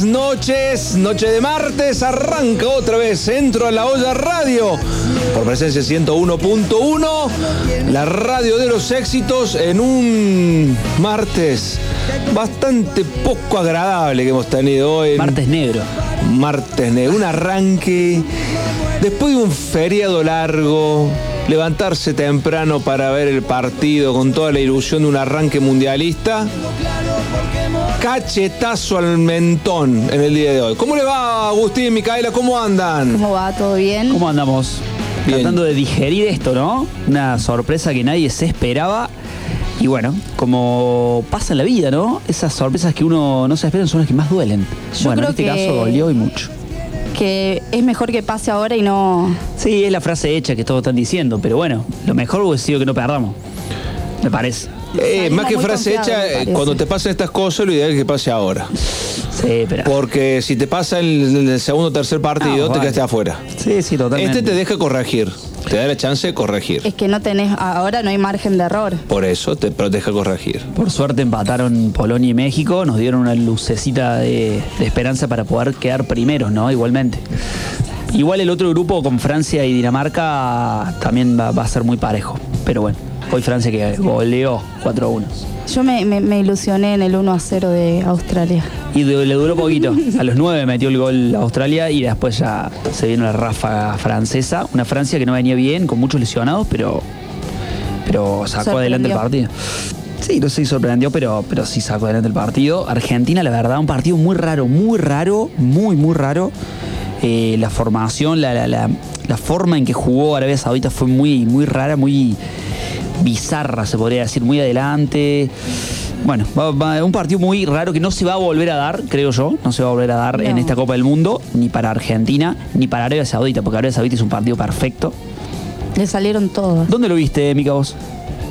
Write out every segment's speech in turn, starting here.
buenas noches. Noche de martes arranca otra vez Centro a la Olla Radio por presencia 101.1, la radio de los éxitos en un martes bastante poco agradable que hemos tenido hoy. Martes negro. Martes negro, un arranque después de un feriado largo, levantarse temprano para ver el partido con toda la ilusión de un arranque mundialista. Cachetazo al mentón en el día de hoy. ¿Cómo le va, Agustín y Micaela? ¿Cómo andan? ¿Cómo va? ¿Todo bien? ¿Cómo andamos? Bien. Tratando de digerir esto, ¿no? Una sorpresa que nadie se esperaba. Y bueno, como pasa en la vida, ¿no? Esas sorpresas que uno no se espera son las que más duelen. Yo bueno, en este que- caso dolió y mucho. Que es mejor que pase ahora y no. Sí, es la frase hecha que todos están diciendo, pero bueno, lo mejor hubiese sido que no perdamos. Me parece. Eh, más que frase hecha, eh, cuando te pasan estas cosas, lo ideal es que pase ahora. Sí, pero. Porque si te pasa el, el segundo o tercer partido, Ah, te vale. quedaste afuera. Sí, sí, totalmente. Este te deja corregir. Te da la chance de corregir. Es que no tenés. Ahora no hay margen de error. Por eso te pero te deja corregir. Por suerte empataron Polonia y México, nos dieron una lucecita de, de esperanza para poder quedar primeros, ¿no? Igualmente. Igual el otro grupo con Francia y Dinamarca también va, va a ser muy parejo. Pero bueno, hoy Francia que goleó 4-1. Yo me, me- me ilusioné en el 1 a 0 de Australia. Y le duró poquito. A los 9 metió el gol Australia y después ya se vino la ráfaga francesa. Una Francia que no venía bien, con muchos lesionados, pero, pero sacó adelante el partido. Sí, no sé si sorprendió, pero, pero sí sacó adelante el partido. Argentina, la verdad, un partido muy raro, muy raro, muy, muy raro. Eh, la formación, la, la- la- la forma en que jugó Arabia Saudita fue muy, muy rara, muy bizarra, se podría decir, muy adelante. Bueno, va- va- un partido muy raro que no se va a volver a dar, creo yo, no se va a volver a dar No. en esta Copa del Mundo, ni para Argentina, ni para Arabia Saudita, porque Arabia Saudita es un partido perfecto. Le salieron todos ¿Dónde lo viste, Mica, vos?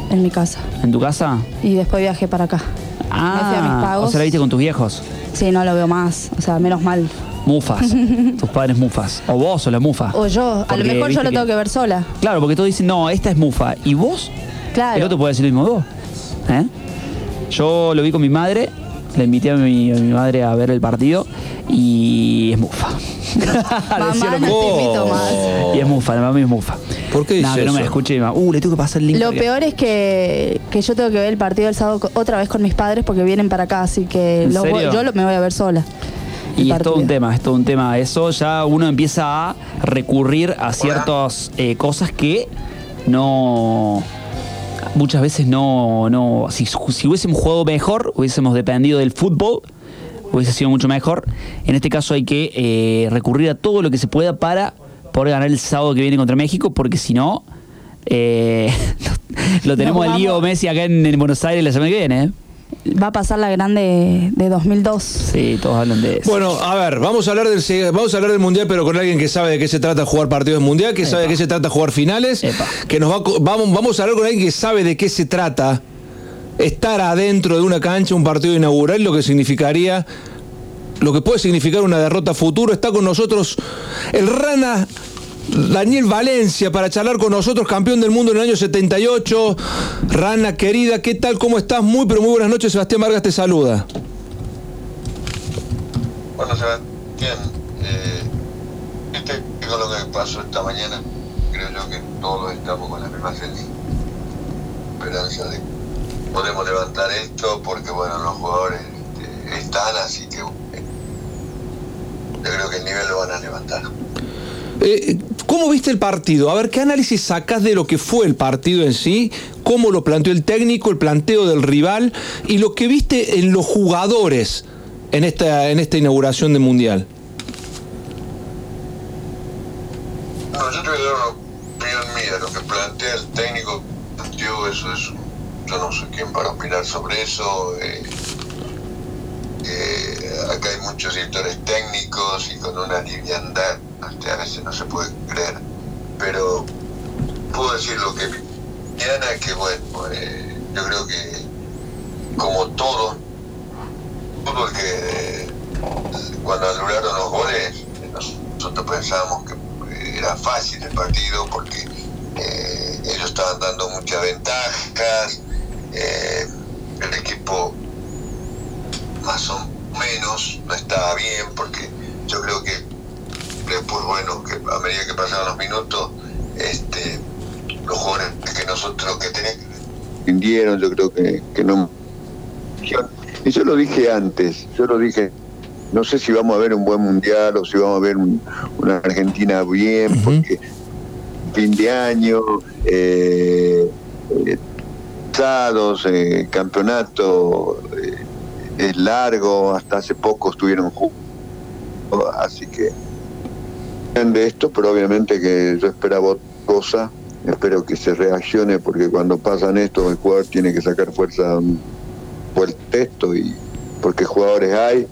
en mi casa. ¿En tu casa? Y después viajé para acá. Me fui a mis Ah, pagos. o sea, la viste con tus viejos. Sí, no lo veo más. O sea, menos mal. Mufas, tus padres mufas. O vos o la mufa. O yo. A lo mejor yo lo tengo que ver sola. Claro, porque todos dicen, no, esta es mufa. ¿Y vos? Claro. El otro puede decir lo mismo vos. ¿Eh? Yo lo vi con mi madre, le invité a mi, a mi madre a ver el partido y es mufa. Mamá, no te invito más. Y es mufa, la mamá es mufa. ¿Por qué Nada, dice que no me eso? escuche mi mamá. Uh, le tengo que pasar el link. Lo porque- peor es que, que yo tengo que ver el partido del sábado co- otra vez con mis padres porque vienen para acá, así que ¿En los voy- serio? yo lo- me voy a ver sola. el Y es todo un tema, es todo un tema. Eso ya uno empieza a recurrir a ciertas eh, cosas que no. Muchas veces no. no si, si hubiésemos jugado mejor, hubiésemos dependido del fútbol, hubiese sido mucho mejor. En este caso hay que eh, recurrir a todo lo que se pueda para poder ganar el sábado que viene contra México, porque si no. eh, lo tenemos al lío. Messi acá en, en Buenos Aires la semana que viene, ¿eh? Va a pasar la grande de 2002. Sí, todos hablan de eso. Bueno, a ver, vamos a hablar del vamos a hablar del mundial, pero con alguien que sabe de qué se trata jugar partidos mundial, que sabe de qué se trata jugar finales, Epa. que nos va vamos vamos a hablar con alguien que sabe de qué se trata estar adentro de una cancha un partido inaugural, lo que significaría lo que puede significar una derrota futuro. Está con nosotros el Rana Daniel Valencia para charlar con nosotros, campeón del mundo en el año 78. Rana, querida, ¿qué tal? ¿Cómo estás? Muy, pero muy buenas noches. Sebastián Vargas te saluda. Bueno, Sebastián, eh, viste con lo que pasó esta mañana, creo yo que todos estamos con la misma feliz esperanza de podemos levantar esto porque, bueno, los jugadores este, están, así que yo creo que el nivel lo van a levantar. Eh, ¿Cómo viste el partido? A ver, ¿qué análisis sacas de lo que fue el partido en sí? ¿Cómo lo planteó el técnico, el planteo del rival y lo que viste en los jugadores en esta, en esta inauguración del Mundial? No, yo una opinión mía, lo que plantea el técnico, planteó eso es, yo no sé quién para opinar sobre eso. eh, eh, acá hay muchos directores técnicos y con una liviandad, a veces no se puede creer, pero puedo decir lo que Diana, que bueno, eh, yo creo que como todo, todo el que cuando anularon los goles, nosotros pensábamos que era fácil el partido porque eh, ellos estaban dando muchas ventajas, eh, el equipo más o menos, no estaba bien, porque yo creo que después, bueno, que a medida que pasaban los minutos, este, los jugadores que nosotros que teníamos rindieron, yo creo que, que no. Y yo lo dije antes, yo lo dije, no sé si vamos a ver un buen mundial o si vamos a ver una Argentina bien, porque fin de año, eh, eh, eh campeonato eh, es largo, hasta hace poco estuvieron juntos, así que de esto, pero obviamente que yo esperaba otra cosa, espero que se reaccione porque cuando pasan esto el jugador tiene que sacar fuerza por el texto y porque jugadores hay,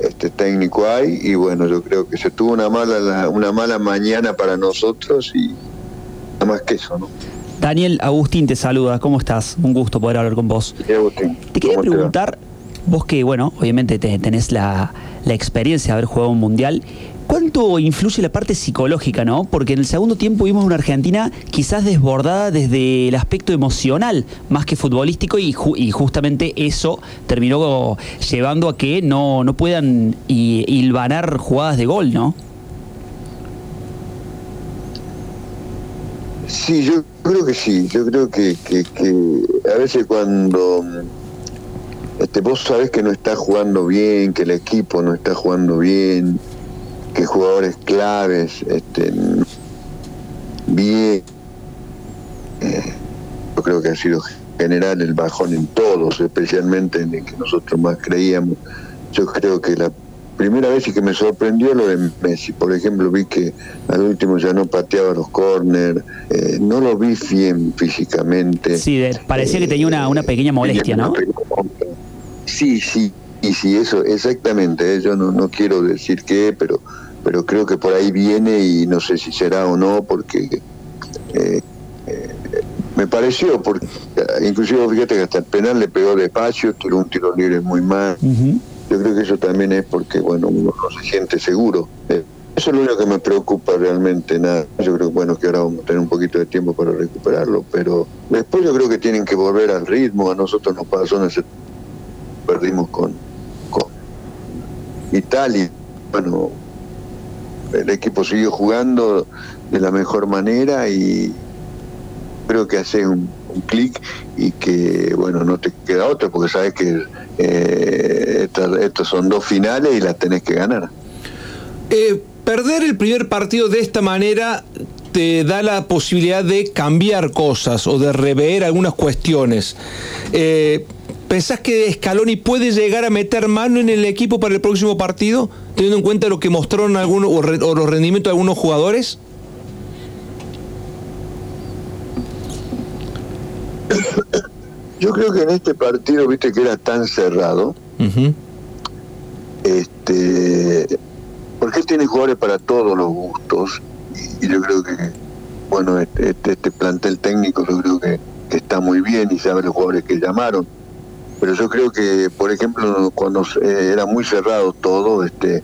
este técnico hay y bueno, yo creo que se tuvo una mala una mala mañana para nosotros y nada más que eso, ¿no? Daniel Agustín te saluda, ¿cómo estás? Un gusto poder hablar con vos. te quería preguntar, vos que, bueno, obviamente tenés la, la experiencia de haber jugado un mundial, ¿Cuánto influye la parte psicológica, no? Porque en el segundo tiempo vimos una Argentina quizás desbordada desde el aspecto emocional, más que futbolístico, y, justamente eso terminó llevando a que no, no puedan hilvanar jugadas de gol, ¿no? Sí, yo creo que sí. Yo creo que, que, a veces cuando este, vos sabés que no está jugando bien, que el equipo no está jugando bien, que jugadores claves este, bien. Eh, yo creo que ha sido general el bajón en todos, especialmente en el que nosotros más creíamos. Yo creo que la primera vez y que me sorprendió lo de Messi, por ejemplo, vi que al último ya no pateaba los corners, eh, no lo vi bien físicamente. Sí, parecía que tenía una, una pequeña molestia, ¿no? Sí, sí, y si eso, exactamente, ¿eh? yo no, no quiero decir qué, pero, pero creo que por ahí viene y no sé si será o no, porque eh, eh, me pareció, porque inclusive fíjate que hasta el penal le pegó despacio, tiró un tiro libre muy mal. Yo creo que eso también es porque, bueno, uno no se siente seguro. eso es lo único que me preocupa realmente, nada. Yo creo bueno, que ahora vamos a tener un poquito de tiempo para recuperarlo, pero después yo creo que tienen que volver al ritmo. A nosotros nos pasó en ese perdimos con, Italia. Bueno, el equipo siguió jugando de la mejor manera y creo que hace un, clic y que, bueno, no te queda otro porque sabes que eh, son dos finales y las tenés que ganar. Eh, perder el primer partido de esta manera te da la posibilidad de cambiar cosas o de rever algunas cuestiones. Eh, ¿Pensás que Scaloni puede llegar a meter mano en el equipo para el próximo partido, teniendo en cuenta lo que mostraron algunos o, los rendimientos de algunos jugadores? Yo creo que en este partido, viste que era tan cerrado, este, porque tiene jugadores para todos los gustos, y, yo creo que, bueno, este, este, este plantel técnico yo creo que, que está muy bien y sabe los jugadores que llamaron pero yo creo que, por ejemplo, cuando eh, era muy cerrado todo, este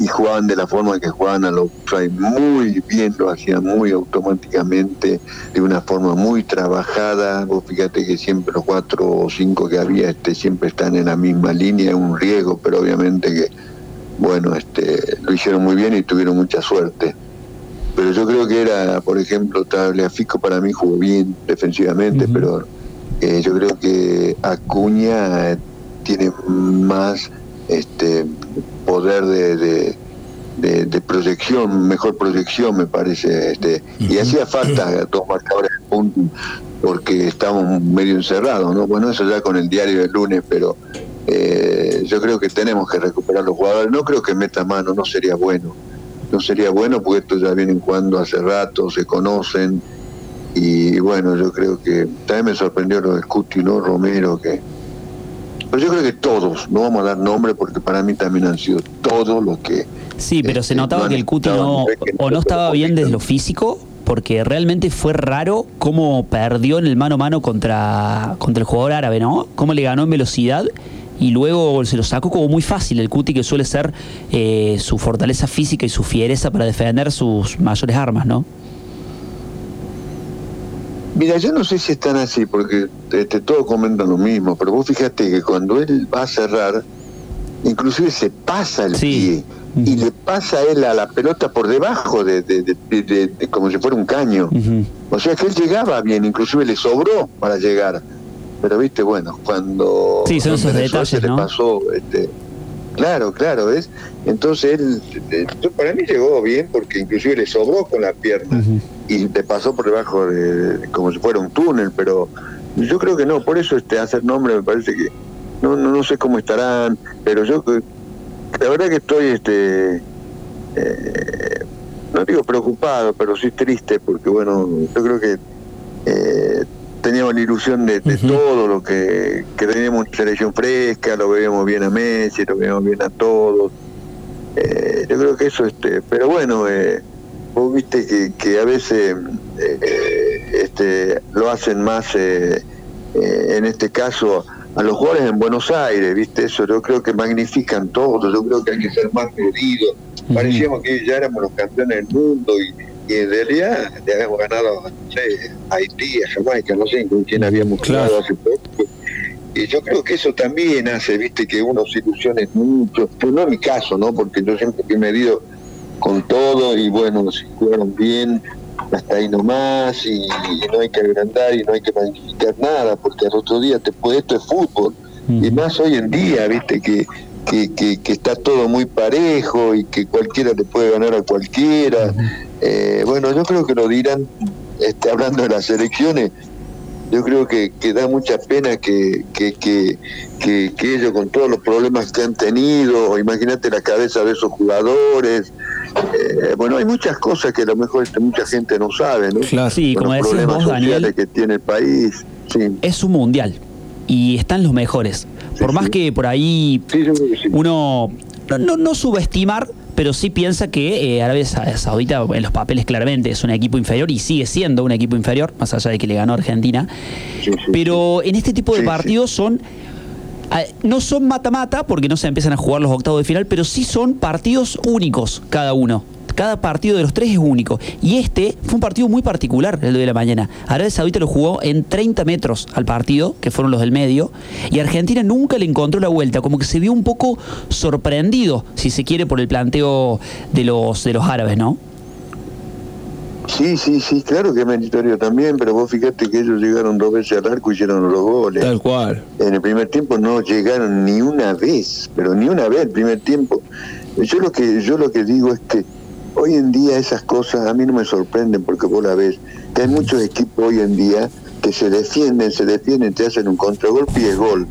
y jugaban de la forma que jugaban a los muy bien, lo hacían muy automáticamente, de una forma muy trabajada. Vos fíjate que siempre los cuatro o cinco que había este, siempre están en la misma línea, un riesgo, pero obviamente que, bueno, este, lo hicieron muy bien y tuvieron mucha suerte. Pero yo creo que era, por ejemplo, Tagliafico para mí jugó bien defensivamente, pero eh, yo creo que Acuña tiene más este poder de, de, proyección, mejor proyección me parece, este, y hacía falta dos marcadores de punto porque estábamos medio encerrados, ¿no? Bueno, eso ya con el diario del lunes, pero eh, yo creo que tenemos que recuperar los jugadores. No creo que meta mano, no sería bueno. No sería bueno porque estos ya vienen jugando hace rato, se conocen, y bueno, yo creo que también me sorprendió lo de Cuti, ¿no? Romero, que. Pero yo creo que todos, no vamos a dar nombre porque para mí también han sido todos los que. Sí, pero se este, notaba que el Cuti no, o no estaba bien desde lo físico, porque realmente fue raro cómo perdió en el mano a mano contra, contra el jugador árabe, ¿no? Cómo le ganó en velocidad y luego se lo sacó como muy fácil el Cuti, que suele ser eh, su fortaleza física y su fiereza para defender sus mayores armas, ¿no? Mira, yo no sé si están así, porque este, todos comentan lo mismo, pero vos fíjate que cuando él va a cerrar, inclusive se pasa el pie y le pasa a él a la pelota por debajo de, de, como si fuera un caño. O sea que él llegaba bien, inclusive le sobró para llegar. Pero viste, bueno, cuando sí, son esos detalles, le pasó, este, claro, claro, es. Entonces él, eh, para mí llegó bien porque inclusive le sobró con la pierna y le pasó por debajo de, como si fuera un túnel, pero yo creo que no, por eso este hacer nombre me parece que no, no, no sé cómo estarán, pero yo la verdad que estoy, este, eh, no digo preocupado, pero sí triste, porque bueno, yo creo que eh, teníamos la ilusión de, todo lo que, que teníamos una selección fresca, lo veíamos bien a Messi, lo veíamos bien a todos. Eh, yo creo que eso, este, pero bueno, vos viste que, que a veces este, lo hacen más, en este caso, a los jugadores en Buenos Aires, ¿viste? Eso yo creo que magnifican todo, yo creo que hay que ser más medidos. Parecíamos que ya éramos los campeones del mundo y, en realidad ya habíamos ganado, no sé, Haití, a Jamaica, no sé con quién habíamos claro. hace poco. Y yo creo que eso también hace, viste, que uno se ilusione mucho. Pues no es mi caso, ¿no? Porque yo siempre he medido con todo y bueno, si jugaron bien, hasta ahí nomás y, no hay que agrandar y no hay que magnificar nada, porque al otro día te puede, esto es fútbol. Y más hoy en día, viste, que, que, que, está todo muy parejo y que cualquiera te puede ganar a cualquiera. Eh, bueno, yo creo que lo dirán, este, hablando de las elecciones, yo creo que, que da mucha pena que, que, que, que, ellos con todos los problemas que han tenido, imagínate la cabeza de esos jugadores, eh, bueno, hay muchas cosas que a lo mejor este, mucha gente no sabe, ¿no? Claro, sí, como decís vos, Daniel, que tiene el país. Es un mundial y están los mejores. por más que por ahí uno no, no, subestimar, pero sí piensa que eh, Arabia Saudita en los papeles claramente es un equipo inferior y sigue siendo un equipo inferior, más allá de que le ganó a Argentina. pero en este tipo de partidos son Ah, no son mata-mata porque no se empiezan a jugar los octavos de final, pero sí son partidos únicos cada uno. Cada partido de los tres es único. Y este fue un partido muy particular, el de la mañana. Arabia Saudita lo jugó en 30 metros al partido, que fueron los del medio, y Argentina nunca le encontró la vuelta, como que se vio un poco sorprendido, si se quiere, por el planteo de los, de los árabes, ¿no? Sí, sí, sí, claro que es meritorio también, pero vos fíjate que ellos llegaron dos veces al arco y hicieron los goles. Tal cual. En el primer tiempo no llegaron ni una vez, pero ni una vez el primer tiempo. Yo lo que yo lo que digo es que hoy en día esas cosas a mí no me sorprenden porque vos la ves, que hay muchos equipos hoy en día que se defienden, se defienden, te hacen un contragolpe y es gol.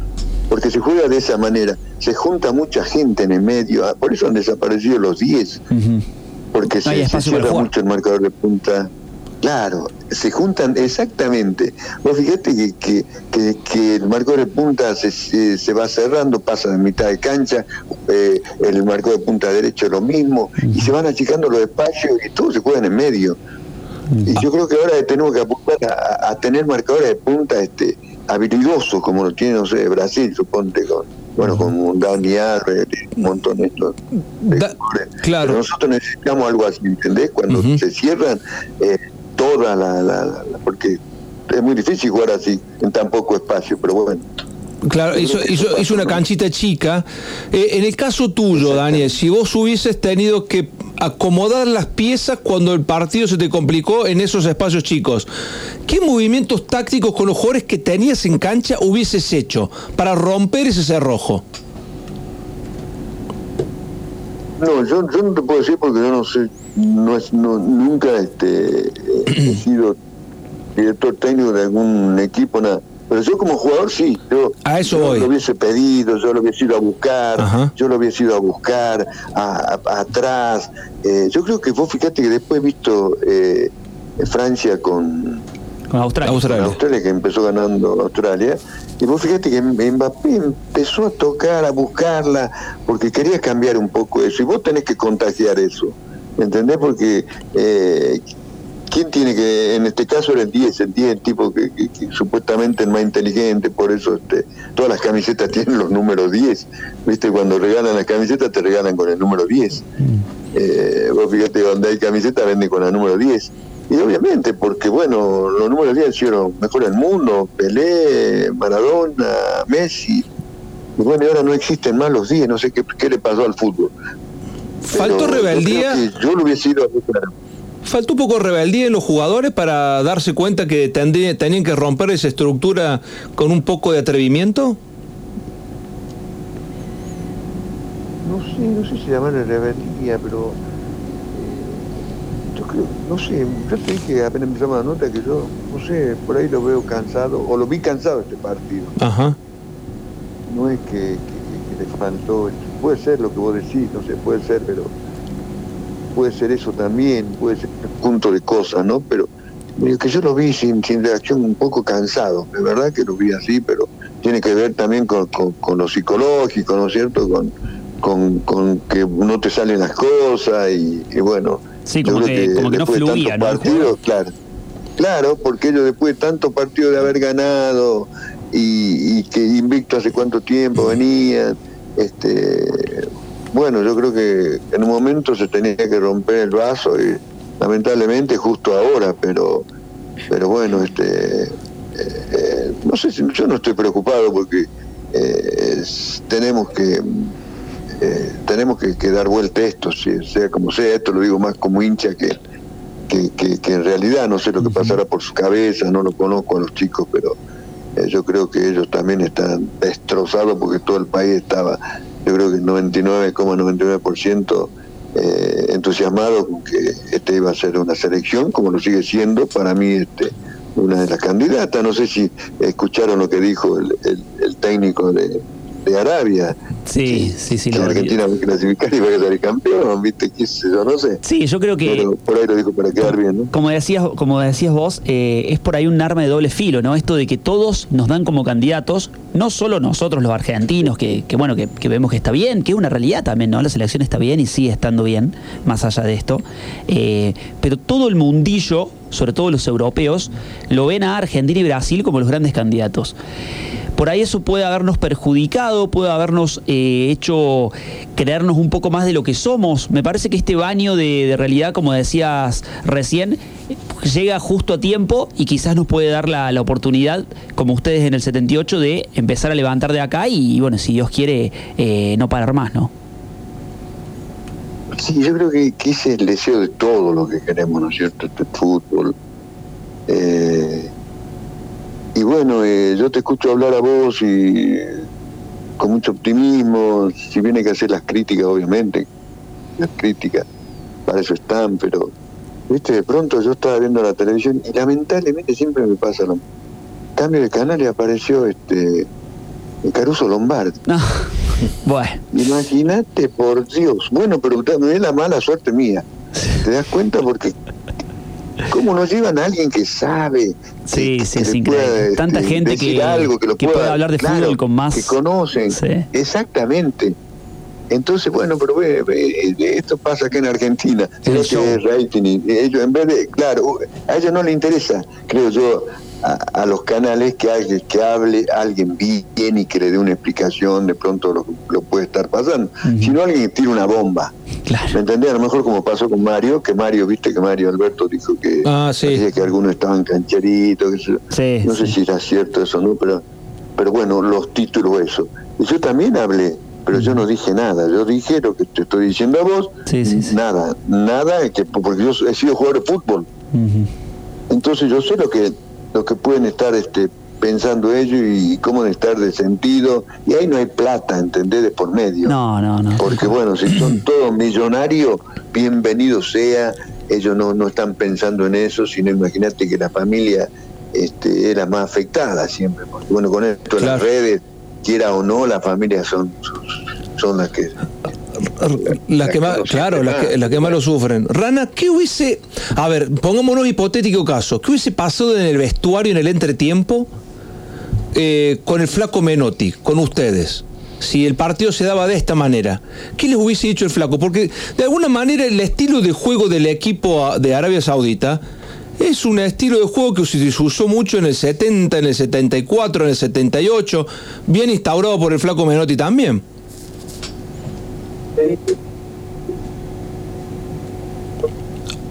Porque se juega de esa manera, se junta mucha gente en el medio, ah, por eso han desaparecido los 10 porque se, cierra mucho el marcador de punta. Claro, se juntan exactamente. Vos fíjate que, que, el marcador de punta se, se, va cerrando, pasa en mitad de cancha, eh, el marcador de punta derecho lo mismo, y se van achicando los espacios y todo se juega en medio. Y yo creo que ahora tenemos que apuntar a, tener marcadores de punta este habilidosos, como lo tiene, no sé, Brasil, suponte, con, bueno, como Dani Alves, un montón de estos. claro. nosotros necesitamos algo así, ¿entendés? Cuando se cierran eh, toda la, la, Porque es muy difícil jugar así, en tan poco espacio, pero bueno. Claro, hizo, hizo, una canchita chica. Eh, en el caso tuyo, Daniel, si vos hubieses tenido que acomodar las piezas cuando el partido se te complicó en esos espacios chicos, ¿qué movimientos tácticos con los jugadores que tenías en cancha hubieses hecho para romper ese cerrojo? No, yo, no te puedo decir porque yo no sé, no es, nunca este, he sido director técnico de algún equipo, nada pero yo como jugador sí, yo, a eso lo hubiese pedido, yo lo hubiese ido a buscar, yo lo hubiese ido a buscar atrás. Eh, yo creo que vos fíjate que después he visto eh, Francia con, Australia. Australia. que empezó ganando Australia. Y vos fíjate que Mbappé empezó a tocar, a buscarla, porque quería cambiar un poco eso. Y vos tenés que contagiar eso. ¿Entendés? Porque eh, ¿Quién tiene que, en este caso era el 10, el 10 el tipo que, supuestamente es más inteligente, por eso este, todas las camisetas tienen los números 10. ¿Viste? Cuando regalan las camisetas te regalan con el número 10. Mm. Eh, vos fíjate, donde hay camiseta venden con el número 10. Y obviamente, porque bueno, los números 10 hicieron mejor el mundo, Pelé, Maradona, Messi. Y bueno, ahora no existen más los 10, no sé qué, qué le pasó al fútbol. ¿Faltó rebeldía? Yo, lo hubiese ido ¿Faltó un poco rebeldía en los jugadores para darse cuenta que tenían que romper esa estructura con un poco de atrevimiento? No sé, no sé si llamarle rebeldía, pero eh, yo creo, no sé, yo sé que apenas empezamos la nota que yo, no sé, por ahí lo veo cansado, o lo vi cansado este partido. Ajá. No es que, le faltó, puede ser lo que vos decís, no sé, puede ser, pero puede ser eso también, puede ser un punto de cosas, ¿no? Pero que yo lo vi sin, sin reacción un poco cansado, de verdad que lo vi así, pero tiene que ver también con, con, lo psicológico, ¿no es cierto? Con, con, con, que no te salen las cosas y, bueno. Sí, como que, como que no fluía, ¿no? Partidos, claro, claro, porque ellos después de tantos partidos de haber ganado y, y que invicto hace cuánto tiempo venían, este bueno, yo creo que en un momento se tenía que romper el vaso y lamentablemente justo ahora, pero pero bueno, este eh, eh, no sé si yo no estoy preocupado porque eh, tenemos que tenemos que, dar vuelta a esto, sea como sea, esto lo digo más como hincha que, que, que, en realidad no sé lo que pasará por su cabeza, no lo conozco a los chicos, pero yo creo que ellos también están destrozados porque todo el país estaba yo creo que el 99,99% eh, entusiasmado con que este iba a ser una selección, como lo sigue siendo para mí este una de las candidatas. No sé si escucharon lo que dijo el técnico de, de Arabia. Sí, sí, sí. la Argentina va a clasificar y va a ser campeón, ¿viste? ¿Qué sé yo? No sé. Sí, yo creo que. Pero por ahí lo dijo para quedar bien, ¿no? Como decías, como decías vos, eh, es por ahí un arma de doble filo, ¿no? Esto de que todos nos dan como candidatos, no solo nosotros los argentinos, que, que bueno, que, vemos que está bien, que es una realidad también, ¿no? La selección está bien y sigue estando bien, más allá de esto. Eh, pero todo el mundillo, sobre todo los europeos, lo ven a Argentina y Brasil como los grandes candidatos por ahí eso puede habernos perjudicado, puede habernos eh, hecho creernos un poco más de lo que somos. Me parece que este baño de, realidad, como decías recién, llega justo a tiempo y quizás nos puede dar la, oportunidad, como ustedes en el 78, de empezar a levantar de acá y, bueno, si Dios quiere, eh, no parar más, ¿no? Sí, yo creo que, ese es el deseo de todo lo que queremos, ¿no es cierto? Este fútbol. Eh, y bueno, eh, yo te escucho hablar a vos y con mucho optimismo, si hay que hacer las críticas, obviamente, las críticas, para eso están, pero, viste, de pronto yo estaba viendo la televisión y lamentablemente siempre me pasa lo cambio de canal y apareció este Caruso Lombardi. bueno. Imagínate, por Dios. Bueno, pero ve la mala suerte mía. ¿Te das cuenta? Porque ¿Cómo nos llevan a alguien que sabe? Sí, sí, es increíble. Tanta este, gente que, algo, que, lo pueda, puede hablar de fútbol con más. Que conocen. Exactamente. Entonces, bueno, pero ve, esto pasa acá en Argentina. Creo que es rating. ellos, en vez de, claro, a ellos no les interesa, creo yo, a, los canales que, alguien, que hable alguien bien y que le dé una explicación, de pronto lo, puede estar pasando. Si no, alguien tira una bomba. ¿Me entendés? A lo mejor como pasó con Mario, que Mario, viste que Mario Alberto dijo que, ah, que algunos estaban cancheritos, no sé si era cierto eso, ¿no? Pero, pero bueno, los títulos, eso. Y yo también hablé, pero yo no dije nada. Yo dije lo que te estoy diciendo a vos, nada, nada, que, porque yo he sido jugador de fútbol. Entonces yo sé lo que lo que pueden estar este, pensando ellos y cómo de estar de sentido. Y ahí no hay plata, ¿entendés? De por medio. No, no, no. Porque bueno, si son todos millonarios, bienvenido sea. Ellos no, no están pensando en eso, sino imagínate que la familia este, era más afectada siempre. Porque bueno, con esto las redes, quiera o no, las familias son, son las que las que más, claro, las que, que más lo sufren. Rana, ¿qué hubiese, a ver, pongámonos un hipotético caso, ¿qué hubiese pasado en el vestuario, en el entretiempo, eh, con el flaco Menotti, con ustedes? Si el partido se daba de esta manera, ¿qué les hubiese dicho el flaco? Porque de alguna manera el estilo de juego del equipo de Arabia Saudita es un estilo de juego que se usó mucho en el 70, en el 74, en el 78, bien instaurado por el flaco Menotti también.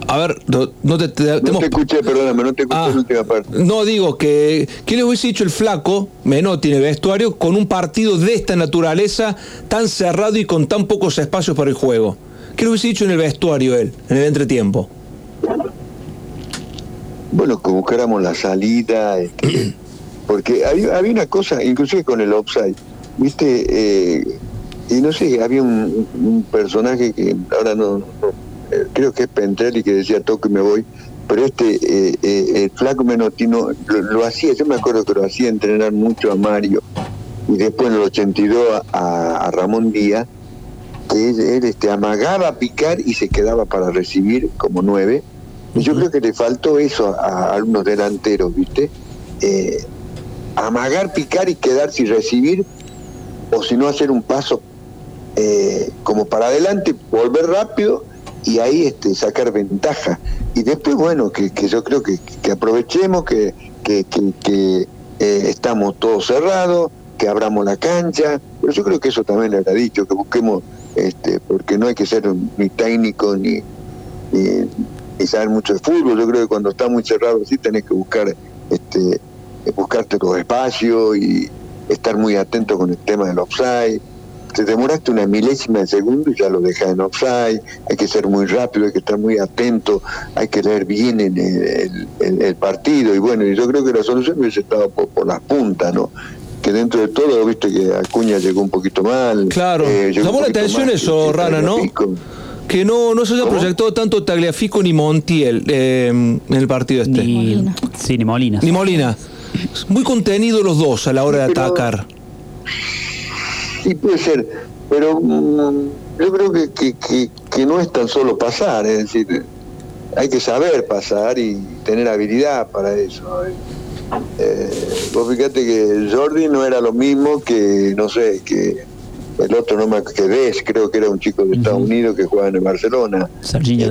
A ver, no, no te, te- te No hemos- te escuché, perdóname, no te escuché Ah, la última parte. no digo que ¿qué le hubiese dicho el flaco Menotti en el vestuario con un partido de esta naturaleza tan cerrado y con tan pocos espacios para el juego? ¿Qué le hubiese dicho en el vestuario él, en el entretiempo? Bueno, que buscáramos la salida, este, porque había, había una cosa, inclusive con el offside, viste, Eh, y no sé, había un, un personaje que ahora no, no- eh, creo que es Pentrelli que decía toco y me voy, pero este, eh, eh, el flaco Menotino lo, lo hacía, yo me acuerdo que lo hacía entrenar mucho a Mario, y después en el 82 a, a Ramón Díaz, que él, él, este, amagaba a picar y se quedaba para recibir como nueve. Y yo creo que le faltó eso a, a algunos delanteros, ¿viste? Eh, amagar, picar y quedarse y recibir, o si no hacer un paso eh, como para adelante, volver rápido y ahí este, sacar ventaja. Y después, bueno, que, que yo creo que, aprovechemos que, que, eh, estamos todos cerrados, que abramos la cancha, pero yo creo que eso también le habrá dicho, que busquemos, este, porque no hay que ser ni técnico ni, ni, ni saber mucho de fútbol, yo creo que cuando está muy cerrado así tenés que buscar, este, buscarte los espacios y estar muy atento con el tema del offside. Te demoraste una milésima de segundo y ya lo dejas en offside, hay que ser muy rápido, hay que estar muy atento, hay que leer bien en el, el- el- el partido y bueno, y yo creo que la solución hubiese estado por, por las puntas, ¿no? Que dentro de todo, viste que Acuña llegó un poquito mal. Claro, eh, llamó la atención eso, Rana, ¿no? Que no, no se haya ¿Cómo? proyectado tanto Tagliafico ni Montiel eh, en el partido este. Ni, Ni, Molina. sí, ni Molina. Molina. Muy contenidos los dos a la hora de Pero- atacar. Sí, puede ser, pero mm, yo creo que, que, que, que no es tan solo pasar, es decir, hay que saber pasar y tener habilidad para eso. eh. Eh, vos fíjate que Jordi no era lo mismo que, no sé, que el otro no me que Des, creo que era un chico de Estados Unidos que jugaba en el Barcelona.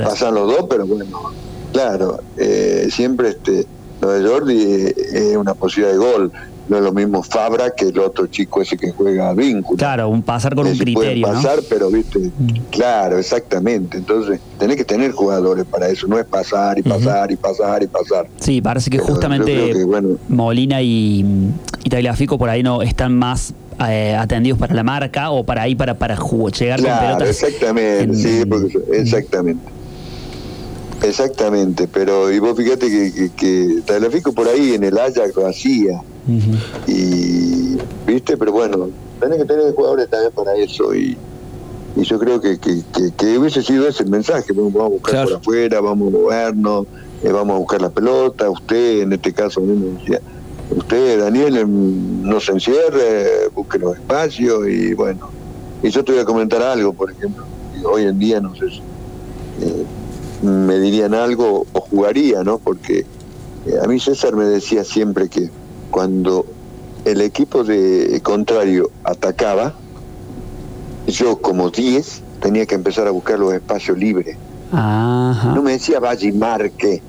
Eh, pasan los dos, pero bueno, claro, eh, siempre este lo de Jordi eh, es una posibilidad de gol. No es lo mismo Fabra que el otro chico ese que juega a vínculo. Claro, un pasar con un sí pueden criterio, ¿no? Mm. pasar, pero viste, claro, exactamente. Entonces, tenés que tener jugadores para eso, no es pasar y pasar y pasar y pasar. Sí, parece que Pero justamente que, bueno, Molina y, y Tagliafico por ahí no están más eh, atendidos para la marca o para ahí para, para jugo- llegar con Claro, pelotas. exactamente, en- sí, porque exactamente. Exactamente, pero y vos fíjate que, que, que Tagliafico por ahí en el Ajax lo hacía, Y viste, pero bueno, tenés que tener jugadores también para eso y, y yo creo que, que, que, que hubiese sido ese el mensaje, vamos a buscar Claro. por afuera, vamos a movernos, eh, vamos a buscar la pelota, usted en este caso a mí me decía, usted Daniel no se encierre, busque los espacios y bueno, y yo te voy a comentar algo, por ejemplo, hoy en día no sé si eh, me dirían algo o jugaría, ¿no? Porque eh, a mí César me decía siempre que cuando el equipo de contrario atacaba, yo como 10 tenía que empezar a buscar los espacios libres. Ajá. No me decía vaya y marque,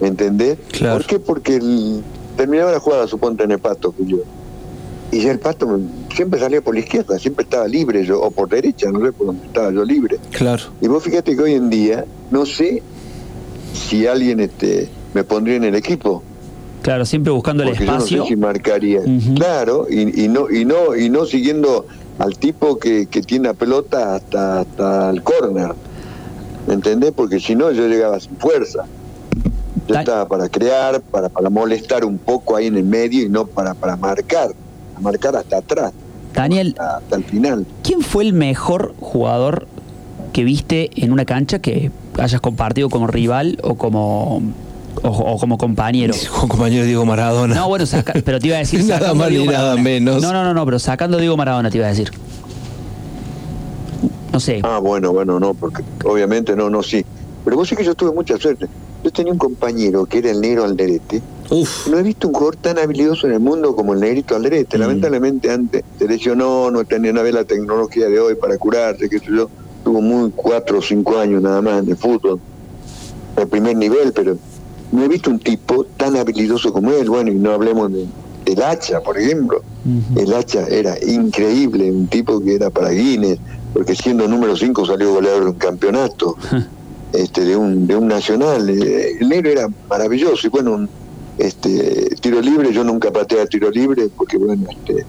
¿me entendés? Claro. ¿Por qué? Porque el- terminaba la jugada, suponte en el pato que yo. Y ya el pato me- siempre salía por la izquierda, siempre estaba libre yo, o por derecha, no sé por dónde estaba yo libre. Claro. Y vos fíjate que hoy en día no sé si alguien este me pondría en el equipo. Claro, siempre buscando el porque yo no espacio. sé si marcaría. Claro, y, y no y no y no siguiendo al tipo que, que tiene la pelota hasta, hasta el córner. ¿Me entendés? Porque si no yo llegaba sin fuerza. Yo Ta- estaba para crear, para, para molestar un poco ahí en el medio y no para, para marcar, marcar hasta atrás, Daniel, hasta, hasta el final. ¿quién fue el mejor jugador que viste en una cancha que hayas compartido como rival o como o, o como compañero? Con compañero Diego Maradona. No, bueno, saca- pero te iba a decir. Nada más ni nada menos. No, no, no, no, pero sacando Diego Maradona te iba a decir. No sé. Ah, bueno, bueno, no, porque obviamente no, no, sí. Pero vos sí que yo tuve mucha suerte. Yo tenía un compañero que era el negro Alderete. Uf. No he visto un jugador tan habilidoso en el mundo como el negrito Alderete. Mm. Lamentablemente antes se lesionó, no tenía nada la tecnología de hoy para curarse, qué sé yo. Tuvo muy cuatro o cinco años nada más de fútbol. De primer nivel, pero no he visto un tipo tan habilidoso como él. Bueno, y no hablemos de, del hacha, por ejemplo. El hacha era increíble, un tipo que era para Guinness, porque siendo número 5 salió goleador de un campeonato. este, de un de un nacional. Eh, el negro era maravilloso y bueno, este tiro libre yo nunca pateé a tiro libre porque bueno, este,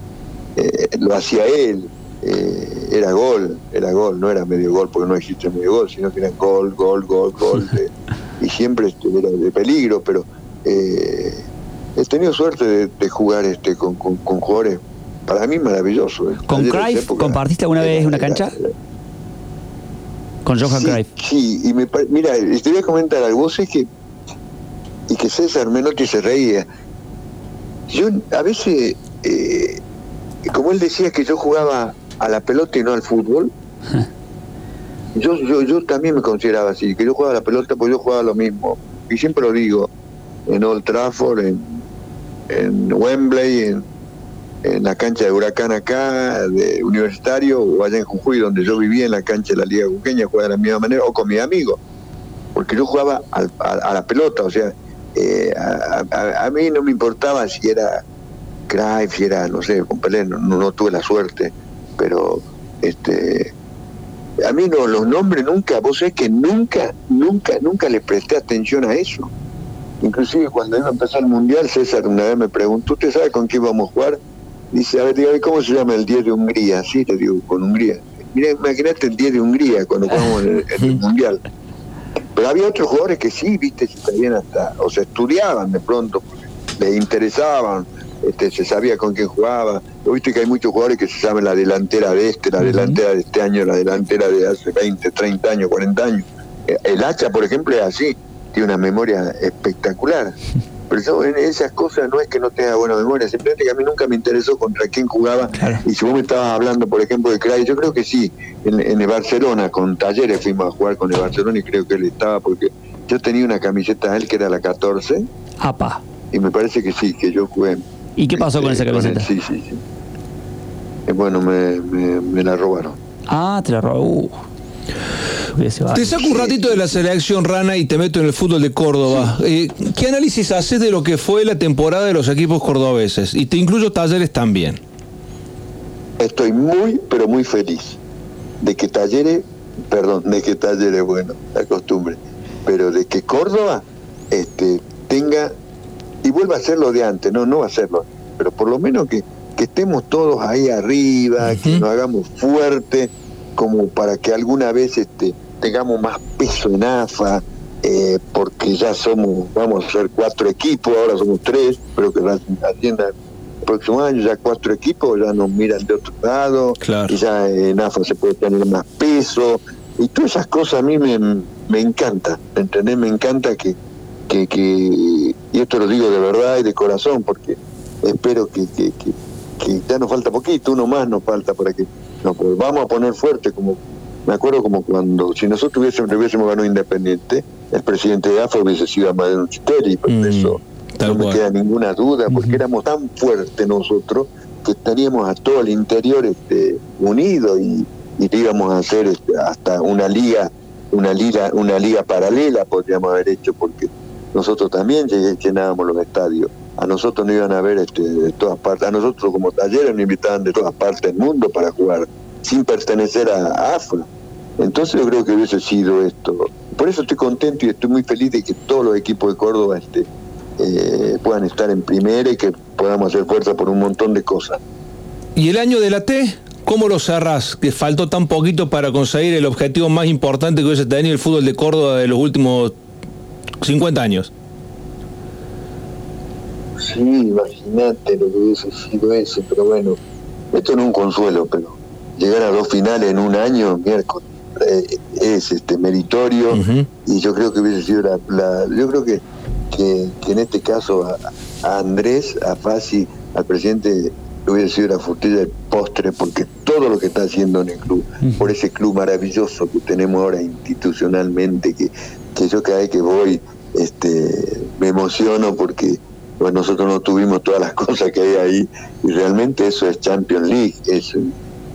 eh, lo hacía él. Eh, era gol, era gol, no era medio gol porque no existe medio gol, sino que era gol, gol, gol, gol, y siempre era de peligro, pero he tenido suerte de, jugar este con, con, jugadores, para mí maravilloso. ¿Con Cruyff compartiste alguna vez una cancha? Con Johan sí, Sí, y me, mira, te voy a comentar algo. Vos es que, y que César Menotti se reía. Yo a veces, eh, como él decía que yo jugaba a la pelota y no al fútbol, yo, yo, yo también me consideraba así, que yo jugaba la pelota porque yo jugaba lo mismo. Y siempre lo digo, en Old Trafford, en, en Wembley, en, la cancha de Huracán acá, de Universitario, o allá en Jujuy, donde yo vivía en la cancha de la Liga Juqueña, jugaba de la misma manera, o con mis amigos, porque yo jugaba a, la pelota, o sea, eh, a, mí no me importaba si era Craig, si era, no sé, con Pelé, no, no, tuve la suerte, pero este a mí no, los nombres nunca, vos sabés que nunca, nunca, nunca le presté atención a eso. Inclusive cuando iba a empezar el Mundial, César una vez me preguntó, ¿usted sabe con quién íbamos a jugar? Dice, a ver, dígame, ¿cómo se llama el 10 de Hungría? Sí, te digo, con Hungría. Mira, imagínate el 10 de Hungría cuando jugamos en el, Mundial. Pero había otros jugadores que sí, viste, si sabían hasta, o se estudiaban de pronto, les interesaban, este, se sabía con quién jugaba. Viste que hay muchos jugadores que se saben la delantera de este, la delantera de este año, la delantera de hace 20, 30 años, 40 años. Eh, el hacha, por ejemplo, es así, tiene una memoria espectacular. Pero yo en esas cosas no es que no tenga buena memoria, simplemente que a mí nunca me interesó contra quién jugaba. Y si vos me estabas hablando, por ejemplo, de Cray, yo creo que sí, en, el Barcelona, con Talleres fuimos a jugar con el Barcelona y creo que él estaba, porque yo tenía una camiseta de él que era la 14. Apa. Y me parece que sí, que yo jugué. ¿Y qué pasó con esa camiseta? sí, sí, sí. Eh, bueno, me, me, la robaron. Ah, te la robaron. Uh. Te saco un ratito de la selección Rana y te meto en el fútbol de Córdoba. Eh, ¿Qué análisis haces de lo que fue la temporada de los equipos cordobeses? Y te incluyo Talleres también. Estoy muy, pero muy feliz de que Talleres, perdón, de que Talleres, bueno, la costumbre, pero de que Córdoba este, tenga, y vuelva a ser lo de antes, no, no va a hacerlo, pero por lo menos que, que estemos todos ahí arriba, que nos hagamos fuerte, como para que alguna vez este, tengamos más peso en AFA, eh, porque ya somos, vamos a ser cuatro equipos, ahora somos tres, pero que la atienda el próximo año ya cuatro equipos ya nos miran de otro lado, y ya en AFA se puede tener más peso, y todas esas cosas a mí me, me encanta, ¿entendés? Me encanta que, que, que, y esto lo digo de verdad y de corazón, porque espero que, que, que ya nos falta poquito, uno más nos falta para que nos volvamos a poner fuerte como me acuerdo como cuando, si nosotros hubiésemos, hubiésemos ganado Independiente, el presidente de AFA hubiese sido Amadeo Chiteri, por mm, eso no me queda ninguna duda, porque éramos tan fuertes nosotros que estaríamos a todo el interior este, unidos y, íbamos a hacer este, hasta una liga, una liga, una liga paralela podríamos haber hecho, porque nosotros también llenábamos los estadios. A nosotros no iban a ver este, de todas partes, a nosotros como talleres nos invitaban de todas partes del mundo para jugar sin pertenecer a AFA. Entonces yo creo que hubiese sido esto. Por eso estoy contento y estoy muy feliz de que todos los equipos de Córdoba este, eh, puedan estar en primera y que podamos hacer fuerza por un montón de cosas. ¿Y el año de la T? ¿Cómo lo cerrás? Que faltó tan poquito para conseguir el objetivo más importante que hubiese tenido el fútbol de Córdoba de los últimos 50 años. Sí, imagínate lo que hubiese sido eso, pero bueno, esto no es un consuelo, pero llegar a dos finales en un año, miércoles, eh, es este meritorio y yo creo que hubiese sido la, yo creo que, que, en este caso a, Andrés, a Fasi, al presidente hubiese sido la frutilla del postre porque todo lo que está haciendo en el club, por ese club maravilloso que tenemos ahora institucionalmente, que, que yo cada vez que voy este me emociono porque bueno, nosotros no tuvimos todas las cosas que hay ahí y realmente eso es Champions League, es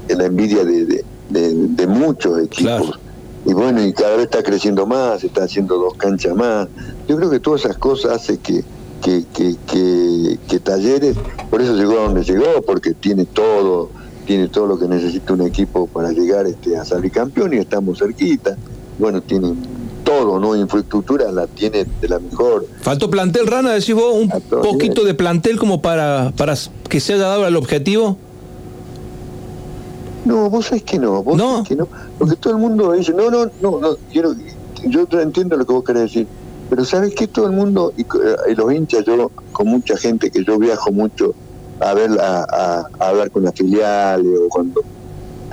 la envidia de, de, muchos equipos. Y bueno, y cada vez está creciendo más, está haciendo dos canchas más. Yo creo que todas esas cosas hacen que, que, que, que, Talleres, por eso llegó a donde llegó, porque tiene todo, tiene todo lo que necesita un equipo para llegar este, a salir campeón y estamos cerquita. Bueno, tienen todo, ¿no? Infraestructura la tiene de la mejor. ¿Faltó plantel, Rana? Decís vos, un poquito de plantel como para, para que se haya dado el objetivo. No, vos sabés que no, vos ¿No? que no, porque todo el mundo dice, no, no, no, no, quiero, yo entiendo lo que vos querés decir, pero sabes que todo el mundo, y, y, los hinchas, yo con mucha gente que yo viajo mucho a ver a, a, a hablar con las filiales o cuando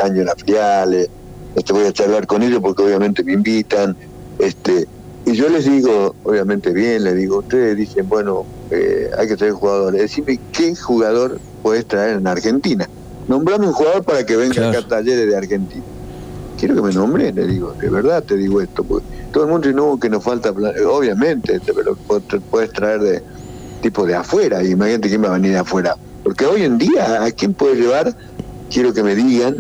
año en las filiales, este, voy a charlar con ellos porque obviamente me invitan, este, y yo les digo, obviamente bien, les digo, ustedes dicen, bueno, eh, hay que traer jugadores, decime qué jugador puedes traer en Argentina. Nombrame un jugador para que venga Claro. acá a talleres de Argentina. Quiero que me nombren, le digo, de verdad te digo esto, porque todo el mundo dice, no, que nos falta, plan-". obviamente, te, lo pu- te puedes traer de tipo de afuera, y imagínate quién va a venir de afuera. Porque hoy en día, ¿a quién puedes llevar? Quiero que me digan,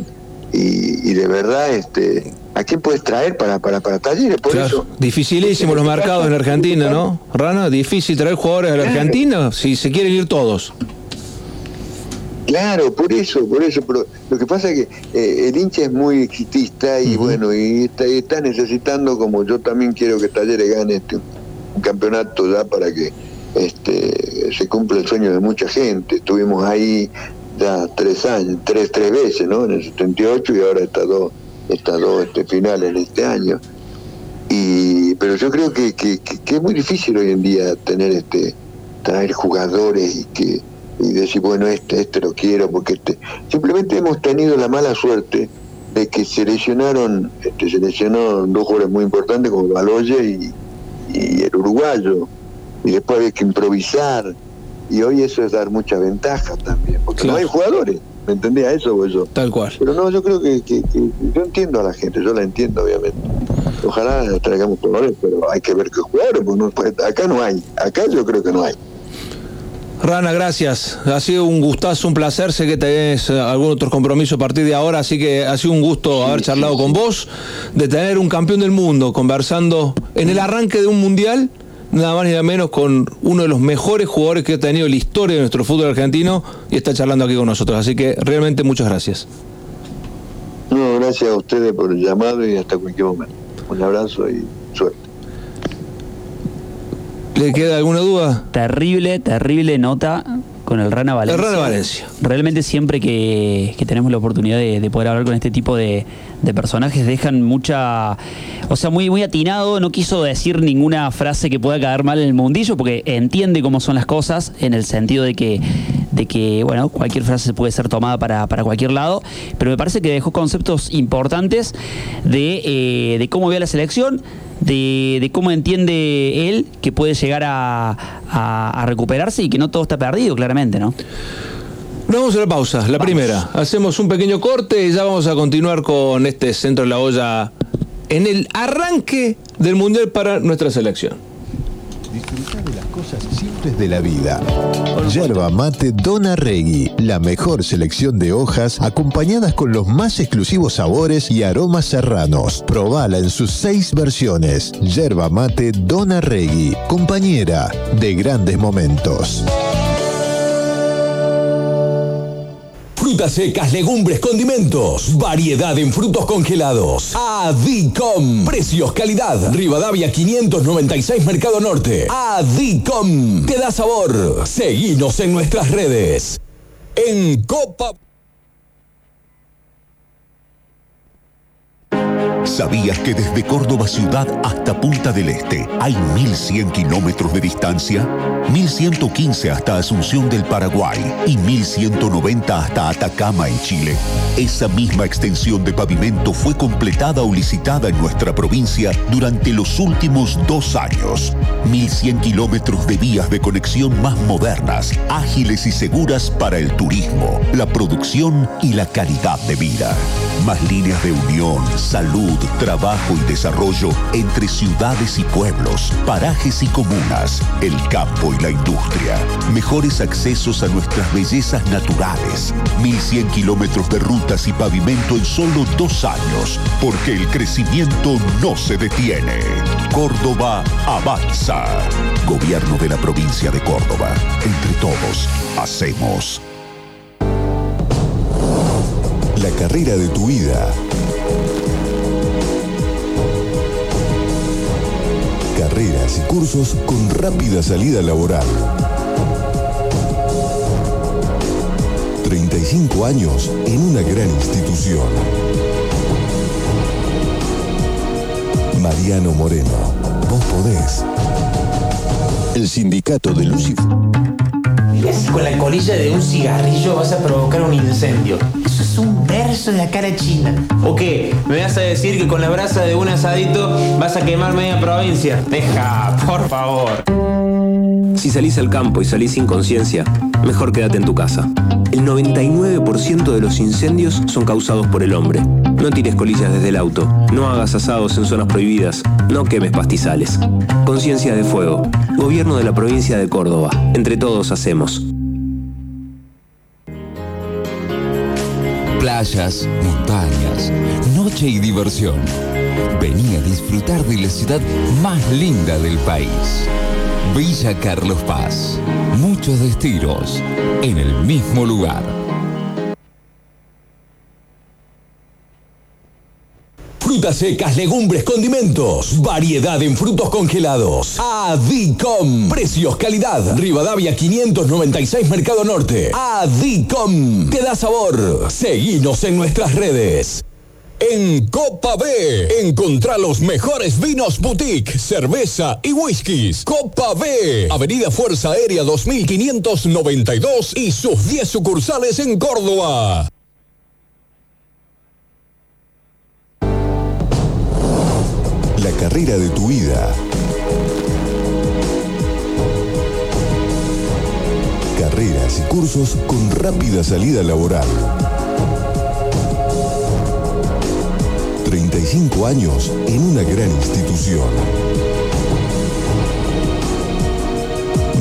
y, y de verdad, este, ¿a quién puedes traer para, para, para talleres? Por Claro, eso, Dificilísimo los mercados en la Argentina, ¿no? Rana, difícil traer jugadores a la Argentina si se quieren ir todos. Claro, por eso, por eso, pero lo que pasa es que eh, el hincha es muy exitista y bueno, y está, y está necesitando, como yo también quiero que Talleres gane este, un campeonato ya para que este se cumpla el sueño de mucha gente. Estuvimos ahí ya tres años, tres, tres veces, ¿no? En el 78 y ahora está dos, está dos este, finales en este año. Y, pero yo creo que, que, que- que es muy difícil hoy en día tener este traer jugadores y que y decir bueno este este lo quiero porque este simplemente hemos tenido la mala suerte de que se lesionaron este, dos jugadores muy importantes como Baloye y, y el uruguayo y después había que improvisar y hoy eso es dar mucha ventaja también porque Claro. no hay jugadores ¿me entendía eso o eso? Tal cual. Pero no, yo creo que, que- que- yo entiendo a la gente, yo la entiendo obviamente. Ojalá traigamos jugadores, pero hay que ver qué jugadores, porque no acá no hay, acá yo creo que no hay. Rana, gracias. Ha sido un gustazo, un placer. Sé que tenés eh, algún otro compromiso a partir de ahora, así que ha sido un gusto haber charlado con vos, de tener un campeón del mundo conversando en el arranque de un mundial, nada más ni nada menos con uno de los mejores jugadores que ha tenido la historia de nuestro fútbol argentino y está charlando aquí con nosotros. Así que realmente muchas gracias. No, gracias a ustedes por el llamado y hasta cualquier momento. Un abrazo y suerte. ¿Le queda alguna duda? Terrible, terrible nota con el Rana Valencia. El Rana Valencia. Realmente siempre que, que tenemos la oportunidad de, de poder hablar con este tipo de, de personajes dejan mucha... O sea, muy, muy atinado, no quiso decir ninguna frase que pueda caer mal en el mundillo porque entiende cómo son las cosas en el sentido de que, de que bueno, cualquier frase puede ser tomada para, para cualquier lado, pero me parece que dejó conceptos importantes de, eh, de cómo ve a la selección, de, de cómo entiende él que puede llegar a, a- a recuperarse y que no todo está perdido, claramente, ¿no? Nos vamos a la pausa, la primera. Hacemos un pequeño corte y ya vamos a continuar con este centro de la olla en el arranque del Mundial para nuestra selección. Disfrutar de las cosas de la vida. Yerba mate Dona Regui, la mejor selección de hojas acompañadas con los más exclusivos sabores y aromas serranos. Probala en sus seis versiones. Yerba mate Dona Regui, compañera de grandes momentos. Frutas secas, legumbres, condimentos. Variedad en frutos congelados. Adicom. Precios, calidad. Rivadavia 596 Mercado Norte. Adicom. Te da sabor. Seguinos en nuestras redes. En Copa. ¿Sabías que desde Córdoba ciudad hasta Punta del Este hay 1.100 kilómetros de distancia? 1.115 hasta Asunción del Paraguay y 1.190 hasta Atacama en Chile. Esa misma extensión de pavimento fue completada o licitada en nuestra provincia durante los últimos dos años. 1.100 kilómetros de vías de conexión más modernas, ágiles y seguras para el turismo, la producción y la calidad de vida. Más líneas de unión, trabajo y desarrollo entre ciudades y pueblos, parajes y comunas, el campo y la industria. Mejores accesos a nuestras bellezas naturales. 1100 kilómetros de rutas y pavimento en solo dos años, porque el crecimiento no se detiene. Córdoba avanza. Gobierno de la provincia de Córdoba. Entre todos, hacemos. La carrera de tu vida. Carreras y cursos con rápida salida laboral. 35 años en una gran institución. Mariano Moreno, vos podés. El sindicato de Lucifer. Con la colilla de un cigarrillo vas a provocar un incendio. Eso es un verso de la cara china. ¿O qué? ¿Me vas a decir que con la brasa de un asadito vas a quemar media provincia? Deja, por favor. Si salís al campo y salís sin conciencia, mejor quédate en tu casa. El 99% de los incendios son causados por el hombre. No tires colillas desde el auto, no hagas asados en zonas prohibidas, no quemes pastizales. Conciencia de Fuego, Gobierno de la provincia de Córdoba. Entre todos hacemos. Playas, montañas, noche y diversión. Vení a disfrutar de la ciudad más linda del país. Villa Carlos Paz. Muchos destinos en el mismo lugar. Frutas secas, legumbres, condimentos. Variedad en frutos congelados. Adicom. Precios, calidad. Rivadavia 596 Mercado Norte. Adicom. Te da sabor. Seguinos en nuestras redes. En Copa B, encontrá los mejores vinos boutique, cerveza y whiskies. Copa B, Avenida Fuerza Aérea 2592 y sus 10 sucursales en Córdoba. La carrera de tu vida. Carreras y cursos con rápida salida laboral. 35 años en una gran institución.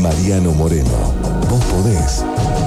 Mariano Moreno, vos podés.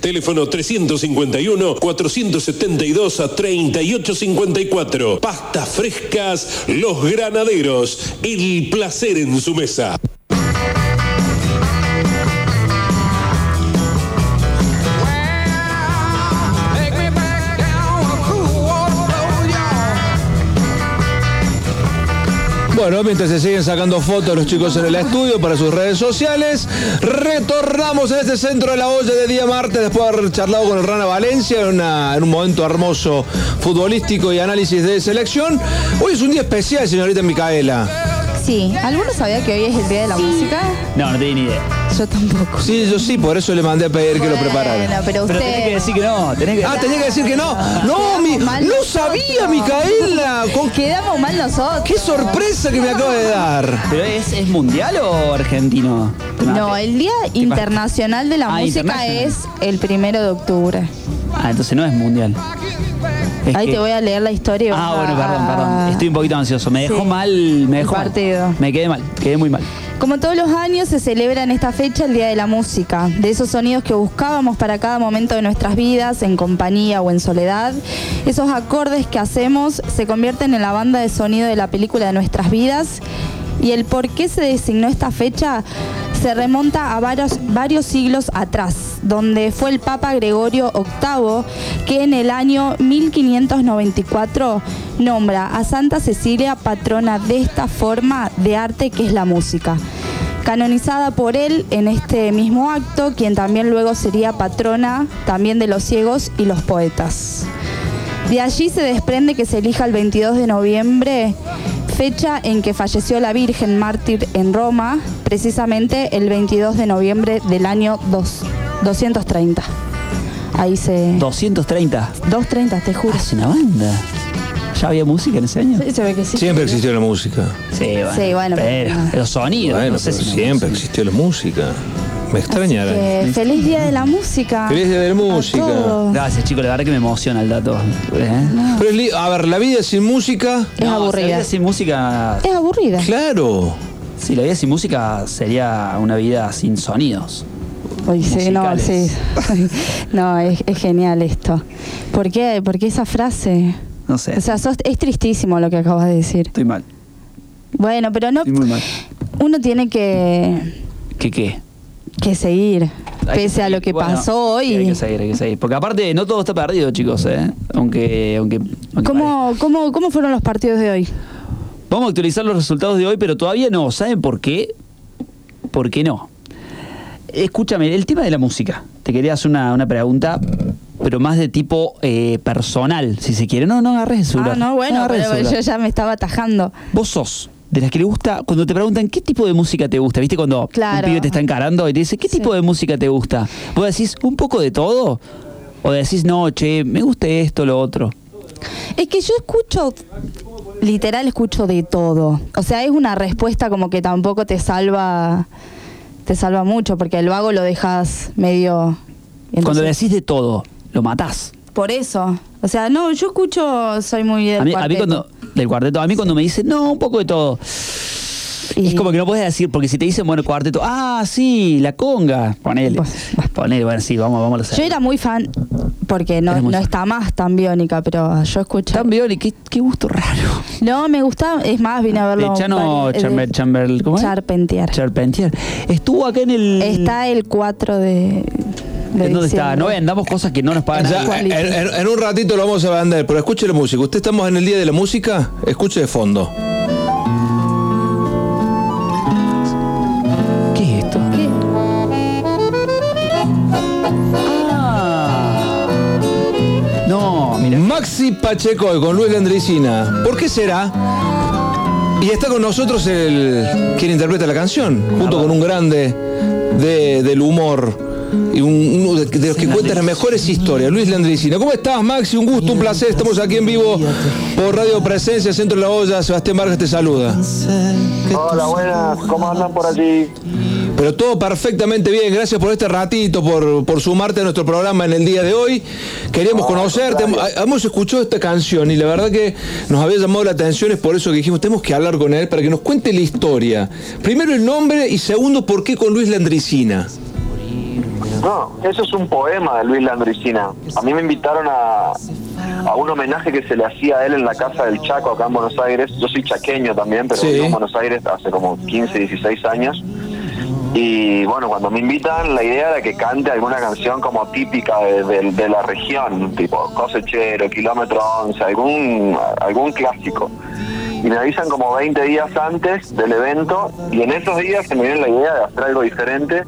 Teléfono 351 472 a 3854. Pastas frescas Los Granaderos. El placer en su mesa. Bueno, mientras se siguen sacando fotos los chicos en el estudio para sus redes sociales, retornamos en este centro de la olla de día martes después de haber charlado con el Rana Valencia en, en un momento hermoso futbolístico y análisis de selección. Hoy es un día especial, señorita Micaela. Sí, ¿alguno sabía que hoy es el día de la música? No, no tenía ni idea. Yo tampoco. Sí, yo sí, por eso le mandé a pedir que lo preparara. Bueno, pero Pero usted. tenés que decir que no, tenés que Ah, tenía que decir que no. No, mi, mal no nosotros. sabía, Micaela. Con Quedamos mal nosotros. qué sorpresa que me acaba de dar. ¿Pero es, es mundial o argentino? No, el Día Internacional de la Ah, Música internacional. es el primero de octubre. Ah, entonces no es mundial. Es Ahí que- te voy a leer la historia. y vas Ah, bueno, perdón, perdón. Estoy un poquito ansioso. Me dejó Sí. mal, me dejó mal. partido. Me quedé mal, quedé muy mal. Como todos los años se celebra en esta fecha el Día de la Música, de esos sonidos que buscábamos para cada momento de nuestras vidas, en compañía o en soledad. Esos acordes que hacemos se convierten en la banda de sonido de la película de nuestras vidas. Y el por qué se designó esta fecha se remonta a varios, varios siglos atrás. donde fue el Papa Gregorio VIII que en el año 1594 nombra a Santa Cecilia patrona de esta forma de arte que es la música. Canonizada por él en este mismo acto, quien también luego sería patrona también de los ciegos y los poetas. De allí se desprende que se elija el 22 de noviembre, fecha en que falleció la Virgen mártir en Roma, precisamente el 22 de noviembre del año 230. Ahí se... 230. 230, te juro. Es una banda. ¿Ya había música en ese año? Sí, se ve que sí. Siempre existió la música. Sí, bueno. Sí, bueno, pero, pero- los sonidos. Bueno, no sé pero si siempre existió la música. Me extrañará. Que feliz día de la música. Feliz día de la música. todos. Gracias, chicos, la verdad que me emociona el dato. ¿eh? Pero es li- a ver, la vida sin música. Es No, aburrida. La vida sin música. Es aburrida. Claro. Sí, la vida sin música sería una vida sin sonidos. Uy, sí, no, sí. no, es, es genial esto. ¿Por qué? ¿Por qué esa frase? No sé. O sea, sos- es tristísimo lo que acabas de decir. Estoy mal. Bueno, pero no. Estoy muy mal. Uno tiene que, ¿Qué qué? Que seguir, Hay que pese a lo que Bueno, pasó sí, hay hoy. que seguir, hay que seguir. Porque aparte, no todo está perdido, chicos, ¿eh? Aunque. aunque, aunque ¿Cómo, cómo, ¿Cómo fueron los partidos de hoy? Vamos a actualizar los resultados de hoy, pero todavía no. ¿Saben por qué? ¿Por qué no? Escúchame, el tema de la música. Te quería hacer una, una pregunta, pero más de tipo eh, personal, si se quiere. No, no agarres el celular. Ah, no, bueno, pero yo ya me estaba atajando. Vos sos de las que le gusta, cuando te preguntan qué tipo de música te gusta, ¿viste? Cuando Claro. un pibe te está encarando y te dice, ¿qué tipo de música te gusta? ¿Vos decís un poco de todo? ¿O decís, no, che, me gusta esto, lo otro? Es que yo escucho, literal escucho de todo. O sea, es una respuesta como que tampoco te salva, te salva mucho, porque el vago lo dejas medio... Cuando decís de todo, lo matás. Por eso. O sea, no, yo escucho, soy muy del A mí, a mí cuarteto. cuando, del cuarteto, a mí cuando me dicen, no, un poco de todo. Es como que no puedes decir, porque si te dicen, bueno, cuarteto, ah, sí, la conga, ponele. Ponele, bueno, sí, vamos, vamos a hacer. Yo era muy fan, porque no, no fan. está más tan biónica, pero yo escucho. Tan biónica, qué, qué gusto raro. No, me gusta, es más, vine a verlo. De Chano varias- Chamber, de Chamber, ¿cómo es? Charpentier. Charpentier. Estuvo acá en el. Está el 4 de. De ¿En dónde está? No vendamos cosas que no nos pagan Ya, en, en- en un ratito lo vamos a vender, pero escuche la música. Usted estamos en el día de la música, escuche de fondo. ¿Qué es esto? ¿Qué? Ah. No, mira. Maxi Pacheco con Luis Landricina. ¿Por qué será? Y está con nosotros el quien interpreta la canción, junto con un grande de- del humor uno de, de los que cuenta las mejores historias, Luis Landricina. ¿Cómo estás, Maxi? Un gusto, un placer. Estamos aquí en vivo por Radio Presencia, Centro de la Olla. Sebastián Vargas te saluda. Hola, buenas, ¿cómo andan por allí? Pero todo perfectamente bien. Gracias por este ratito, por, por sumarte a nuestro programa en el día de hoy. Queríamos conocerte. Ha- Hemos escuchado esta canción y la verdad que nos había llamado la atención. Es por eso que dijimos, tenemos que hablar con él para que nos cuente la historia. Primero el nombre y segundo, ¿por qué con Luis Landricina? No, eso es un poema de Luis Landricina. A mí me invitaron a, a un homenaje que se le hacía a él en la casa del Chaco, acá en Buenos Aires. Yo soy chaqueño también, pero Sí. vivo en Buenos Aires hace como 15, 16 años. Y bueno, cuando me invitan, la idea era que cante alguna canción como típica de, de- de la región, tipo Cosechero, Kilómetro 11, algún, algún clásico. Y me avisan como 20 días antes del evento, y en esos días se me viene la idea de hacer algo diferente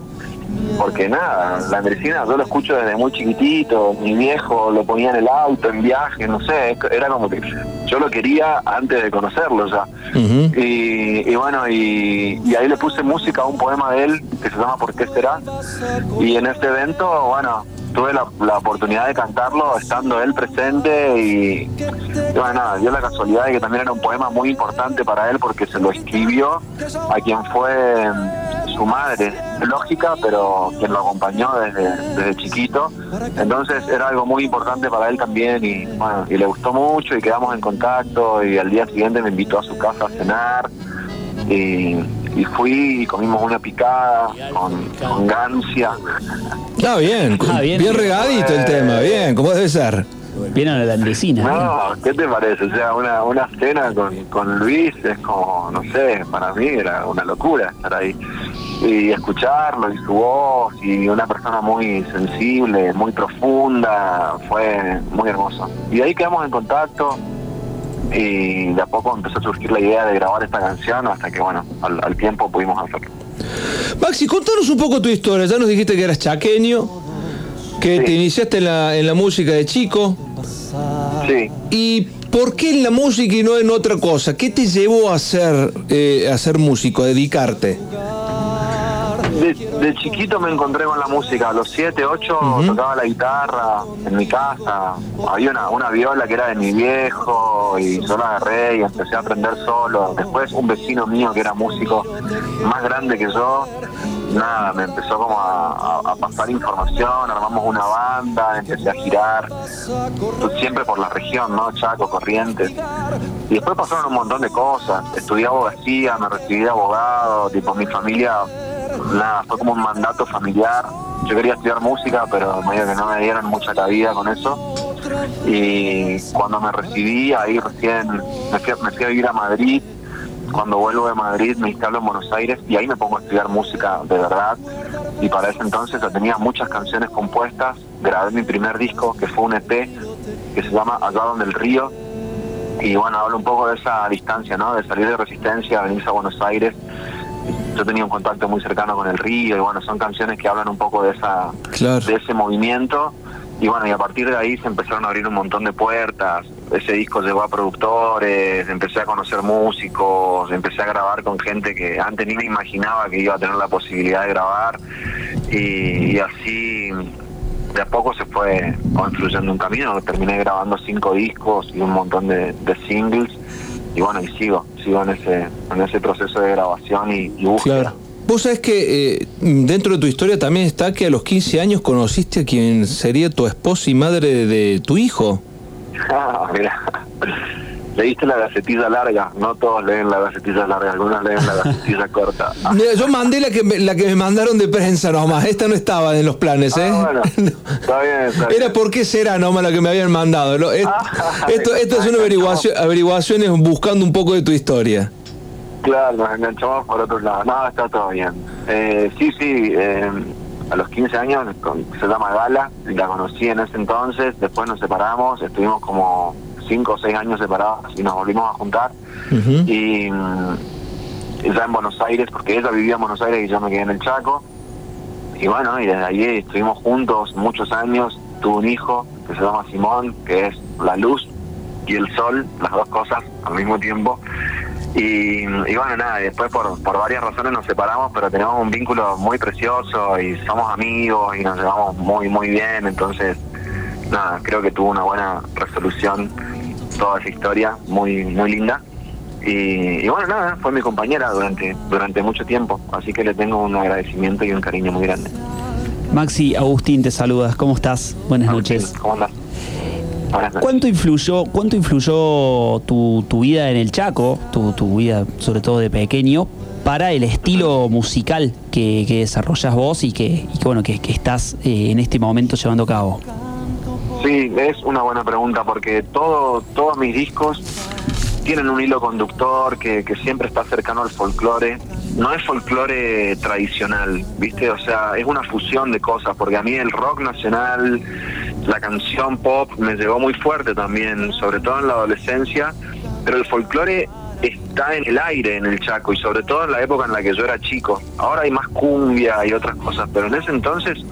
porque nada, la medicina yo lo escucho desde muy chiquitito, mi viejo lo ponía en el auto, en viaje, no sé, era como que yo lo quería antes de conocerlo ya. Y, y bueno, y, y ahí le puse música a un poema de él que se llama ¿Por qué será? Y en este evento, bueno, tuve la, la oportunidad de cantarlo estando él presente y, y bueno, nada, dio la casualidad de que también era un poema muy importante para él porque se lo escribió a quien fue su madre, lógica, pero quien lo acompañó desde, desde chiquito. Entonces era algo muy importante para él también y bueno, y le gustó mucho y quedamos en contacto y al día siguiente me invitó a su casa a cenar y, y fui y comimos una picada con, con gancia. Ah, bien, Ah, bien, bien. regadito el tema, bien, como debe ser. Viene a la landricina. No, ¿qué te parece? O sea, una, una cena con, con Luis es como, no sé, para mí era una locura estar ahí. Y escucharlo y su voz y una persona muy sensible, muy profunda, fue muy hermoso. Y de ahí quedamos en contacto y de a poco empezó a surgir la idea de grabar esta canción hasta que bueno, al, tiempo pudimos hacerlo. Maxi, contanos un poco tu historia. Ya nos dijiste que eras chaqueño, que te iniciaste en la, en la música de chico. Sí. ¿Y por qué en la música y no en otra cosa? ¿Qué te llevó a ser, eh, a ser músico, a dedicarte? De, chiquito me encontré con la música. A los 7, 8 tocaba la guitarra en mi casa. Había una, una viola que era de mi viejo y yo la agarré y empecé a aprender solo. Después un vecino mío que era músico más grande que yo, nada, me empezó como a, pasar información, armamos una banda, empecé a girar, siempre por la región, ¿no? Chaco, Corrientes. Y después pasaron un montón de cosas. Estudié abogacía, me recibí de abogado, tipo mi familia nada, fue como un mandato familiar. Yo quería estudiar música, pero medio que no me dieron mucha cabida con eso. Y cuando me recibí, ahí recién me fui, a vivir a Madrid. Cuando vuelvo de Madrid me instalo en Buenos Aires y ahí me pongo a estudiar música de verdad. Y para ese entonces ya tenía muchas canciones compuestas. Grabé mi primer disco, que fue un EP, que se llama Allá donde el río. Y bueno, hablo un poco de esa distancia, ¿no? De salir de Resistencia, venirse a Buenos Aires yo tenía un contacto muy cercano con el río y bueno, son canciones que hablan un poco de esa de ese movimiento y bueno, y a partir de ahí se empezaron a abrir un montón de puertas. Ese disco llegó a productores, empecé a conocer músicos, empecé a grabar con gente que antes ni me imaginaba que iba a tener la posibilidad de grabar y, así de a poco se fue construyendo un camino. Terminé grabando cinco discos y un montón de, de singles y bueno, y sigo, sigo en ese, en ese proceso de grabación y, búsqueda. Claro. Vos sabés que eh, dentro de tu historia también está que a los 15 años conociste a quien sería tu esposa y madre de tu hijo. Ah, mira leíste la gacetilla larga, no todos leen la gacetilla larga, algunos leen la gacetilla corta. Mira, yo mandé la que, me, la que me mandaron de prensa nomás, esta no estaba en los planes, ¿eh? Ah, bueno, está bien, está Era por qué será nomás la que me habían mandado. Ah, esto, esto es una averiguación, averiguaciones buscando un poco de tu historia. Claro, nos enganchamos por otro lado. No, está todo bien. Eh, sí, sí, eh, a los 15 años se llama Gala, la conocí en ese entonces, después nos separamos, estuvimos como cinco o seis años separados y nos volvimos a juntar. Y mm, ya en Buenos Aires, porque ella vivía en Buenos Aires y yo me quedé en el Chaco. Y bueno, y desde allí estuvimos juntos muchos años. Tuve un hijo que se llama Simón, que es la luz y el sol, las dos cosas al mismo tiempo. Y, bueno, nada, después por, por varias razones nos separamos, pero tenemos un vínculo muy precioso y somos amigos y nos llevamos muy, muy bien. Entonces, nada, creo que tuvo una buena resolución toda esa historia, muy, muy linda. Y, bueno, nada, fue mi compañera durante, durante mucho tiempo, así que le tengo un agradecimiento y un cariño muy grande. Maxi, Agustín, te saludas, ¿cómo estás? Buenas noches. ¿Cómo andas? ¿Cuánto influyó, cuánto influyó tu, tu vida en el Chaco, tu, tu, vida sobre todo de pequeño, para el estilo musical que, que desarrollas vos y que, y bueno, que, que estás eh, en este momento llevando a cabo? Sí, es una buena pregunta porque todo, todos mis discos tienen un hilo conductor que, siempre está cercano al folclore. No es folclore tradicional, ¿viste? O sea, es una fusión de cosas, porque a mí el rock nacional, la canción pop me llegó muy fuerte también, sobre todo en la adolescencia, pero el folclore está en el aire en el Chaco y sobre todo en la época en la que yo era chico. Ahora hay más cumbia y otras cosas, pero en ese entonces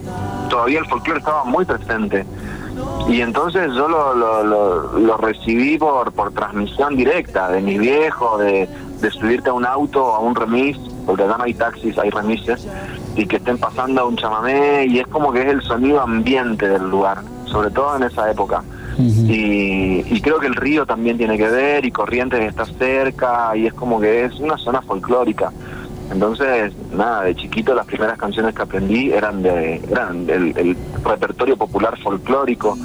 todavía el folclore estaba muy presente. Y entonces yo lo, lo, lo, recibí por, por transmisión directa de mi viejo, de, de subirte a un auto, a un remis, porque acá no hay taxis, hay remises, y que estén pasando a un chamamé, y es como que es el sonido ambiente del lugar, sobre todo en esa época. y, y, creo que el río también tiene que ver, y Corrientes está cerca, y es como que es una zona folclórica. Entonces, nada, de chiquito las primeras canciones que aprendí eran de eran del, repertorio popular folclórico.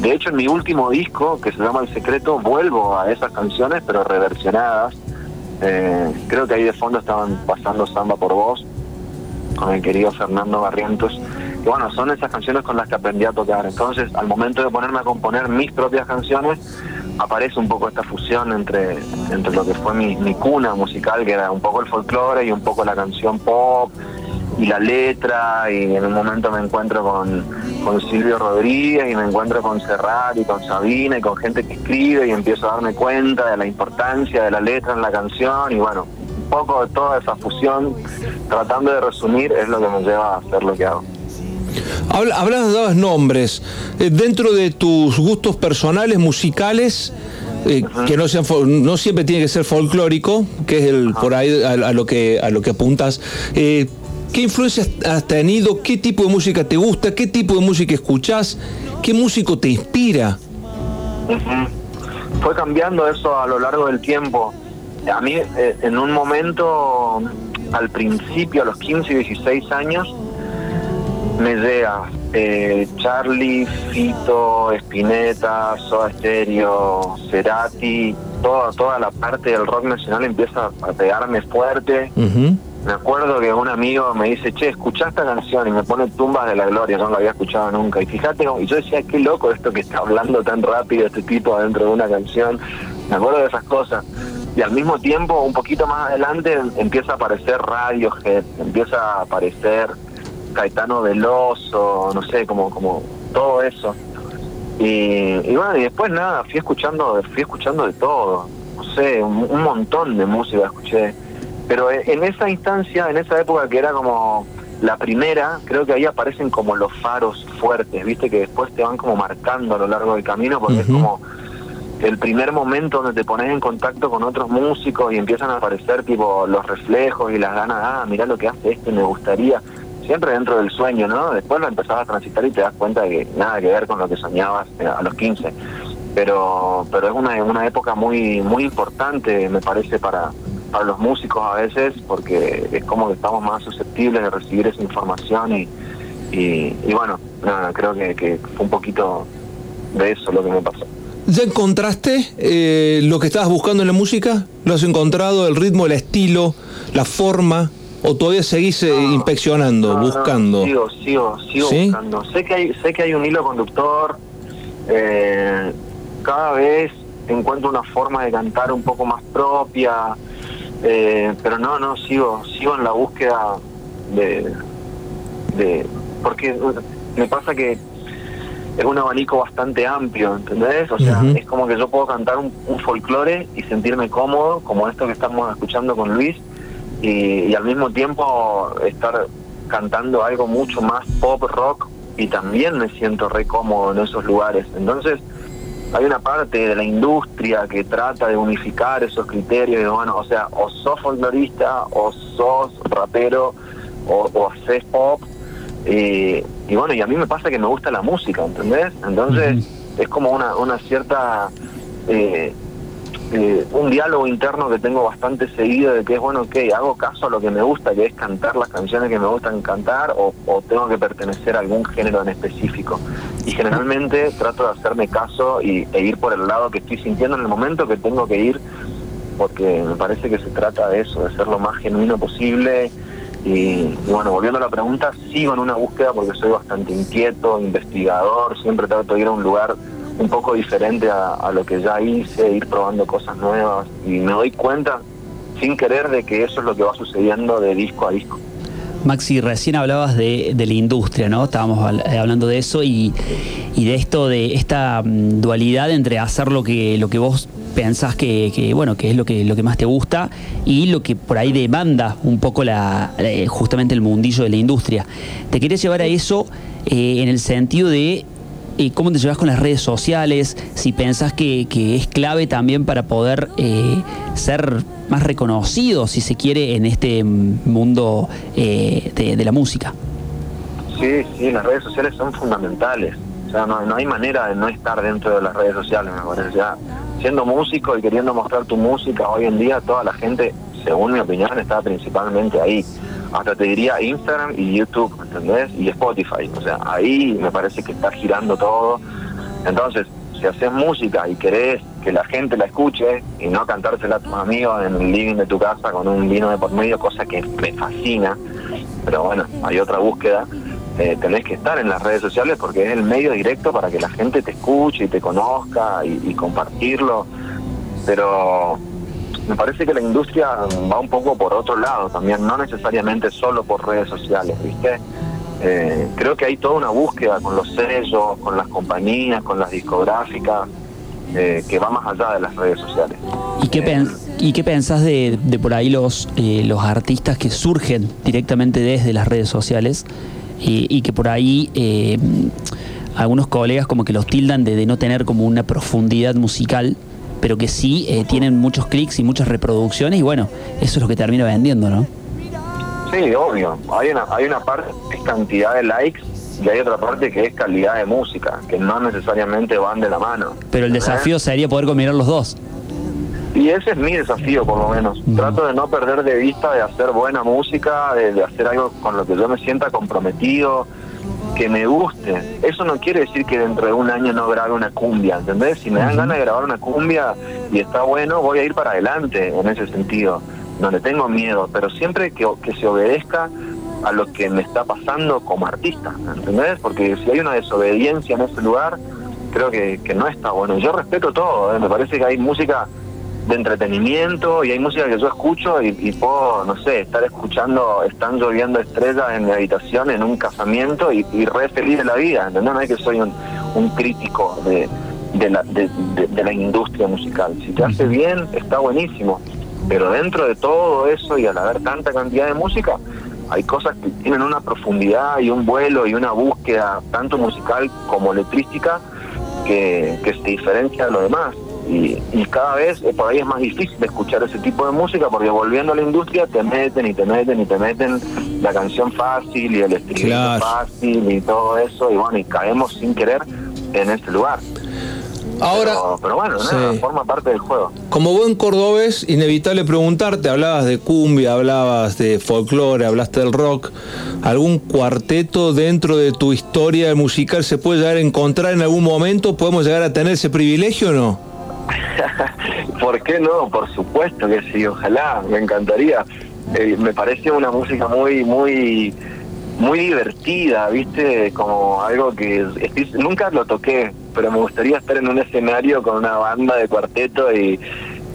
De hecho, en mi último disco, que se llama El Secreto, vuelvo a esas canciones, pero reversionadas. Eh, creo que ahí de fondo estaban pasando Samba por Voz, con el querido Fernando Barrientos. Y bueno, son esas canciones con las que aprendí a tocar. Entonces, al momento de ponerme a componer mis propias canciones, aparece un poco esta fusión entre, entre lo que fue mi, mi cuna musical, que era un poco el folclore y un poco la canción pop y la letra y en un momento me encuentro con, con Silvio Rodríguez y me encuentro con Serrat y con Sabina y con gente que escribe y empiezo a darme cuenta de la importancia de la letra en la canción y bueno, un poco de toda esa fusión, tratando de resumir, es lo que me lleva a hacer lo que hago. Habla- Hablabas, dabas nombres. Eh, dentro de tus gustos personales, musicales, eh, que no sean no siempre tiene que ser folclórico, que es el por ahí a, a lo que a lo que apuntas. eh, ¿Qué influencias has tenido? ¿Qué tipo de música te gusta? ¿Qué tipo de música escuchás? ¿Qué músico te inspira? Fue cambiando eso a lo largo del tiempo. A mí, eh, en un momento, al principio, a los 15 y 16 años, me llega eh, Charlie, Fito, Spinetta, Soda Stereo, Cerati, toda, toda la parte del rock nacional empieza a pegarme fuerte. Me acuerdo que un amigo me dice, che, escuchá esta canción y me pone Tumbas de la Gloria, yo no la había escuchado nunca. Y fíjate, y yo decía, qué loco esto que está hablando tan rápido este tipo adentro de una canción. Me acuerdo de esas cosas. Y al mismo tiempo, un poquito más adelante, empieza a aparecer Radiohead, empieza a aparecer Caetano Veloso, no sé, como, como todo eso. Y, y bueno, y después nada, fui escuchando, fui escuchando de todo, no sé, un, un montón de música escuché. Pero en en esa instancia, en esa época que era como la primera, creo que ahí aparecen como los faros fuertes, viste, que después te van como marcando a lo largo del camino, porque es como el primer momento donde te pones en contacto con otros músicos y empiezan a aparecer tipo los reflejos y las ganas, ah, mirá lo que hace este, me gustaría. Siempre dentro del sueño, ¿no? Después lo empezás a transitar y te das cuenta de que nada que ver con lo que soñabas eh, a los 15. Pero pero es una, una época muy muy importante, me parece, para, para los músicos a veces, porque es como que estamos más susceptibles de recibir esa información y, y, y bueno, nada, creo que, que fue un poquito de eso lo que me pasó. ¿Ya encontraste eh, lo que estabas buscando en la música? ¿Lo has encontrado? ¿El ritmo, el estilo, la forma? ¿O todavía seguís eh, inspeccionando, No, no, buscando? sigo, sigo, sigo ¿Sí? buscando. Sé que hay, sé que hay un hilo conductor. eh, cada vez encuentro una forma de cantar un poco más propia. eh, pero no, no, sigo, sigo en la búsqueda de, de, porque me pasa que es un abanico bastante amplio, ¿entendés? O sea, es como que yo puedo cantar un, un folclore y sentirme cómodo, como esto que estamos escuchando con Luis, y, y al mismo tiempo estar cantando algo mucho más pop rock y también me siento re cómodo en esos lugares. Entonces, hay una parte de la industria que trata de unificar esos criterios, y bueno, o sea, o sos folclorista, o sos rapero, o, o haces pop, y, y bueno, y a mí me pasa que me gusta la música, ¿entendés? Entonces, es como una, una cierta... eh, eh, un diálogo interno que tengo bastante seguido de que es bueno, ok, hago caso a lo que me gusta, que es cantar las canciones que me gustan cantar, o, tengo que pertenecer a algún género en específico. Y generalmente trato de hacerme caso y, e ir por el lado que estoy sintiendo en el momento que tengo que ir, porque me parece que se trata de eso, de ser lo más genuino posible. Y bueno, volviendo a la pregunta, sigo en una búsqueda porque soy bastante inquieto, investigador, siempre trato de ir a un lugar un poco diferente a, a lo que ya hice, ir probando cosas nuevas y me doy cuenta sin querer de que eso es lo que va sucediendo de disco a disco. Maxi, recién hablabas de, la industria, ¿no? Estábamos eh, hablando de eso y, y de esto, de esta mm, dualidad entre hacer lo que, lo que vos pensás que, que, bueno, que es lo que, lo que más te gusta y lo que por ahí demanda un poco la, eh, justamente el mundillo de la industria. Te querés llevar a eso eh, en el sentido de eh, cómo te llevas con las redes sociales, si pensás que, que es clave también para poder eh, ser más reconocido, si se quiere, en este mundo eh, de, de la música. Sí, sí, las redes sociales son fundamentales. O sea, no, no hay manera de no estar dentro de las redes sociales, me parece. Sea, siendo músico y queriendo mostrar tu música, hoy en día toda la gente, según mi opinión, está principalmente ahí. Hasta te diría Instagram y YouTube, ¿entendés? Y Spotify. O sea, ahí me parece que está girando todo. Entonces, si haces música y querés que la gente la escuche y no cantársela a tus amigos en el living de tu casa con un vino de por medio, cosa que me fascina, pero bueno, hay otra búsqueda. eh, tenés que estar en las redes sociales porque es el medio directo para que la gente te escuche y te conozca y, y compartirlo. Pero me parece que la industria va un poco por otro lado también, no necesariamente solo por redes sociales, ¿viste? Eh, creo que hay toda una búsqueda con los sellos, con las compañías, con las discográficas, eh, que va más allá de las redes sociales. ¿Y qué, pen- y qué pensás de, de por ahí los, eh, los artistas que surgen directamente desde las redes sociales y, y que por ahí eh, algunos colegas como que los tildan de, de no tener como una profundidad musical, pero que sí eh, tienen muchos clics y muchas reproducciones y bueno, eso es lo que termina vendiendo, ¿no? Sí, obvio. Hay una, hay una parte que es cantidad de likes y hay otra parte que es calidad de música, que no necesariamente van de la mano. Pero el desafío sería poder combinar los dos. Y ese es mi desafío, por lo menos. Trato de no perder de vista de hacer buena música, de, de hacer algo con lo que yo me sienta comprometido, que me guste. Eso no quiere decir que dentro de un año no grabe una cumbia, ¿entendés? Si me dan ganas de grabar una cumbia y está bueno, voy a ir para adelante en ese sentido. No le tengo miedo, pero siempre que, que se obedezca a lo que me está pasando como artista, ¿entendés? Porque si hay una desobediencia en ese lugar, creo que, que no está bueno. Yo respeto todo, ¿eh? me parece que hay música de entretenimiento y hay música que yo escucho y, y puedo, no sé, estar escuchando, están lloviendo estrellas en mi habitación en un casamiento y, y re feliz de la vida, ¿entendés? No es que soy un, un crítico de, de, la, de, de- de la industria musical. Si te hace bien, está buenísimo, pero dentro de todo eso y al haber tanta cantidad de música, hay cosas que tienen una profundidad y un vuelo y una búsqueda, tanto musical como letrística, que, que se diferencia de lo demás. Y, y cada vez eh, por ahí es más difícil escuchar ese tipo de música porque volviendo a la industria te meten y te meten y te meten la canción fácil y el estribillo Claro. fácil y todo eso y bueno y caemos sin querer en este lugar. Ahora, pero, pero bueno, nada, sí. forma parte del juego. Como buen cordobés, inevitable preguntarte, hablabas de cumbia, hablabas de folclore, hablaste del rock, ¿algún cuarteto dentro de tu historia musical se puede llegar a encontrar en algún momento? ¿Podemos llegar a tener ese privilegio o no? ¿Por qué no? Por supuesto que sí, ojalá, me encantaría. Eh, me parece una música muy, muy, muy divertida, ¿viste? Como algo que nunca lo toqué, pero me gustaría estar en un escenario con una banda de cuarteto y,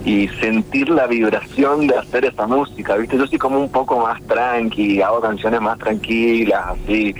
y sentir la vibración de hacer esa música, ¿viste? Yo soy como un poco más tranqui, hago canciones más tranquilas, así.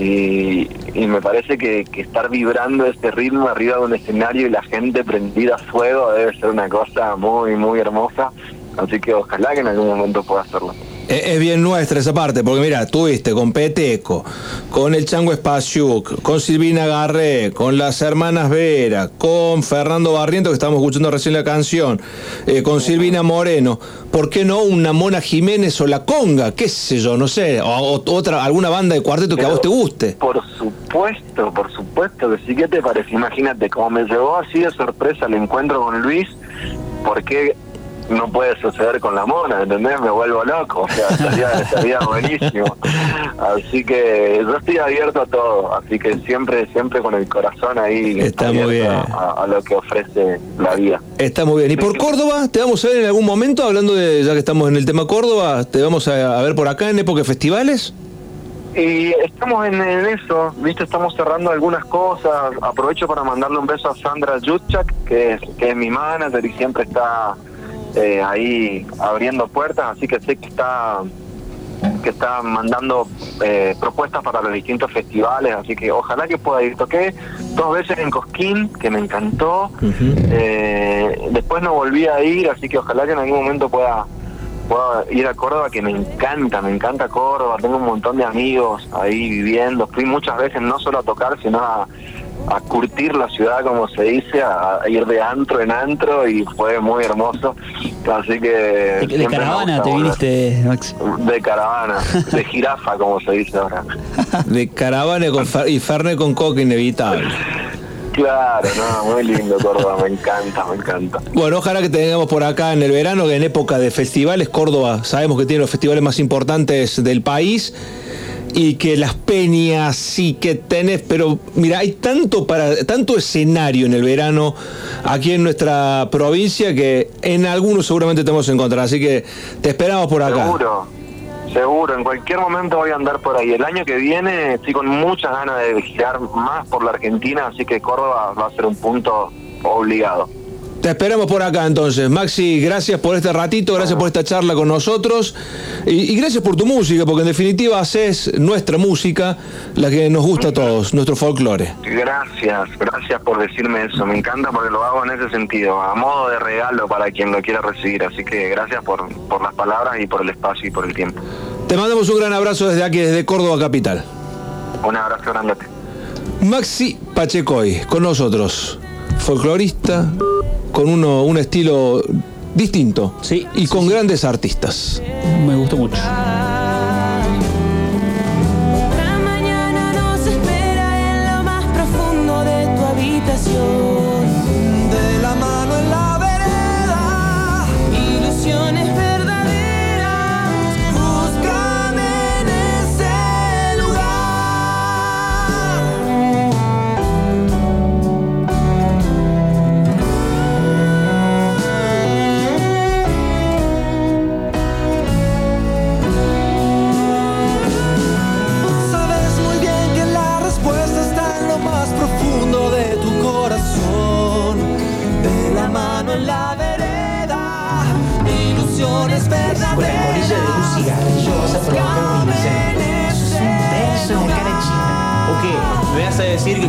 Y, y me parece que, que estar vibrando este ritmo arriba de un escenario y la gente prendida a fuego debe ser una cosa muy, muy hermosa. Así que ojalá que en algún momento pueda hacerlo. Es, bien nuestra esa parte, porque mira, tuviste con Peteco, con el Chango Spasiuk, con Silvina Garré, con las hermanas Vera, con Fernando Barriento, que estamos escuchando recién la canción, eh, con Silvina Moreno. ¿Por qué no una Mona Jiménez o la Conga? ¿Qué sé yo? No sé. O, otra, alguna banda de cuarteto que a vos te guste. Por supuesto, por supuesto que sí. ¿Qué te parece? Imagínate, como me llegó así de sorpresa el encuentro con Luis, ¿por qué no puede suceder con la mona? ¿Entendés? Me vuelvo loco. O sea, estaría, estaría buenísimo. Así que yo estoy abierto a todo. Así que siempre, siempre con el corazón ahí Está muy bien. A, a lo que ofrece la vida. Está muy bien. ¿Y por Córdoba? ¿Te vamos a ver en algún momento? Hablando de, ya que estamos en el tema Córdoba, ¿te vamos a, a ver por acá en época de festivales? Y estamos en, en eso, viste, estamos cerrando algunas cosas. Aprovecho para mandarle un beso a Sandra Jutchak, que es, que es mi manager y siempre está eh, ahí abriendo puertas, así que sé que está que está mandando eh, propuestas para los distintos festivales, así que ojalá que pueda ir. Toqué dos veces en Cosquín, que me encantó. Eh, después no volví a ir, así que ojalá que en algún momento pueda pueda ir a Córdoba, que me encanta, me encanta Córdoba, tengo un montón de amigos ahí viviendo, fui muchas veces no solo a tocar, sino a, a curtir la ciudad, como se dice, a, a ir de antro en antro y fue muy hermoso, así que... De, caravana te viniste, Max. De caravana, de jirafa, como se dice ahora. De caravana con Fer- y Fernet con coca inevitable. Claro, no, muy lindo Córdoba, me encanta, me encanta. Bueno, ojalá que tengamos por acá en el verano, que en época de festivales, Córdoba sabemos que tiene los festivales más importantes del país y que las peñas sí que tenés, pero mira, hay tanto para tanto escenario en el verano aquí en nuestra provincia que en algunos seguramente te vamos a encontrar, así que te esperamos por acá. Seguro, Seguro, en cualquier momento voy a andar por ahí. El año que viene estoy con muchas ganas de girar más por la Argentina, así que Córdoba va a ser un punto obligado. Te esperamos por acá entonces. Maxi, gracias por este ratito, gracias por esta charla con nosotros y, gracias por tu música, porque en definitiva haces nuestra música, la que nos gusta a todos, nuestro folclore. Gracias, gracias por decirme eso. Me encanta porque lo hago en ese sentido, a modo de regalo para quien lo quiera recibir. Así que gracias por, por las palabras y por el espacio y por el tiempo. Te mandamos un gran abrazo desde aquí, desde Córdoba Capital. Un abrazo grande. Maxi Pachecoy, con nosotros, folclorista, con uno, un estilo distinto sí, y con grandes artistas. Me gustó mucho.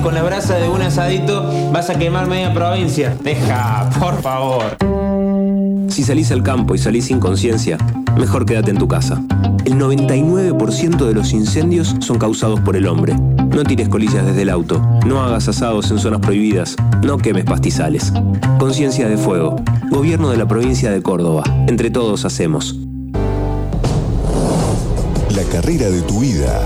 Con la brasa de un asadito vas a quemar media provincia. Deja, por favor. Si salís al campo y salís sin conciencia, mejor quédate en tu casa. El 99% de los incendios son causados por el hombre. No tires colillas desde el auto, no hagas asados en zonas prohibidas, no quemes pastizales. Conciencia de Fuego, Gobierno de la provincia de Córdoba. Entre todos hacemos. La carrera de tu vida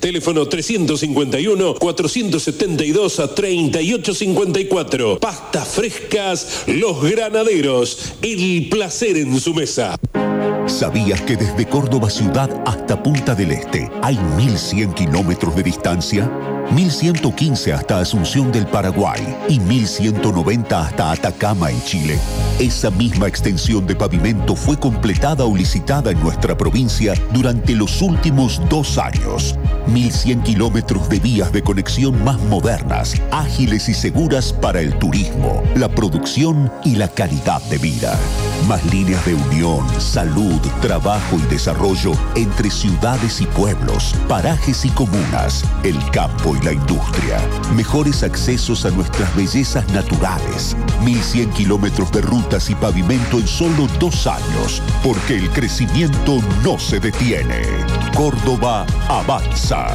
Teléfono 351-472 a 3854. Pastas frescas, los granaderos. El placer en su mesa. ¿Sabías que desde Córdoba ciudad hasta Punta del Este hay 1100 kilómetros de distancia? 1115 hasta Asunción del Paraguay y 1190 hasta Atacama en Chile. Esa misma extensión de pavimento fue completada o licitada en nuestra provincia durante los últimos dos años. 1100 kilómetros de vías de conexión más modernas, ágiles y seguras para el turismo, la producción y la calidad de vida. Más líneas de unión, salud, trabajo y desarrollo entre ciudades y pueblos, parajes y comunas, el campo y la industria. Mejores accesos a nuestras bellezas naturales. 1100 kilómetros de rutas y pavimento en solo dos años, porque el crecimiento no se detiene. Córdoba avanza.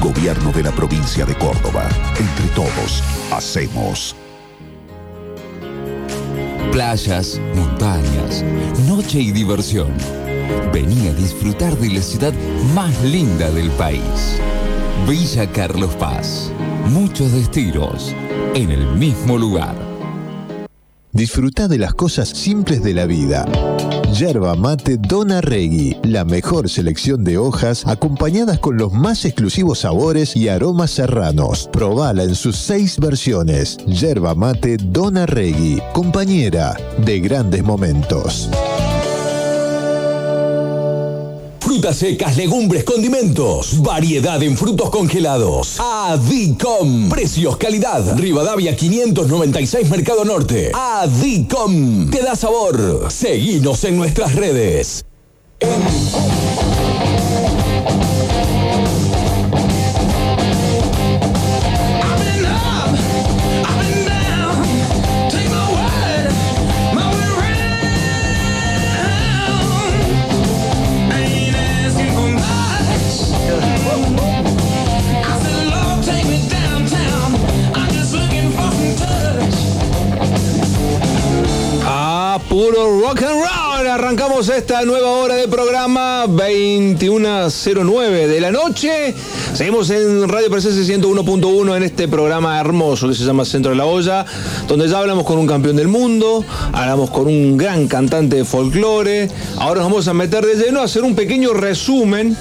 Gobierno de la provincia de Córdoba. Entre todos, hacemos. Playas, montañas, noche y diversión Vení a disfrutar de la ciudad más linda del país. Villa Carlos Paz. Muchos destinos en el mismo lugar. Disfruta de las cosas simples de la vida. Yerba mate Dona Regui, la mejor selección de hojas acompañadas con los más exclusivos sabores y aromas serranos. Probala en sus seis versiones. Yerba mate Dona Regui, compañera de grandes momentos. Frutas secas, legumbres, condimentos. Variedad en frutos congelados. Adicom. Precios, calidad. Rivadavia 596 Mercado Norte. Adicom. Te da sabor. Seguinos en nuestras redes. Puro rock and roll. Arrancamos esta nueva hora de programa 21.09 de la noche. Seguimos en Radio Presencia 101.1 en este programa hermoso que se llama Centro de la Olla, donde ya hablamos con un campeón del mundo, hablamos con un gran cantante de folclore. Ahora nos vamos a meter de lleno a hacer un pequeño resumen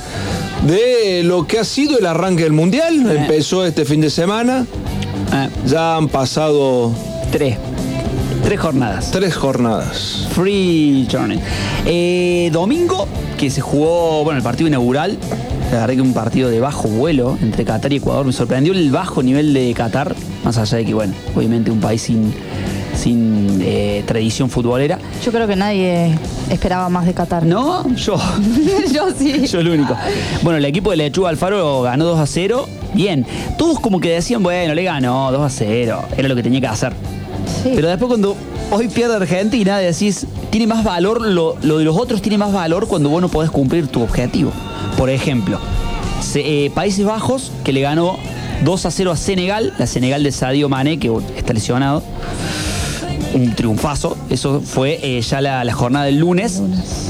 de lo que ha sido el arranque del mundial. Empezó este fin de semana. Ya han pasado tres. Tres jornadas. Tres jornadas. Free Journey. Eh, domingo, que se jugó, bueno, el partido inaugural. La verdad que un partido de bajo vuelo entre Qatar y Ecuador. Me sorprendió el bajo nivel de Qatar, más allá de que, bueno, obviamente un país sin, sin eh, tradición futbolera. Yo creo que nadie esperaba más de Qatar. ¿No? Yo. Yo sí. Yo el único. Bueno, el equipo de Lechuga Alfaro ganó 2 a 0. Bien. Todos como que decían, bueno, le ganó 2 a 0. Era lo que tenía que hacer. Pero después cuando hoy pierde Argentina, decís, tiene más valor, lo, lo de los otros tiene más valor cuando vos no podés cumplir tu objetivo. Por ejemplo, se- eh, Países Bajos, que le ganó 2 a 0 a Senegal, la Senegal de Sadio Mané, que está lesionado. Un triunfazo. Eso fue eh, ya la, la jornada del lunes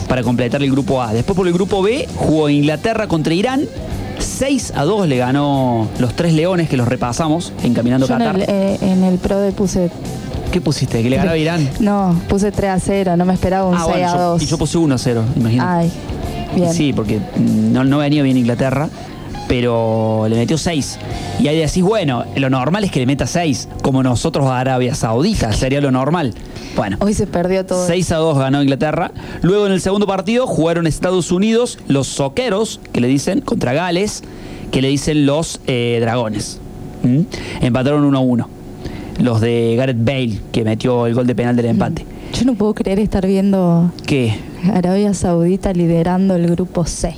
para completar el grupo A. Después por el grupo B jugó Inglaterra contra Irán. 6 a 2 le ganó los tres leones que los repasamos encaminando Yo en Qatar. el, eh, en el pro de puse. ¿Qué pusiste? ¿Que le ganó a Irán? No, puse 3 a 0, no me esperaba un Ah, 6 bueno, a yo- 2. y yo puse 1 a 0, imagínate. Ay, bien. Sí, porque no, no venía bien Inglaterra, pero le metió 6. Y ahí decís, bueno, lo normal es que le meta 6, como nosotros a Arabia Saudita, sería lo normal. Bueno. Hoy se perdió todo. 6 a 2 ganó Inglaterra. Luego en el segundo partido jugaron Estados Unidos, los soqueros, que le dicen, contra Gales, que le dicen los eh, dragones. ¿Mm? Empataron 1 a 1. Los de Gareth Bale, que metió el gol de penal del empate. Yo no puedo creer estar viendo ¿Qué? Arabia Saudita liderando el grupo C.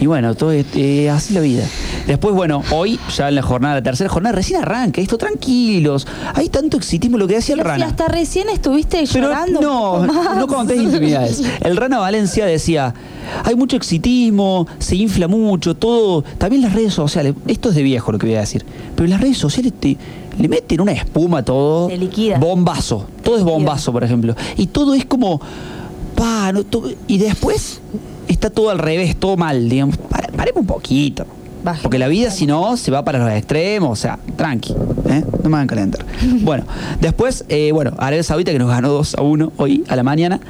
Y bueno, todo es eh, así la vida. Después, bueno, hoy, ya en la jornada, la tercera jornada, recién arranca, esto tranquilos. Hay tanto exitismo, lo que decía el Si Rana. hasta recién estuviste Pero llorando. no, no contés intimidades. El Rana Valencia decía, hay mucho exitismo, se infla mucho, todo. También las redes sociales, esto es de viejo lo que voy a decir, pero las redes sociales te, le meten una espuma a todo. Se liquida. Bombazo. Todo es bombazo, por ejemplo. Y todo es como, pa, no, y después está todo al revés, todo mal, digamos. Pare- Paremos un poquito. Porque la vida, si no, se va para los extremos, o sea, tranqui, ¿eh? no me hagan calentar. Bueno, después, eh, bueno, Arabia Saudita que nos ganó 2 a 1 hoy a la mañana.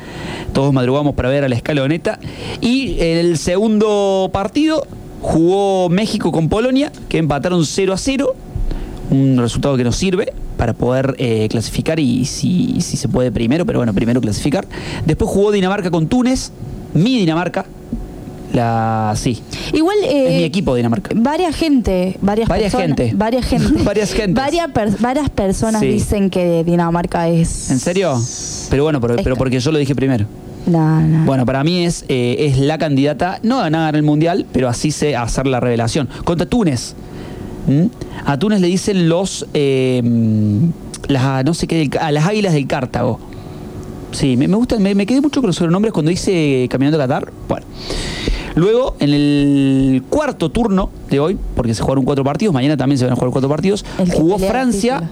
Todos madrugamos para ver a la escaloneta. Y el segundo partido jugó México con Polonia, que empataron 0 a 0. Un resultado que nos sirve para poder eh, clasificar y si, si se puede primero, pero bueno, primero clasificar. Después jugó Dinamarca con Túnez, mi Dinamarca. La, sí, Igual. eh, es mi equipo Dinamarca. Varias gente, varias, Varias personas- gente. varias gente, Varias gentes. varias, per- varias personas Sí. dicen que Dinamarca es. ¿En serio? Pero bueno, pero, pero porque yo lo dije primero. No, no. Bueno, para mí es, eh, es la candidata, no a ganar el mundial, pero así se hacer la revelación. Contra Túnez. ¿Mm? A Túnez le dicen los. eh, las, no sé qué, a las águilas del Cartago. Sí, me, me gusta, me, me quedé mucho con los sobrenombres cuando hice Caminando a Qatar. Bueno. Luego, en el cuarto turno de hoy, porque se jugaron cuatro partidos, mañana también se van a jugar cuatro partidos, jugó Francia,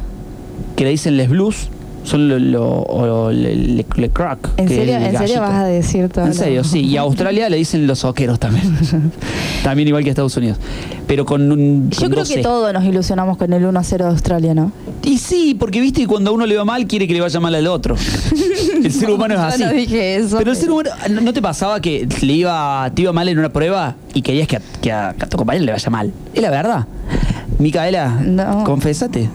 que le dicen Les Blues, Son lo, lo- o le, le- le crack. ¿En serio, ¿En serio vas a decir todo? En lo- serio, sí. Y a Australia le dicen los soqueros también. también igual que a Estados Unidos. Pero con un. Yo con creo dos que C. todos nos ilusionamos con el 1-0 de Australia, ¿no? Y sí, porque viste que cuando a uno le va mal, quiere que le vaya mal al otro. El ser humano es Yo así. no dije eso. Pero el ser humano, ¿no- ¿no te pasaba que le iba, te iba mal en una prueba y querías que a, que a- que a tu compañero le vaya mal? Es la verdad. Micaela, confésate.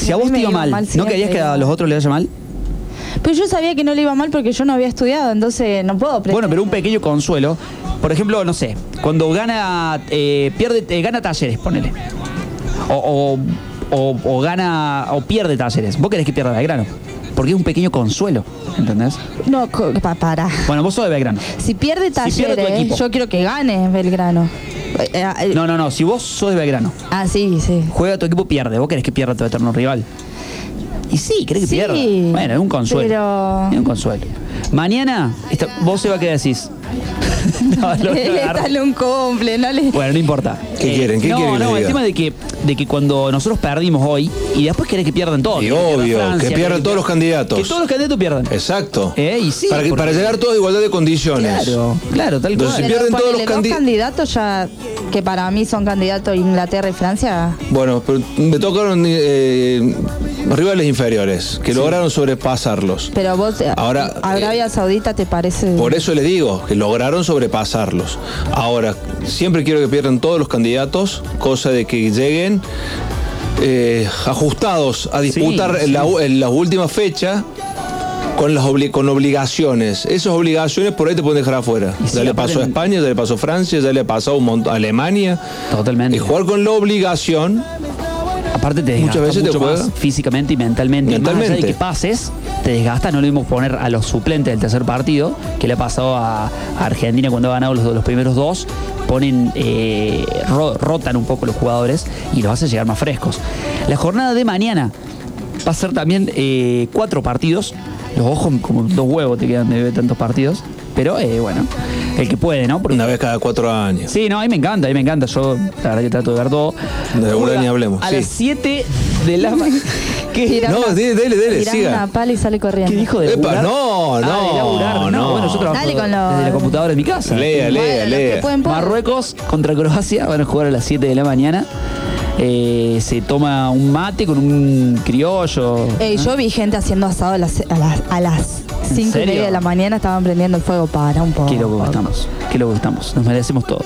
Si a, vos te iba mal, mal ¿no querías que a los otros le vaya mal? Pero yo sabía que no le iba mal porque yo no había estudiado, entonces no puedo aprender. Bueno, pero un pequeño consuelo. Por ejemplo, no sé, cuando gana, eh, pierde, eh, gana talleres, ponele. O, o- o- o gana, o pierde talleres. Vos querés que pierda Belgrano. Porque es un pequeño consuelo, ¿entendés? No, para. Bueno, vos sos de Belgrano. Si pierde pierde talleres, equipo. yo quiero que gane Belgrano. Eh, eh, No, no, no. Si vos sos de Belgrano, Ah, sí, sí. juega tu equipo, pierde. Vos querés que pierda tu eterno rival. Y sí, querés que Sí, pierda. Bueno, es un consuelo. pero- Es un consuelo. Mañana, esta- vos, Eva, ¿qué decís? No, lo- Él está en un cumple, no le... Bueno, no importa. ¿Qué quieren? ¿Qué no, quieren no, les el tema de que, de que cuando nosotros perdimos hoy y después querés que pierdan todos. Y obvio, Francia, que pierdan todos los candidatos. Que todos los candidatos pierdan. Exacto. Eh, y sí, para, que- porque- para llegar todos a igualdad de condiciones. Claro, claro, tal Entonces, cual. si pierden todos los candidatos. candidatos ya, que para mí son candidatos Inglaterra y Francia. Bueno, pero me tocaron eh, rivales inferiores que lograron sobrepasarlos. Pero vos, eh, Ahora, Arabia Saudita te parece... Por eso les digo que lograron sobrepasarlos. Ahora, siempre quiero que pierdan todos los candidatos, cosa de que lleguen eh, ajustados a disputar Sí, en la, sí. en la última fecha con las obli- con obligaciones. Esas obligaciones por ahí te pueden dejar afuera. Sí, ya le pasó a España, ya le pasó a Francia, ya le pasó a, un a Alemania. Totalmente. Y jugar con la obligación Aparte te desgasta Muchas veces te mucho juega. más físicamente y mentalmente. Más allá Mentalmente. de que pases, te desgasta. No lo mismo poner a los suplentes del tercer partido, que le ha pasado a, a Argentina cuando ha ganado los, los primeros dos. Ponen, eh, ro- rotan un poco los jugadores y los hace llegar más frescos. La jornada de mañana va a ser también eh, cuatro partidos. Los ojos como dos huevos te quedan de tantos partidos. Pero eh, bueno, el que puede, ¿no? Porque- una vez cada cuatro años. Sí, no, a mí me encanta, a mí me encanta. Yo, la verdad que trato de ver todo. De ni hablemos, A sí. las 7 de la ma- ¿Qué? Tira No, una- dele, dele, dele, siga. una pala y sale corriendo. ¿Qué dijo de Epa, no, Ah, no, de laburar. no. bueno, yo trabajo Dale con lo- desde la computadora de mi casa. Lea, lea, Bueno, los lea. Marruecos contra Croacia van a jugar a las 7 de la mañana. Eh, se toma un mate con un criollo. Ey, yo vi gente haciendo asado a las, a las, a las cinco y media de la mañana, estaban prendiendo el fuego para un poco. Qué loco estamos. Qué loco estamos. Nos merecemos todo.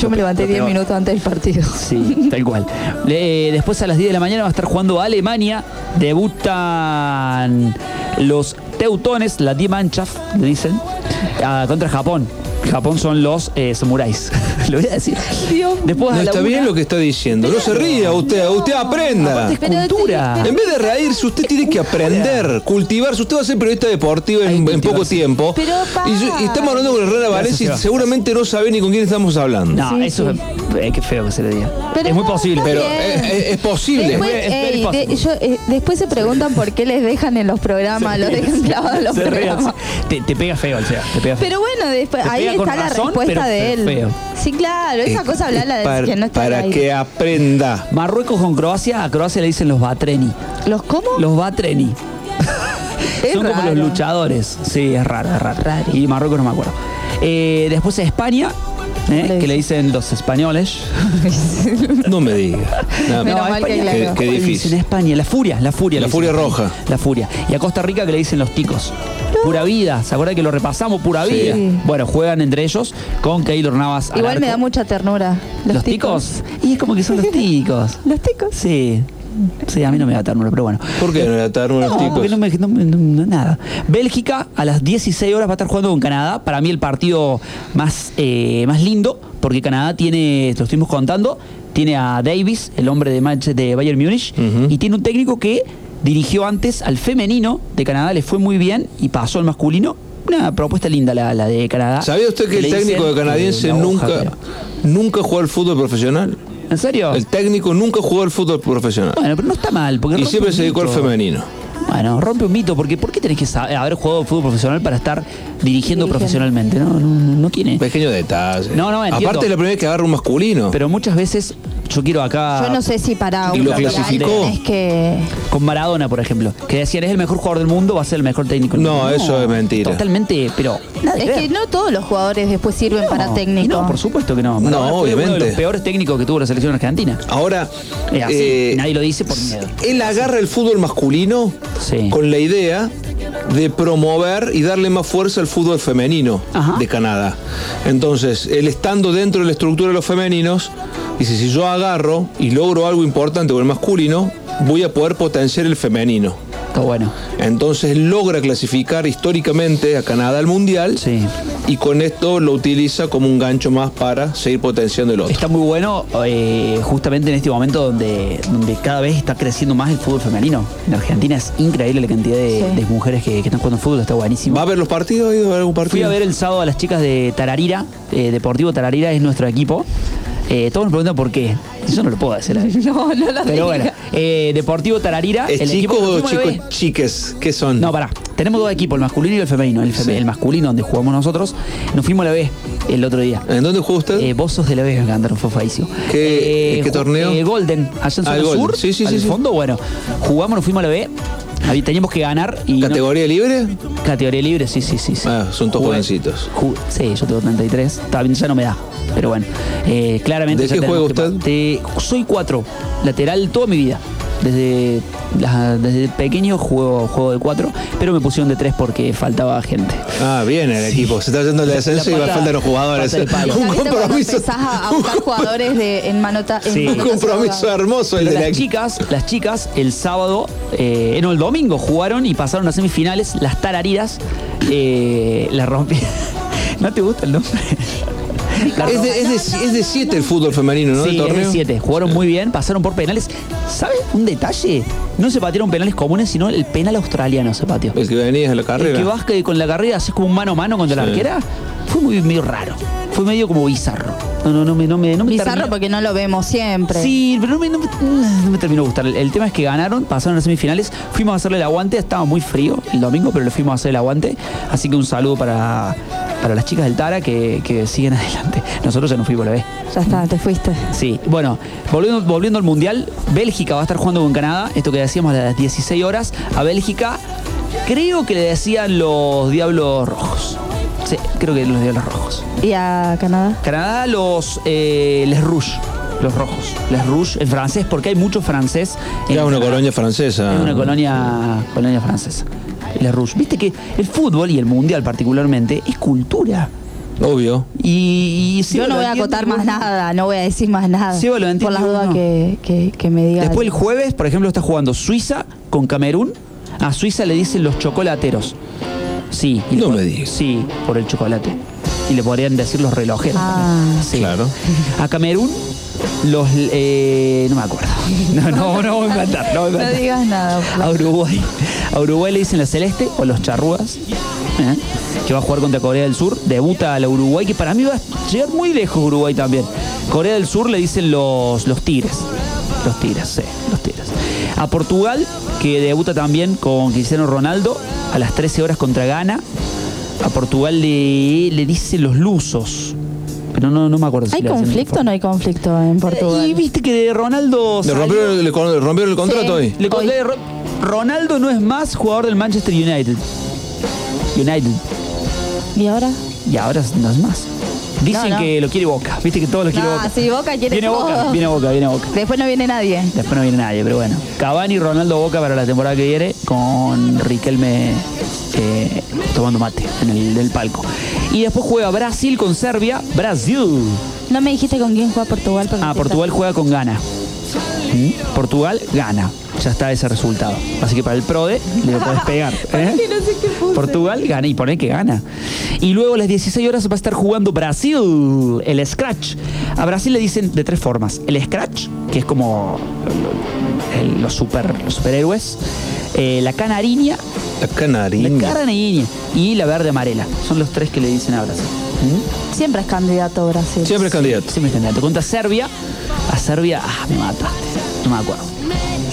Yo me levanté Lo 10 peor. minutos antes del partido. Sí, tal cual. Le- después a las 10 de la mañana va a estar jugando Alemania. Debutan los teutones, la Die Mannschaft, le dicen, ah, contra Japón. Japón son los eh, samuráis. lo voy a decir. Después No está una- bien lo que está diciendo. No se ría usted, usted aprenda. Es cultura. En vez de reírse, usted tiene que aprender, cultivarse. Usted va a ser periodista deportivo en, en poco tiempo. Pero, y, yo- y estamos hablando con Herrera Valencia y seguramente no sabe ni con quién estamos hablando. No, Sí, eso sí. es eh, qué feo que se le diga. Pero es muy posible. Pero bien. es, es- es posible. Después, Es very ey, de- possible. yo, eh, después se preguntan por qué les dejan en los programas, los dejan clavados en los programas. te, te pega feo, o sea, te pega feo. Pero bueno, después, Te ahí con está la razón, respuesta pero de él. feo. Sí, claro, esa Eh, cosa hablarla de para, que no está para que aprenda. Marruecos con Croacia, a Croacia le dicen los Batreni. ¿Los cómo? Los Batreni. Es Son como los luchadores. Sí, es raro, es raro. Raro. Y Marruecos no me acuerdo. Eh, después España, eh, Le que le dicen los españoles. No me diga. No, Menos mal que. Qué- ¿cómo qué difícil. dicen? España, la furia, la furia. La furia dicen. roja. La furia. Y a Costa Rica que le dicen los ticos. Pura vida, ¿se acuerdan que lo repasamos? Pura Sí. vida. Bueno, juegan entre ellos con Keylor Navas. al Igual me da mucha ternura. Los, ¿Los ticos? Y es como que son los ticos. Los ticos. Sí. Sí, a mí no me da ternura, pero bueno. ¿Por qué no le ataron los No, ticos? porque no me, no me- no- no- nada. Bélgica a las 16 horas va a estar jugando con Canadá. Para mí el partido más, eh, más lindo, porque Canadá tiene, te lo estuvimos contando, tiene a Davis, el hombre de, Manche- de Bayern Múnich, y tiene un técnico que dirigió antes al femenino de Canadá, le fue muy bien y pasó al masculino. Una propuesta linda la, la de Canadá. ¿Sabía usted que el técnico de canadiense hoja, nunca, pero- nunca jugó al fútbol profesional? ¿En serio? El técnico nunca jugó al fútbol profesional. Bueno, pero no está mal. Porque Y siempre se dedicó al femenino. Bueno, rompe un mito, porque ¿por qué tenés que saber- haber jugado fútbol profesional para estar dirigiendo Dirigiendo. profesionalmente? No, no, no, no tiene. Pequeño detalle. No, no, entiendo. Aparte es la primera vez que agarra un masculino. Pero muchas veces Yo quiero acá. Yo no sé si para ¿Y un lo clasificó? Es que. Con Maradona, por ejemplo. Que decían, es el mejor jugador del mundo, va a ser el mejor técnico del No, eso es mentira. Totalmente, pero. nada Es que no todos los jugadores después sirven para técnico. No, por supuesto que no. No, Maradona fue Uno de obviamente. los peores técnicos que tuvo la selección argentina. Ahora, Es así. eh, Nadie lo dice por miedo. él agarra el fútbol masculino Sí. con la idea de promover y darle más fuerza al fútbol femenino Ajá. de Canadá. Entonces, él estando dentro de la estructura de los femeninos, dice, si yo agarro y logro algo importante con el masculino, voy a poder potenciar el femenino. Está bueno. Entonces logra clasificar históricamente a Canadá al Mundial Sí. y con esto lo utiliza como un gancho más para seguir potenciando el otro. Está muy bueno eh, justamente en este momento donde, donde cada vez está creciendo más el fútbol femenino. En Argentina es increíble la cantidad de, Sí. de mujeres que, que están jugando fútbol, está buenísimo. ¿Va a ver los partidos? ¿Ha ido a ver algún partido? Fui a ver el sábado a las chicas de Tararira, eh, Deportivo Tararira es nuestro equipo. Eh, todos me preguntan por qué. Yo no lo puedo hacer. No, no lo Pero bueno, eh, Deportivo Tararira. ¿Es el chico equipo o chico chiques? ¿Qué son? No, pará. Tenemos dos equipos, el masculino y el femenino. El, feme- el masculino, donde jugamos nosotros, nos fuimos a la B el otro día. ¿En dónde juega usted? Eh, vos sos de la B, me encantaron, fue feísimo. ¿Qué- qué ju- torneo? eh, Golden, allá en Ah, zona el Golden. sur. Sí, sí, al sí, sí. fondo, bueno. Jugamos, nos fuimos a la B. Ahí Teníamos que ganar y. no- ¿Categoría libre? categoría libre, sí, sí, sí. sí. Ah, son todos Jugué- jovencitos. ju- sí, yo tengo 33. Está bien, ya no me da. Pero bueno, eh, claramente. ¿De ya qué tenemos juega que- usted? de- soy cuatro, lateral toda mi vida. Desde, la- desde pequeño juego, juego de cuatro, pero me pusieron de tres porque faltaba gente. Ah, bien el equipo. Se está yendo el descenso y La va pata- faltan los jugadores. Un ¿Viste cuando compromiso. empezás a, a buscar jugadores de, en manota? en. Un compromiso hermoso el de la las chicas, las chicas, el sábado, eh, no, el domingo jugaron y pasaron a semifinales. Las tarariras eh, la rompieron. ¿No te gusta el nombre? La Es de, es, de, es de siete el fútbol femenino, ¿no? Sí, el es de siete. Jugaron muy bien, pasaron por penales. ¿Sabes un detalle? No se patearon penales comunes, sino el penal australiano se pateó. El que venía de la El carrera. que vas que con la carrera haces como un mano a mano contra la Sí. arquera. Fue muy medio raro. Fue medio como bizarro. No, no, no me, no me, no me Bizarro terminó- porque no lo vemos siempre. Sí, pero no me, no me- no me terminó de gustar. El, el tema es que ganaron, pasaron a las semifinales, fuimos a hacerle el aguante, estaba muy frío el domingo, pero le fuimos a hacer el aguante. Así que un saludo para, para las chicas del Tara que, que siguen adelante. Nosotros ya nos fuimos la vez. Ya está, te fuiste. Sí, bueno, volviendo, volviendo al Mundial, Bélgica va a estar jugando con Canadá, esto que decíamos a las 16 horas, a Bélgica, creo que le decían los Diablos Rojos. Sí, creo que los Diablos Rojos. ¿Y a Canadá? Canadá, los eh, Les Rouges, los rojos. Les Rouges en francés, porque hay mucho francés. en Era una Canadá. colonia francesa. Es una colonia, colonia francesa. Les Rouges. Viste que el fútbol y el mundial particularmente es cultura. Obvio. Y, y Yo Seba no voy a acotar más nada, no voy a decir más nada. Sí, lo entiende por las dudas uno. que, que, que me digas. Después el jueves, por ejemplo, está jugando Suiza con Camerún. A Suiza le dicen los chocolateros. Sí. y No por- me digas. Sí, por el chocolate. Y le podrían decir los relojeros. Ah. Sí. Claro. A Camerún, los. eh, no me acuerdo. No, no, no voy a inventar. No, voy a No inventar. digas nada. A Uruguay. A Uruguay le dicen la celeste o los charrúas. ¿eh? Que va a jugar contra Corea del Sur. Debuta a la Uruguay, que para mí va a llegar muy lejos Uruguay también. Corea del Sur le dicen los, los tigres. Los tigres, sí, los tigres. A Portugal, que debuta también con Cristiano Ronaldo a las 13 horas contra Ghana. A Portugal le, le dicen los lusos. Pero no, no me acuerdo si ¿Hay conflicto o no hay conflicto en Portugal? Y viste que de Ronaldo. ¿Le rompieron, le con- rompieron el contrato Sí. hoy? le conté, Ro- Ronaldo no es más jugador del Manchester United. United. ¿Y ahora? Y ahora no es más. Dicen No, no. que lo quiere Boca. Viste que todo lo quiere No, Boca. si Boca quiere Viene todo. Boca, viene Boca, viene Boca. Después no viene nadie. Después no viene nadie, pero bueno. Cavani, Ronaldo, Boca para la temporada que viene con Riquelme eh, tomando mate en el del palco. Y después juega Brasil con Serbia. Brasil. No me dijiste con quién juega Portugal. Ah, Portugal juega con Ghana. Portugal gana. Ya está ese resultado. Así que para el PRODE le lo podés pegar. ¿eh? Sí, no sé qué puse. Portugal gana y pone que gana. Y luego a las 16 horas va a estar jugando Brasil, el Scratch. A Brasil le dicen de tres formas. El Scratch, que es como el- los, super, los superhéroes. eh, la canariña, La la canariña. canariña y la verde amarela. Son los tres que le dicen a Brasil. ¿Mm? Siempre es candidato Brasil. Siempre es candidato. Siempre es candidato. Contra Serbia. A Serbia, ah, me mataste. No me acuerdo.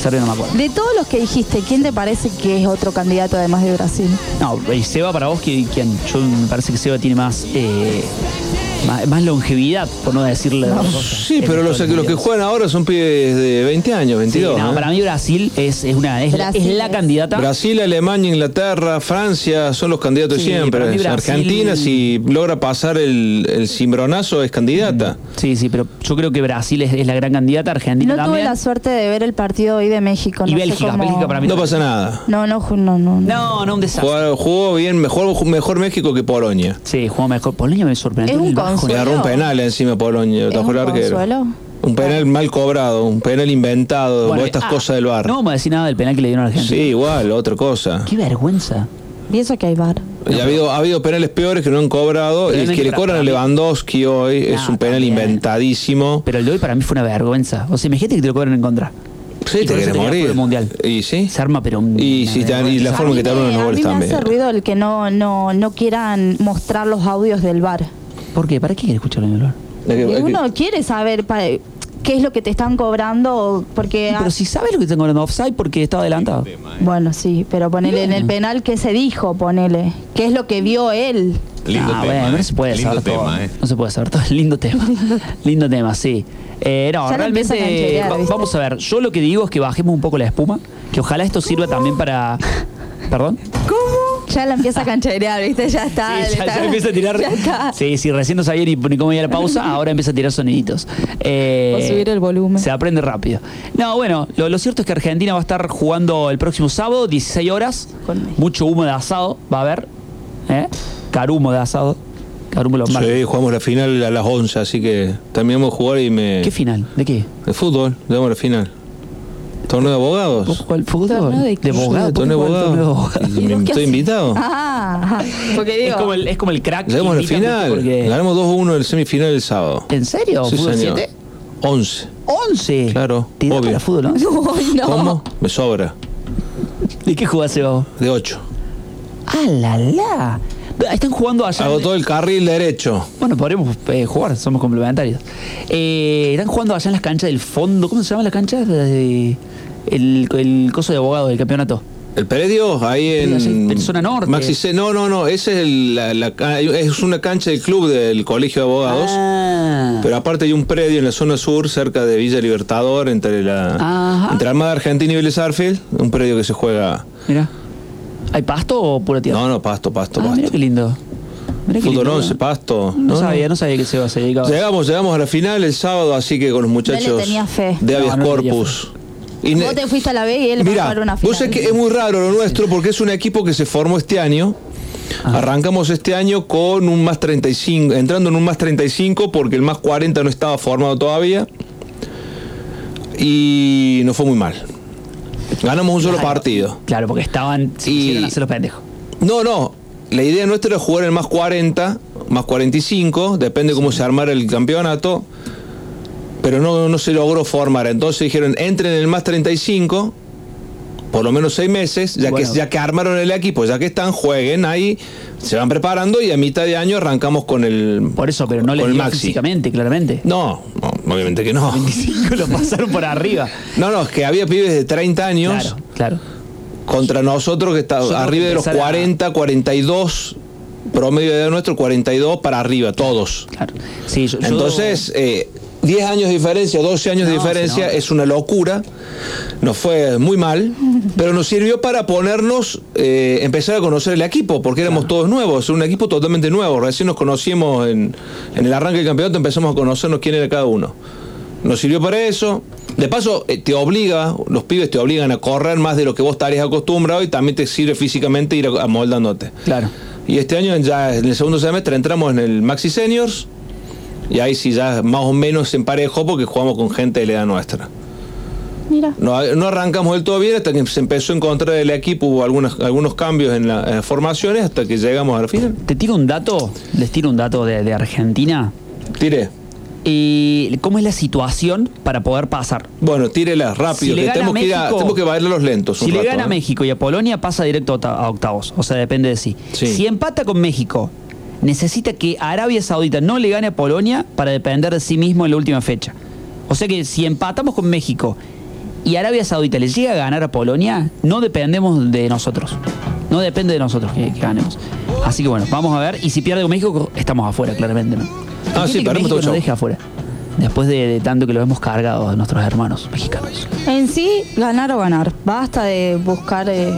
Serbia no me acuerdo. De todos los que dijiste, ¿quién te parece que es otro candidato además de Brasil? No, Seba para vos, ¿qui- ¿quién? Yo me parece que Seba tiene más. eh, más, más longevidad, por no decirle. Sí, pero los, los que juegan ahora son pibes de 20 años, 22. Sí, no, ¿eh? para mí Brasil es, es una es, la, es la candidata. Brasil, Alemania, Inglaterra, Francia son los candidatos Sí, siempre. Brasil- Argentina, si logra pasar el, el cimbronazo, es candidata. Sí, sí, pero yo creo que Brasil es, es la gran candidata, Argentina No tuve la suerte de ver el partido hoy de México. y no Bélgica, cómo- Bélgica para mí. No también. pasa nada. No, no, no, no. No, no, un desastre. Jugó, jugó bien, mejor, mejor México que Polonia. Sí, jugó mejor. Polonia me sorprendió. Es un. Consuelo. Le agarró un penal encima a Polonia, ¿Es atajó un el arquero. consuelo? Un penal mal cobrado, un penal inventado, Bueno, o estas ah, cosas del bar. No vamos a decir nada del penal que le dieron a Argentina. sí, igual, otra cosa. Qué vergüenza. Y eso que hay bar. Y ha, habido, ha habido penales peores que no han cobrado. El no que le cobran a. Lewandowski hoy es un penal también. inventadísimo. Pero el de hoy para mí fue una vergüenza. O sea, imagínate que te lo cobran en contra. Sí, Y te querés morir. del mundial. Y sí. Se arma, pero. un- Y, si te- y la forma que te abren los a goles mí me también. hace ruido el que no, no, no quieran mostrar los audios del bar. ¿Por qué? ¿Para qué quieres escuchar el dolor? Es que- Y es que- uno quiere saber pa- qué es lo que te están cobrando, porque... Pero si sabes lo que te están cobrando offside porque estaba adelantado. Bueno, sí, pero ponele en el penal que se dijo, ponele. ¿Qué es lo que vio él? Lindo ah, tema, bueno, no eh. se puede Lindo saber todo. tema, eh. No se puede saber todo. Lindo tema. Lindo tema, sí. Eh, no, Ya a realmente. vamos a ver. Yo lo que digo es que bajemos un poco la espuma. Que ojalá esto sirva también para. ¿Perdón? Ya la empieza a cancherear, ¿viste? Ya está. Sí, ya, está- ya empieza a tirar. Ya está. Sí, sí, recién no sabía ni, ni cómo iba la pausa, ahora empieza a tirar soniditos. Eh, O subir el volumen. Se aprende rápido. No, bueno, lo, lo cierto es que Argentina va a estar jugando el próximo sábado, 16 horas. Mucho humo de asado, va a haber. ¿eh? Carumo de asado. Carumo los martes. Sí, jugamos la final a las 11, así que también vamos a jugar y me. ¿Qué final? ¿De qué? De fútbol, jugamos la final. Torneo de ¿Vos abogados. jugás al fútbol? ¿Torneo de de qué? abogado. Sí, ¿Por qué torneo de al abogados. vos ¿Estoy invitado? Ah, porque digo... Es como el, es como el crack. Llegamos a la invítame final. porque- Ganamos 2-1 el semifinal el sábado. ¿En serio? Sí, ¿Fútbol señor. 7? 11. 11. Claro, ¿Te obvio. para fútbol, no? No, no. ¿Cómo? Me sobra. ¿De qué jugás vos? De 8. ¡Ah, la, la! Están jugando allá. Todo el carril derecho. Bueno, podremos eh, jugar, somos complementarios. Eh, están jugando allá en las canchas del fondo. ¿Cómo se llama la cancha? De- el, el coso de abogado del campeonato. El predio, ahí Sí, en. en zona norte. Maxi C. No, no, no. Ese es, el- la, la ca- es una cancha del club del Colegio de Abogados. Ah. Pero aparte hay un predio en la zona sur, cerca de Villa Libertador, entre la Ajá. entre Armada Argentina y Vélez Arfield. Un predio que se juega. Mira. ¿Hay pasto o pura tierra? No, no, pasto, pasto, Ah, pasto. mira qué lindo. Fútbol lindo. 11, pasto. No, No, sabía, no. sabía que se, dedicaba. a eso. Llegamos, llegamos a la final el sábado, así que con los muchachos tenía fe. de Avias No, no tenía Corpus. Y Vos te fuiste a la B y él va a Mira, jugar una final. vos sabés que es muy raro lo nuestro porque es un equipo que se formó este año. Arrancamos este año con un más 35, entrando en un más 35 porque el más 40 no estaba formado todavía. Y no fue muy mal. Ganamos un solo partido. Claro, porque estaban. Se Y- hacer los pendejos. No, no. La idea nuestra era jugar el más 40, más 45, depende cómo se armara el campeonato, pero no, no se logró formar. Entonces dijeron, entren en el más 35, por lo menos seis meses, ya, Bueno. que, ya que armaron el equipo, ya que están, jueguen ahí, se van preparando y a mitad de año arrancamos con el, Por eso, pero no dio maxi. físicamente, claramente. No, no, obviamente que no. 25 lo pasaron por arriba. No, no, es que había pibes de 30 años. Claro, claro. contra nosotros que está Yo arriba de los empezar a- 40, 42, promedio de edad nuestro 42 para arriba, todos. Claro. Sí, yo- yo- Entonces, eh, 10 años de diferencia, 12 años de diferencia es una locura. Nos fue muy mal, pero nos sirvió para ponernos, eh, empezar a conocer el equipo, porque éramos todos nuevos, un equipo totalmente nuevo. Recién nos conocíamos en, en el arranque del campeonato, empezamos a conocernos quién era cada uno. Nos sirvió para eso. De paso, eh, te obliga, los pibes te obligan a correr más de lo que vos estarías acostumbrado y también te sirve físicamente ir amoldándote. Claro. Y este año ya en el segundo semestre entramos en el Maxi Seniors y ahí sí ya más o menos se emparejó porque jugamos con gente de la edad nuestra. Mira. No, no arrancamos del todo bien hasta que se empezó a encontrar el equipo, hubo algunos, algunos cambios en, la- en las formaciones hasta que llegamos a la final. Te tiro un dato, les tiro un dato de, de Argentina. Tire. Y ¿Cómo es la situación para poder pasar? Bueno, tírela rápido, Si le que gana tenemos, que ir a, México- tenemos que bailar los lentos. un Si le gana a ¿eh? México y a Polonia, pasa directo a octa- a octavos. O sea, depende de sí. Sí. Si empata con México, necesita que Arabia Saudita no le gane a Polonia para depender de sí mismo en la última fecha. O sea que si empatamos con México y Arabia Saudita le llega a ganar a Polonia, no dependemos de nosotros. No depende de nosotros que, que ganemos. Así que bueno, vamos a ver. Y si pierde con México, estamos afuera, claramente. ¿no? Ah, sí, que pero México nos deje afuera. Después de, de tanto que lo hemos cargado a nuestros hermanos mexicanos. En sí, ganar o ganar. Basta de buscar. eh,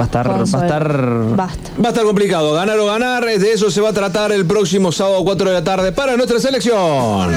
Va a estar. Va a estar. basta. Va a estar complicado, ganar o ganar, de eso se va a tratar el próximo sábado 4 de la tarde para nuestra selección.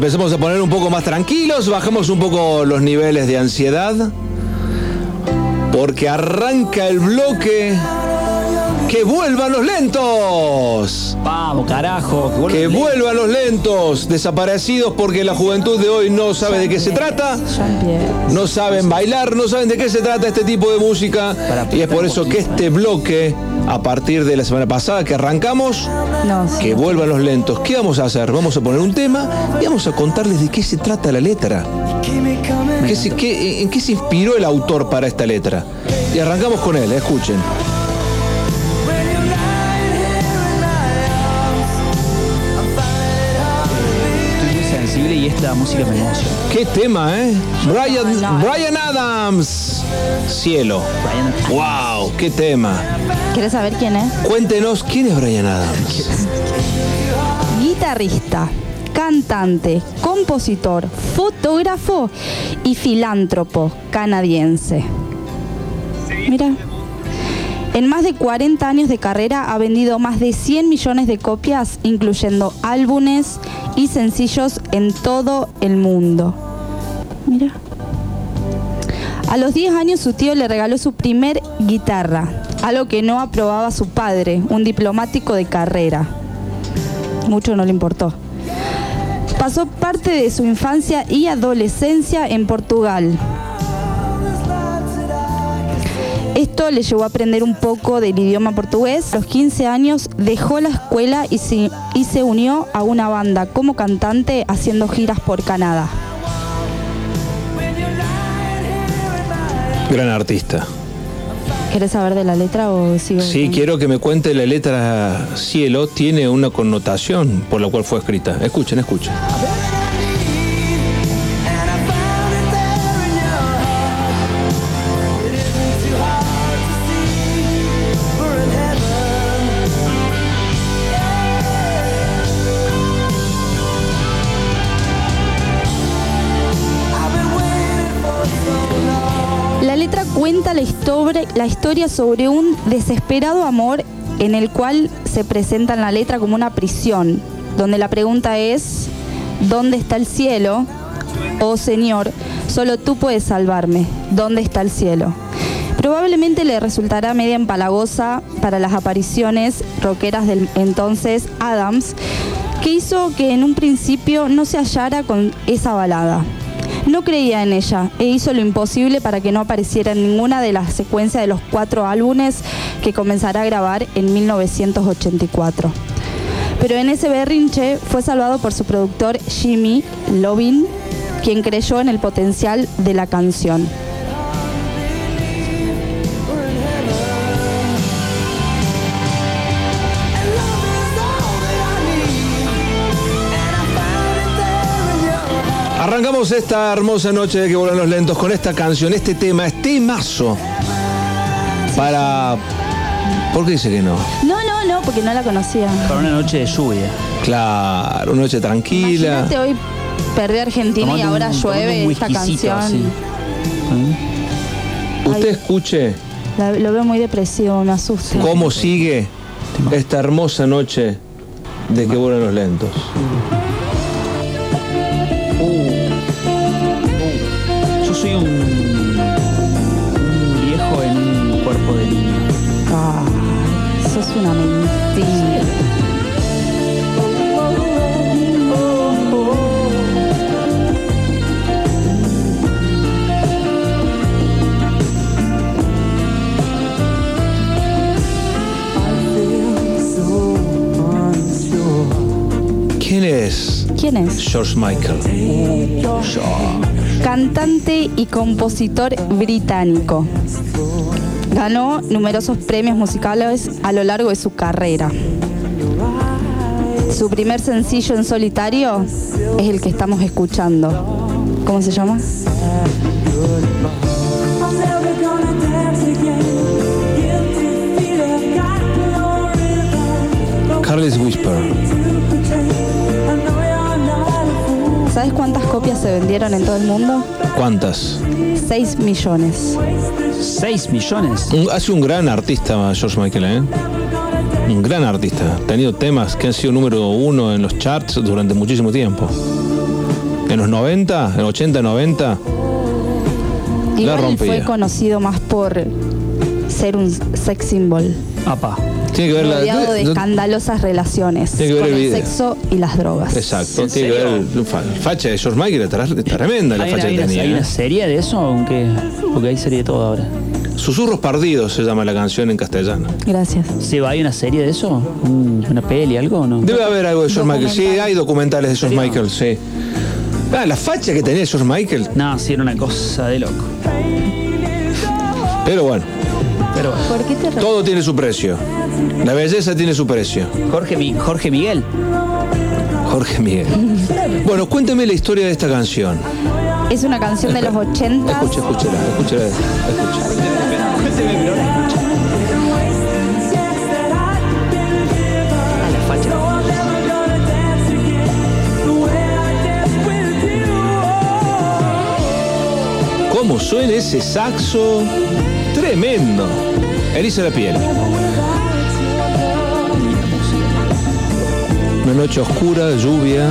Nos empezamos a poner un poco más tranquilos, bajamos un poco los niveles de ansiedad, porque arranca el bloque. ¡Que vuelvan los lentos! Vamos, carajo. Que vuelvan los lentos, desaparecidos porque la juventud de hoy no sabe de qué se trata, no saben bailar, no saben de qué se trata este tipo de música. Y es por eso que este bloque, a partir de la semana pasada que arrancamos, No, sí. que vuelvan los lentos. ¿Qué vamos a hacer? Vamos a poner un tema y vamos a contarles de qué se trata la letra. ¿Qué se- qué- ¿En qué se inspiró el autor para esta letra? Y arrancamos con él, escuchen. Estoy muy sensible y esta música me emociona. ¿Qué tema, eh? Brian, Brian Adams. Cielo. ¡Wow! ¡Qué tema! ¿Quieres saber quién es? Cuéntenos, ¿quién es Brian Adams? Guitarrista, cantante, compositor, fotógrafo y filántropo canadiense. Mira. En más de 40 años de carrera ha vendido más de 100 millones de copias, incluyendo álbumes y sencillos en todo el mundo. Mira. A los 10 años su tío le regaló su primer guitarra, algo que no aprobaba su padre, un diplomático de carrera. Mucho no le importó. Pasó parte de su infancia y adolescencia en Portugal. Esto le llevó a aprender un poco del idioma portugués. A los 15 años dejó la escuela y se, y se unió a una banda como cantante haciendo giras por Canadá. Gran artista. ¿Querés saber de la letra o sigo? Sí, con- quiero que me cuente la letra cielo, tiene una connotación por la cual fue escrita. Escuchen, escuchen. La historia sobre un desesperado amor en el cual se presenta en la letra como una prisión, donde la pregunta es, ¿dónde está el cielo? Oh Señor, solo tú puedes salvarme. ¿Dónde está el cielo? Probablemente le resultará media empalagosa para las apariciones rockeras del entonces Adams, que hizo que en un principio no se hallara con esa balada. No creía en ella e hizo lo imposible para que no apareciera en ninguna de las secuencias de los cuatro álbumes que comenzará a grabar en 1984. Pero en ese berrinche fue salvado por su productor Jimmy Lovin, quien creyó en el potencial de la canción. Arrancamos esta hermosa noche de que vuelan los lentos con esta canción, este tema, este mazo para ¿Por qué dice que no? No, no, no, porque no la conocía. Para una noche de lluvia. Claro, una noche tranquila. Imagínate hoy perdió Argentina y ahora un- llueve un esta canción. así. Usted escuche La- lo veo muy depresivo, me asusta. cómo sigue esta hermosa noche de que vuelan los lentos. ¿Quién es ¿Quién es? George Michael? Cantante y compositor británico. Ganó numerosos premios musicales a lo largo de su carrera. Su primer sencillo en solitario es el que estamos escuchando. ¿Cómo se llama? Carlos Whisper. ¿Sabes cuántas copias se vendieron en todo el mundo? ¿Cuántas? 6 millones. 6 millones. Un- hace un gran artista George Michael, ¿eh? Un gran artista. Ha tenido temas que han sido número uno en los charts durante muchísimo tiempo. En los 90, en 80, 90, la Igual fue rompía. conocido más por ser un sex symbol. Apa. Tiene que ver la. de no- escandalosas relaciones Tiene que ver con el el sexo y las drogas. Exacto, tiene que ver el- fa- facha de George Michael, está está tremenda la ¿Hay, facha hay que una, tenía. hay una ¿eh? serie de eso? Aunque, porque hay serie de todo ahora. Susurros perdidos se llama la canción en castellano. Gracias. ¿Se va? ¿Hay una serie de eso? ¿Un- ¿Una peli, algo no? Debe haber algo de George Michael. Sí, hay documentales de George Michael, sí. Ah, la facha que tenía George Michael. No, sí, era una cosa de loco. Pero bueno, Pero. ¿Por qué te todo tiene su precio. La belleza tiene su precio. Jorge, Mi- Jorge Miguel. Jorge Miguel. Bueno, cuénteme la historia de esta canción. Es una canción de los 80. Escucha, escúchela, escúchela, escucha. A la facha. ¿Cómo suena ese saxo? Tremendo. Eriza la piel. Una noche oscura, lluvia.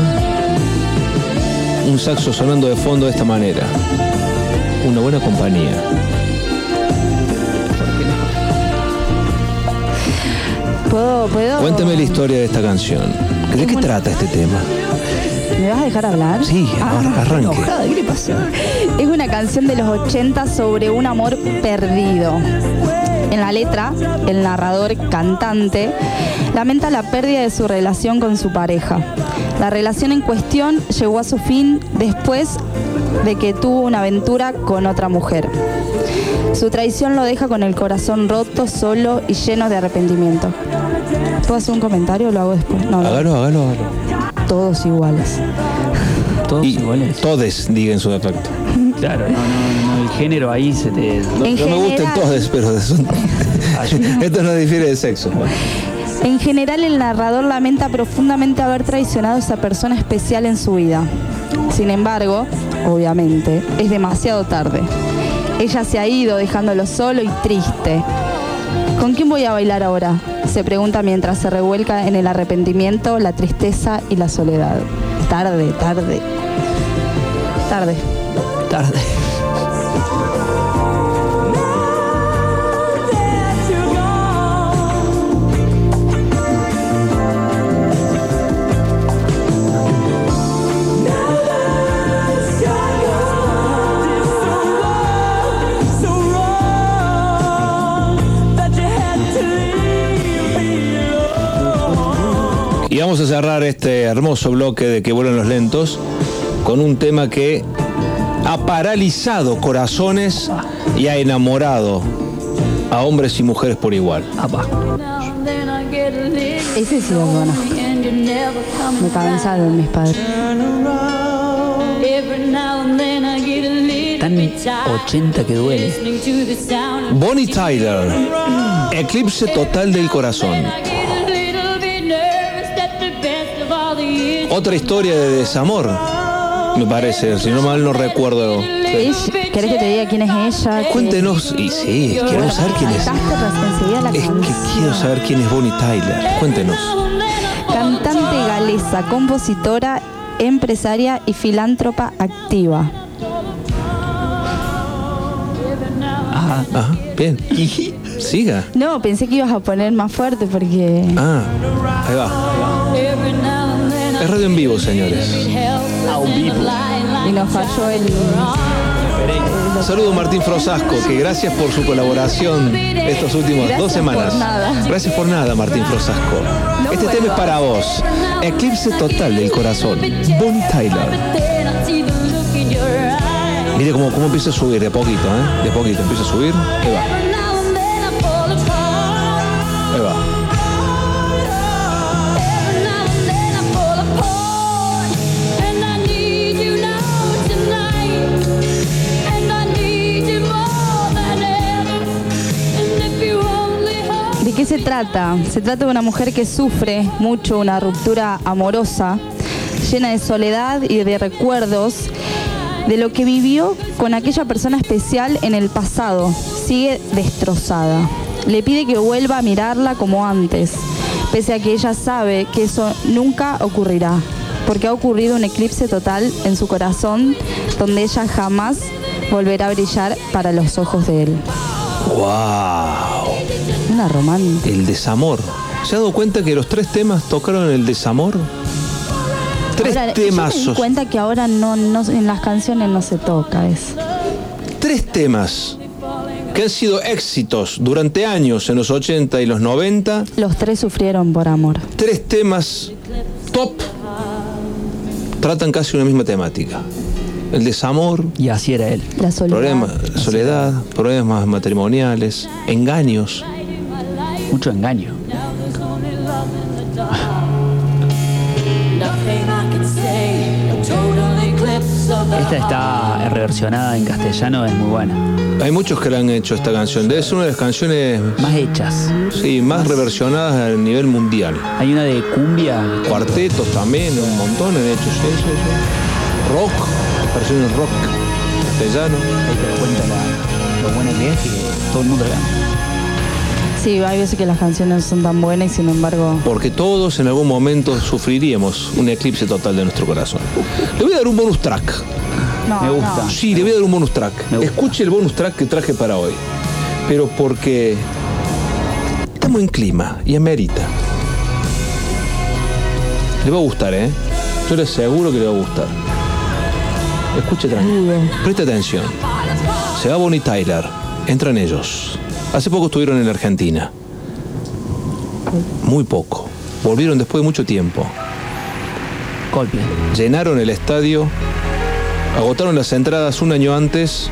Un saxo sonando de fondo de esta manera. Una buena compañía. ¿Puedo, puedo? Cuéntame la historia de esta canción. ¿De qué trata este tema? ¿Me vas a dejar hablar? Sí, ahora arranque. enojada, ¿qué le pasa? Es una canción de los 80 sobre un amor perdido. En la letra, el narrador cantante lamenta la pérdida de su relación con su pareja. La relación en cuestión llegó a su fin después de que tuvo una aventura con otra mujer. Su traición lo deja con el corazón roto, solo y lleno de arrepentimiento. ¿Puedo hacer un comentario o lo hago después? No, no. Hágalo, hágalo, hágalo. Todos iguales. Todos Y iguales. todes, diga en su defecto. Claro, no, no, no, el género ahí se te. No, En no me gustan general- todes, pero son- esto no difiere de sexo. En general, el narrador lamenta profundamente haber traicionado a esa persona especial en su vida. Sin embargo, obviamente, es demasiado tarde. Ella se ha ido dejándolo solo y triste. ¿Con quién voy a bailar ahora? Se pregunta mientras se revuelca en el arrepentimiento, la tristeza y la soledad. Tarde, tarde. Tarde. Tarde. Y vamos a cerrar este hermoso bloque de que vuelan los lentos con un tema que ha paralizado corazones y ha enamorado a hombres y mujeres por igual. Ese sí es bueno. Me cansaron mis padres. Tan 80 que duele. Bonnie Tyler. Eclipse total del corazón. Otra historia de desamor, me parece, si no mal no recuerdo. ¿Querés que te diga quién es ella? Cuéntenos, y sí, quiero saber quién es. Es que quiero saber quién es Bonnie Tyler. Cuéntenos. Cantante galesa, compositora, empresaria y filántropa activa. Ajá. Ajá, bien. Siga. No, pensé que ibas a poner más fuerte porque. Ah, ahí va. Es radio en vivo, señores. Y nos falló el. Saludo Martín Frosasco, que gracias por su colaboración estos últimos Gracias dos semanas. por nada. Gracias por nada, Martín Frosasco. este tema es para vos. Eclipse total del corazón. Bonnie Tyler. Mire cómo, cómo empieza a subir de a poquito, ¿eh? De a poquito empieza a subir. Ahí se trata? Se trata de una mujer que sufre mucho una ruptura amorosa, llena de soledad y de recuerdos de lo que vivió con aquella persona especial en el pasado. Sigue destrozada. Le pide que vuelva a mirarla como antes, pese a que ella sabe que eso nunca ocurrirá, porque ha ocurrido un eclipse total en su corazón donde ella jamás volverá a brillar para los ojos de él. ¡Wow! Romántica. El desamor. ¿Se ha dado cuenta que los tres temas tocaron el desamor? Tres Ahora, Yo me temazos. di cuenta que ahora no, no en las canciones no se toca eso. Tres temas que han sido éxitos durante años en los 80 y los 90. Los tres sufrieron por amor. Tres temas top tratan casi una misma temática. El desamor. Y así era él. La soledad. Problemas, soledad, problemas matrimoniales, engaños. Mucho engaño. Esta está reversionada en castellano, es muy buena. Hay muchos que le han hecho esta canción. Debe ser una de las canciones Más hechas. sí, más reversionadas a nivel mundial. Hay una de cumbia. Cuartetos también, un montón han hecho. Sí, sí, sí. Rock, versiones rock castellano. Ahí te das cuenta la- lo buena que es que todo el mundo la canta. Sí, hay veces que las canciones no son tan buenas y sin embargo. Porque todos en algún momento sufriríamos un eclipse total de nuestro corazón. Le voy a dar un bonus track. No, Me gusta. no. Sí, le voy a dar un bonus track. Me gusta. Escuche el bonus track que traje para hoy. Pero porque estamos en clima y amerita. Le va a gustar, ¿eh? Yo le aseguro que le va a gustar. Escuche tranquilo. Preste atención. Se va Bonnie Tyler. Entran ellos. Hace poco estuvieron en Argentina. Muy poco. Volvieron después de mucho tiempo. Coldplay. Llenaron el estadio. Agotaron las entradas un año antes.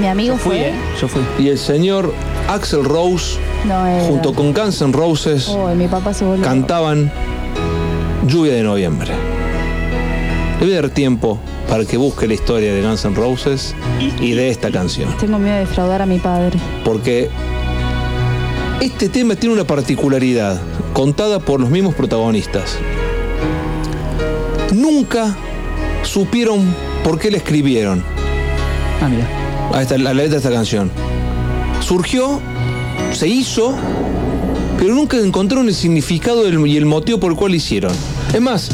Mi amigo Fui, fue. ¿eh? Yo fui. Y el señor Axel Rose, No junto con Guns N' Roses, Oh, mi papá se volvió. cantaban Lluvia de Noviembre. Le voy a dar tiempo para que busque la historia de Guns N' Roses y de esta canción. Tengo miedo de defraudar a mi padre. Porque este tema tiene una particularidad contada por los mismos protagonistas. Nunca supieron por qué la escribieron Ah, mira. a, esta- a la letra de esta canción. Surgió, se hizo, pero nunca encontraron el significado y el motivo por el cual lo hicieron. Es más,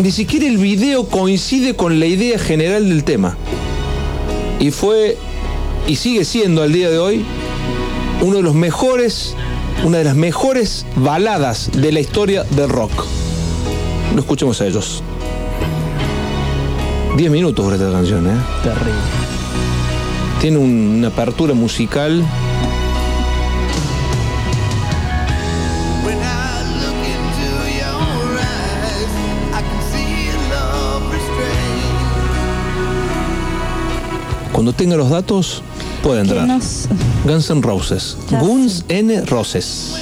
ni siquiera el video coincide con la idea general del tema. Y fue, y sigue siendo al día de hoy, uno de los mejores, una de las mejores baladas de la historia del rock. Lo escuchemos a ellos. 10 minutos por esta canción, ¿eh? Terrible. Tiene un- una apertura musical. Cuando tenga los datos, puede entrar. nos- Guns N' Roses. Ya Guns N' Roses.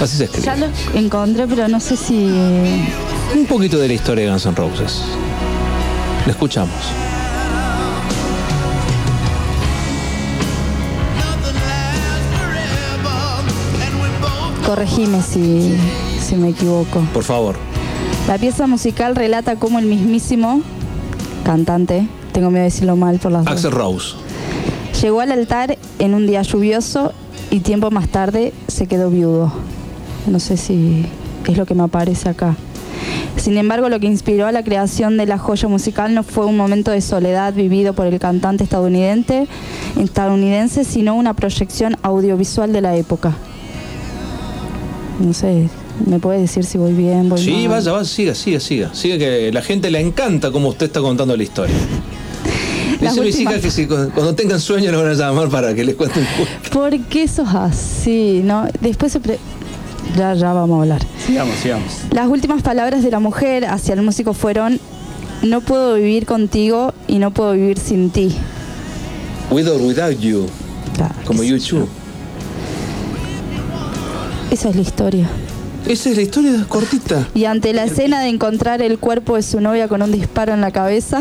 Así se escribe. Ya lo encontré, pero no sé si. Un poquito de la historia de Guns N' Roses. La escuchamos. Corregime si, si me equivoco. Por favor. La pieza musical relata cómo el mismísimo cantante, tengo miedo de decirlo mal por las dos, Axel Rose. llegó al altar en un día lluvioso y tiempo más tarde se quedó viudo. No sé si es lo que me aparece acá. Sin embargo, lo que inspiró a la creación de la joya musical no fue un momento de soledad vivido por el cantante estadounidense, estadounidense sino una proyección audiovisual de la época. No sé, ¿me puede decir si voy bien, voy Sí, mal? vaya, vaya, siga, siga, siga. Siga que la gente le encanta como usted está contando la historia. Las Dice mis hijas que si cu- cuando tengan sueño lo van a llamar para que les cuente un cuento. ¿Por qué sos así? No, después se pre- ya, ya vamos a hablar. Sigamos, sigamos. Las últimas palabras de la mujer hacia el músico fueron: No puedo vivir contigo y no puedo vivir sin ti. With or without you. Como YouTube. Esa es la historia. Esa es la historia cortita. Y ante la escena de encontrar el cuerpo de su novia con un disparo en la cabeza,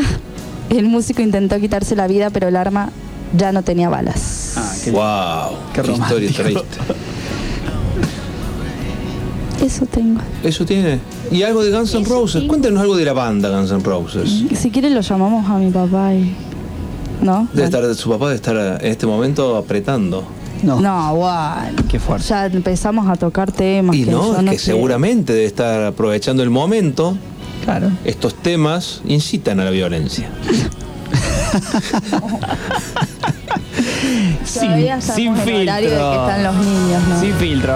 el músico intentó quitarse la vida, pero el arma ya no tenía balas. wow. Qué, historia triste. Eso tengo. Eso tiene. ¿Y algo de Guns N' Roses? Cuéntanos algo de la banda Guns N' Roses. Si quieren lo llamamos a mi papá y. ¿No? Debe estar, su papá debe estar en este momento apretando. No. No, bueno. Qué fuerte. Ya empezamos a tocar temas. Y que no, yo es no que seguramente debe estar aprovechando el momento. Claro. Estos temas incitan a la violencia. Sin en filtro. horario de que están los niños, ¿no? Sin filtro.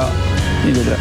Sin filtro.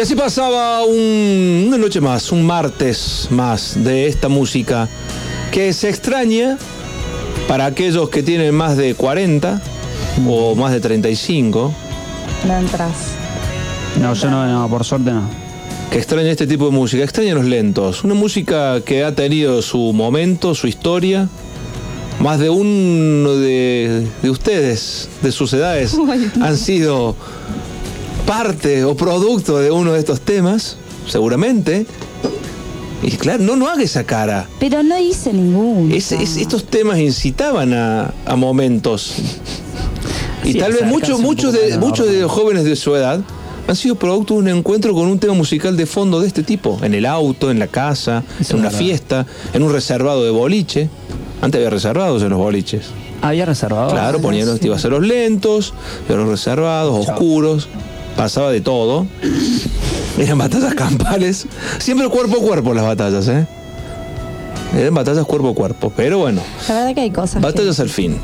Y así pasaba un- una noche más, un martes más de esta música que se extraña para aquellos que tienen más de 40 o más de 35, No entras. No, yo no, no, por suerte no. que extraña este tipo de música, extraña los lentos. Una música que ha tenido su momento, su historia. Más de uno de, de ustedes, de sus edades, han sido parte o producto de uno de estos temas, seguramente. Y claro, no, no haga esa cara. Pero no hice ninguno. Es- es- estos temas incitaban a, a momentos. Y Sí, tal vez muchos, muchos de, muchos de los jóvenes de su edad han sido producto de un encuentro con un tema musical de fondo de este tipo. En el auto, en la casa, Eso en una verdad. fiesta, en un reservado de boliche. Antes había reservados en los boliches. Había reservado. Claro, ponían los iba a ser los lentos, los reservados, oscuros, pasaba de todo. Eran batallas campales. Siempre cuerpo a cuerpo las batallas, ¿eh? Eran batallas cuerpo a cuerpo. Pero bueno, La verdad que hay cosas. batallas al fin.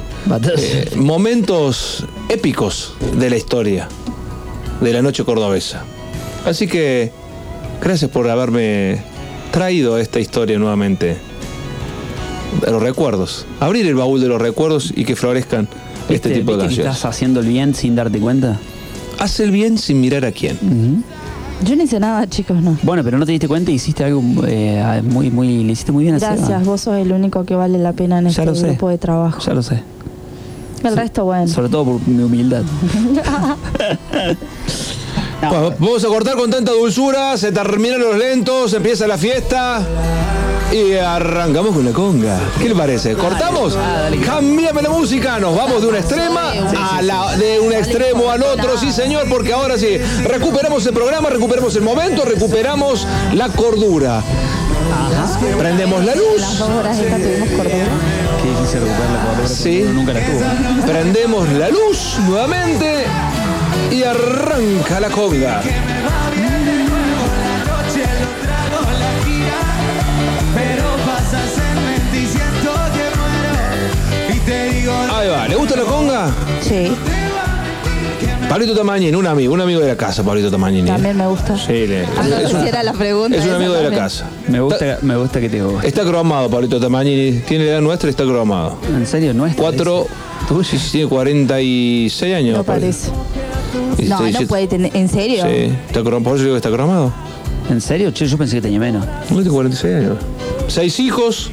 Eh, momentos épicos de la historia de la noche cordobesa. Así que, gracias por haberme traído esta historia nuevamente. De los recuerdos. Abrir el baúl de los recuerdos y que florezcan este ¿Viste- tipo de canciones. estás haciendo el bien sin darte cuenta? Haz el bien sin mirar a quién. Yo no hice nada, chicos, no. Bueno, pero no te diste cuenta y hiciste algo eh, muy, muy, le hiciste muy bien a Seba. Gracias, vos sos el único que vale la pena en Ya este sé. grupo de trabajo. Ya lo sé. El resto, bueno. Sobre todo por mi humildad. Bueno, vamos a cortar con tanta dulzura, se terminan los lentos, empieza la fiesta y arrancamos con la conga. ¿Qué le parece? ¿Cortamos? Cambiame la música, nos vamos de una extrema a la, de un extremo al otro, sí señor, porque ahora sí, recuperamos el programa, recuperamos el momento, recuperamos la cordura. Prendemos la luz. Las dos horas estas tuvimos cordura. Qué difícil recuperar la cordura. Sí. Uno nunca la tuvo. Prendemos la luz nuevamente y arranca la conga. Va, ¿le gusta la conga? Sí. Pablito Tamañini, un amigo, un amigo de la casa, Pablito Tamañini. También me gusta. Sí, le- Ah, no es, la pregunta. es un amigo de la también. casa. Me gusta, me gusta que te guste. Está cromado, Pablito Tamañini. Tiene la edad nuestra y está cromado. ¿En serio? ¿No es? Cuatro. Uy, sí, sí, tiene 46 años. No parece. No, Sí, no sí. puede tener. ¿En serio? Sí, está cromado. Por eso digo que está cromado. ¿En serio? Che, yo pensé que tenía menos. No tiene 46 años. Seis hijos.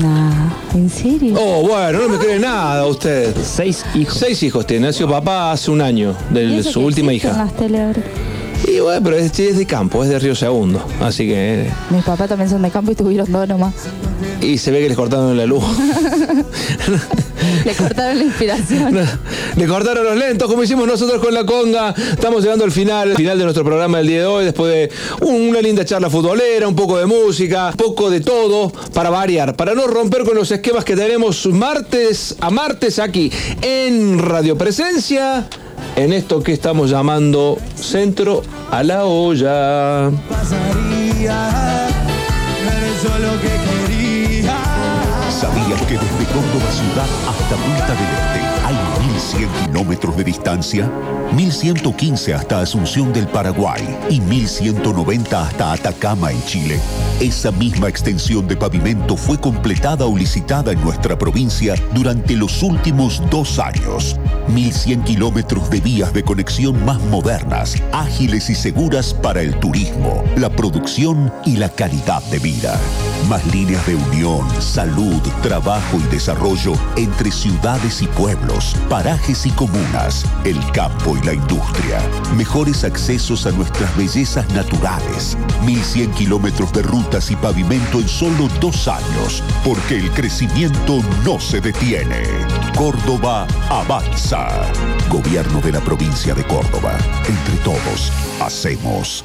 Nah, ¿en serio? Oh, bueno, no me cree nada usted. Seis hijos. Seis hijos tiene. Nació papá hace un año ¿Y de eso su que última hija. las tele ahora? Y bueno, pero es, es de campo, es de Río Segundo. Así que. Mis papás también son de campo y tuvieron dos nomás. Y se ve que les cortaron la luz. Le cortaron la inspiración. Le cortaron los lentos, como hicimos nosotros con la conga. Estamos llegando al final, final de nuestro programa del día de hoy, después de una linda charla futbolera, un poco de música, un poco de todo, para variar, para no romper con los esquemas que tenemos martes a martes aquí en Radio Presencia, en esto que estamos llamando Centro a la Olla. pasaría. Eres yo lo que quería. ¿Sabías que desde Córdoba ciudad hasta Punta del Este hay 1100 kilómetros de distancia? 1115 hasta Asunción del Paraguay y 1190 hasta Atacama en Chile. Esa misma extensión de pavimento fue completada o licitada en nuestra provincia durante los últimos dos años. 1100 kilómetros de vías de conexión más modernas, ágiles y seguras para el turismo, la producción y la calidad de vida. Más líneas de unión, salud, trabajo y desarrollo entre ciudades y pueblos, parajes y comunas, el campo y la industria. Mejores accesos a nuestras bellezas naturales. 1100 kilómetros de rutas y pavimento en solo dos años, porque el crecimiento no se detiene. Córdoba avanza. Gobierno de la provincia de Córdoba. Entre todos, hacemos.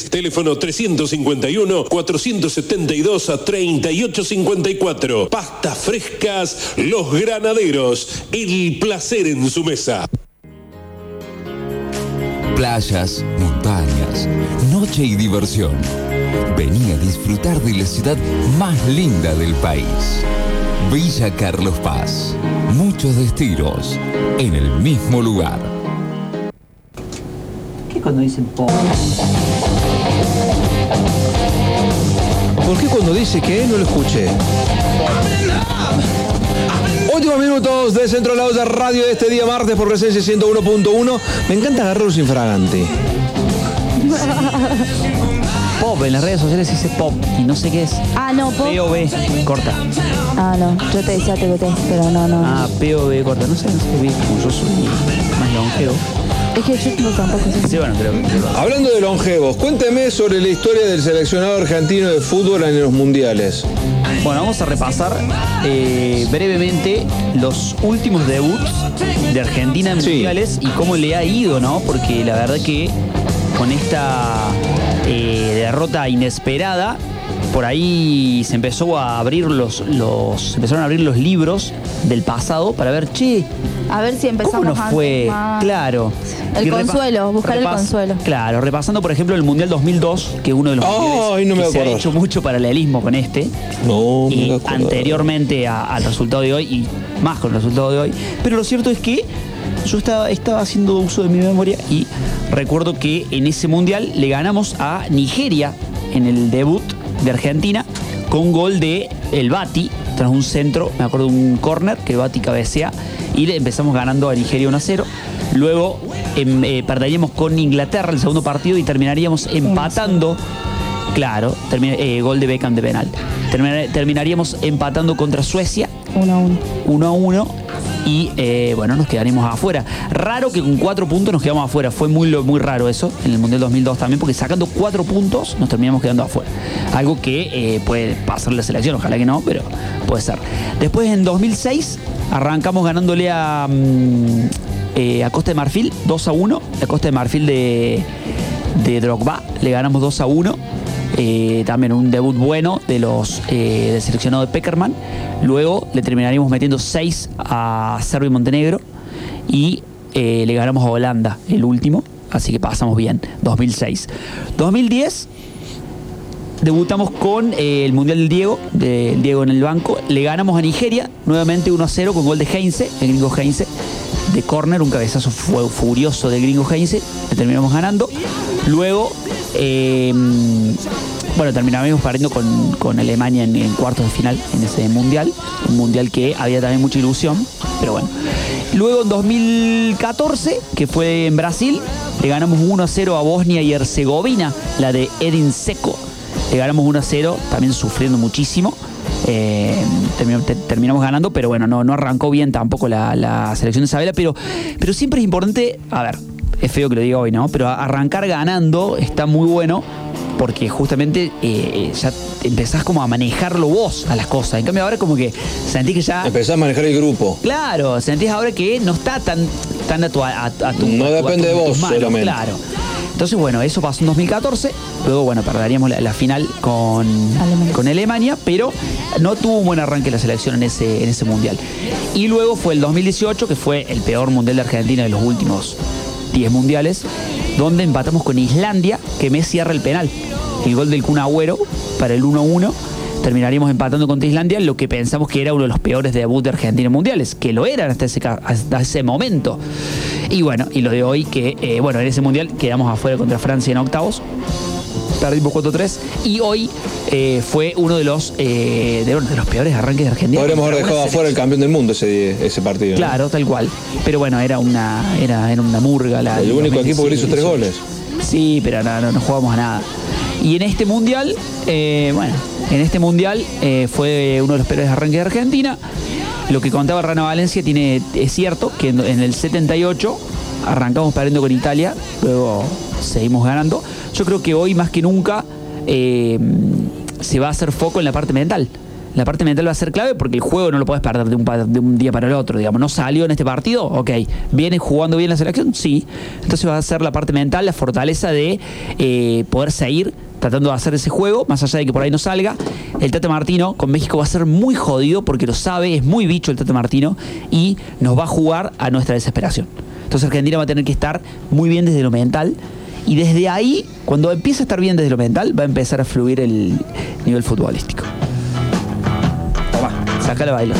Teléfono 351-472 a 3854. Pastas frescas Los Granaderos. El placer en su mesa. Playas, montañas, noche y diversión. Vení a disfrutar de la ciudad más linda del país. Villa Carlos Paz. Muchos destinos en el mismo lugar. ¿Qué cuando dicen po? ¿Por qué cuando dice que no lo escuché? Últimos minutos de Centro Lados de Radio de este día martes por Presencia 101.1. Me encanta agarrarlos infragante. Pop, en las redes sociales dice pop y no sé qué es. Ah, no, pop. POV, corta. Ah, no, yo te decía TBT, pero no, no. Ah, POV, corta. No sé, no sé como yo soy más longevo. Es que yo no, tampoco sé. Sí, bueno, creo que. Hablando de longevos, cuénteme sobre la historia del seleccionado argentino de fútbol en los mundiales. Bueno, vamos a repasar eh, brevemente los últimos debuts de Argentina en mundiales y cómo le ha ido, ¿no? Porque la verdad que con esta eh, derrota inesperada, por ahí se empezó a abrir los, los se empezaron a abrir los libros del pasado para ver, che, A ver si empezamos ¿cómo nos antes, fue? más. Claro. El consuelo, buscar el consuelo. Claro, repasando por ejemplo el Mundial 2002, que es uno de los Ay, no me que se ha hecho mucho paralelismo con este. No, y anteriormente a- al resultado de hoy y más con el resultado de hoy. Pero lo cierto es que yo estaba, estaba haciendo uso de mi memoria y recuerdo que en ese mundial le ganamos a Nigeria en el debut de Argentina con gol de el Bati tras un centro, me acuerdo un córner que el Bati cabecea y le empezamos ganando a Nigeria 1 a 0. Luego em, eh, perderíamos con Inglaterra el segundo partido y terminaríamos empatando Claro, termina- eh, gol de Beckham de penal. Termina- terminaríamos empatando contra Suecia. 1 a 1. 1 a 1. Y eh, bueno, nos quedaríamos afuera. Raro que con cuatro puntos nos quedamos afuera. Fue muy, muy raro eso en el Mundial 2002 también, porque sacando cuatro puntos nos terminamos quedando afuera. Algo que eh, puede pasar la selección, ojalá que no, pero puede ser. Después en 2006 arrancamos ganándole a, mm, eh, a Costa de Marfil 2 a 1. A Costa de Marfil de, de Drogba le ganamos 2 a 1. Eh, también un debut bueno de los eh, seleccionado de Peckerman. Luego le terminaríamos metiendo 6 a Serbia y Montenegro y eh, le ganamos a Holanda el último, así que pasamos bien. 2006. 2010 debutamos con eh, el Mundial del Diego, del Diego en el banco. Le ganamos a Nigeria, nuevamente 1 a 0 con gol de Heinze, el gringo Heinze, de córner, un cabezazo fu- furioso del gringo Heinze. Le terminamos ganando. Luego, eh, bueno, terminamos perdiendo con, con Alemania en, cuartos de final en ese Mundial. Un Mundial que había también mucha ilusión, pero bueno. Luego en 2014, que fue en Brasil, le ganamos 1 a 0 a Bosnia y Herzegovina, la de Edin Seco. Le ganamos 1 a 0, también sufriendo muchísimo. Eh, terminamos, te- terminamos ganando, pero bueno, no, no arrancó bien tampoco la, la selección de Isabela, pero, pero siempre es importante, a ver, es feo que lo diga hoy, ¿no? Pero arrancar ganando está muy bueno porque justamente eh, ya empezás como a manejarlo vos a las cosas. En cambio ahora como que sentís que ya... Empezás a manejar el grupo. Claro, sentís ahora que no está tan, tan a tu... A, a tu No a tu- a depende de tus vos manos, solamente. Claro. Entonces, bueno, eso pasó en 2014. Luego, bueno, perderíamos la, la final con Alemania. con Alemania, pero no tuvo un buen arranque la selección en ese, en ese mundial. Y luego fue el 2018, que fue el peor mundial de Argentina de los últimos 10 mundiales, donde empatamos con Islandia, que Messi cierra el penal. El gol del Kun Agüero para el 1-1. Terminaríamos empatando contra Islandia, lo que pensamos que era uno de los peores debuts de Argentina en mundiales, que lo eran hasta ese, hasta ese momento. Y bueno, y lo de hoy, que eh, bueno, en ese mundial quedamos afuera contra Francia en octavos. Perdimos 4-3 y hoy eh, fue uno de los, eh, de, uno de los peores arranques de Argentina. Podríamos haber dejado afuera el campeón del mundo ese, ese partido. ¿no? Claro, tal cual. Pero bueno, era una, era, era una murga. La, El único equipo que le hizo tres 2018. goles. Sí, pero no, no, no jugamos a nada. Y en este mundial, eh, bueno, en este mundial eh, fue uno de los peores arranques de Argentina. Lo que contaba Rana Valencia tiene, es cierto que en, en el 78 arrancamos perdiendo con Italia, luego seguimos ganando. Yo creo que hoy más que nunca eh, se va a hacer foco en la parte mental. La parte mental va a ser clave porque el juego no lo puedes perder de un, de un día para el otro. Digamos, no salió en este partido, ok. ¿Viene jugando bien la selección? Sí. Entonces va a ser la parte mental, la fortaleza de eh, poder seguir tratando de hacer ese juego, más allá de que por ahí no salga. El Tata Martino con México va a ser muy jodido porque lo sabe, es muy bicho el Tata Martino y nos va a jugar a nuestra desesperación. Entonces Argentina va a tener que estar muy bien desde lo mental y desde ahí, cuando empieza a estar bien desde lo mental, va a empezar a fluir el nivel futbolístico. Toma, sacala a bailar.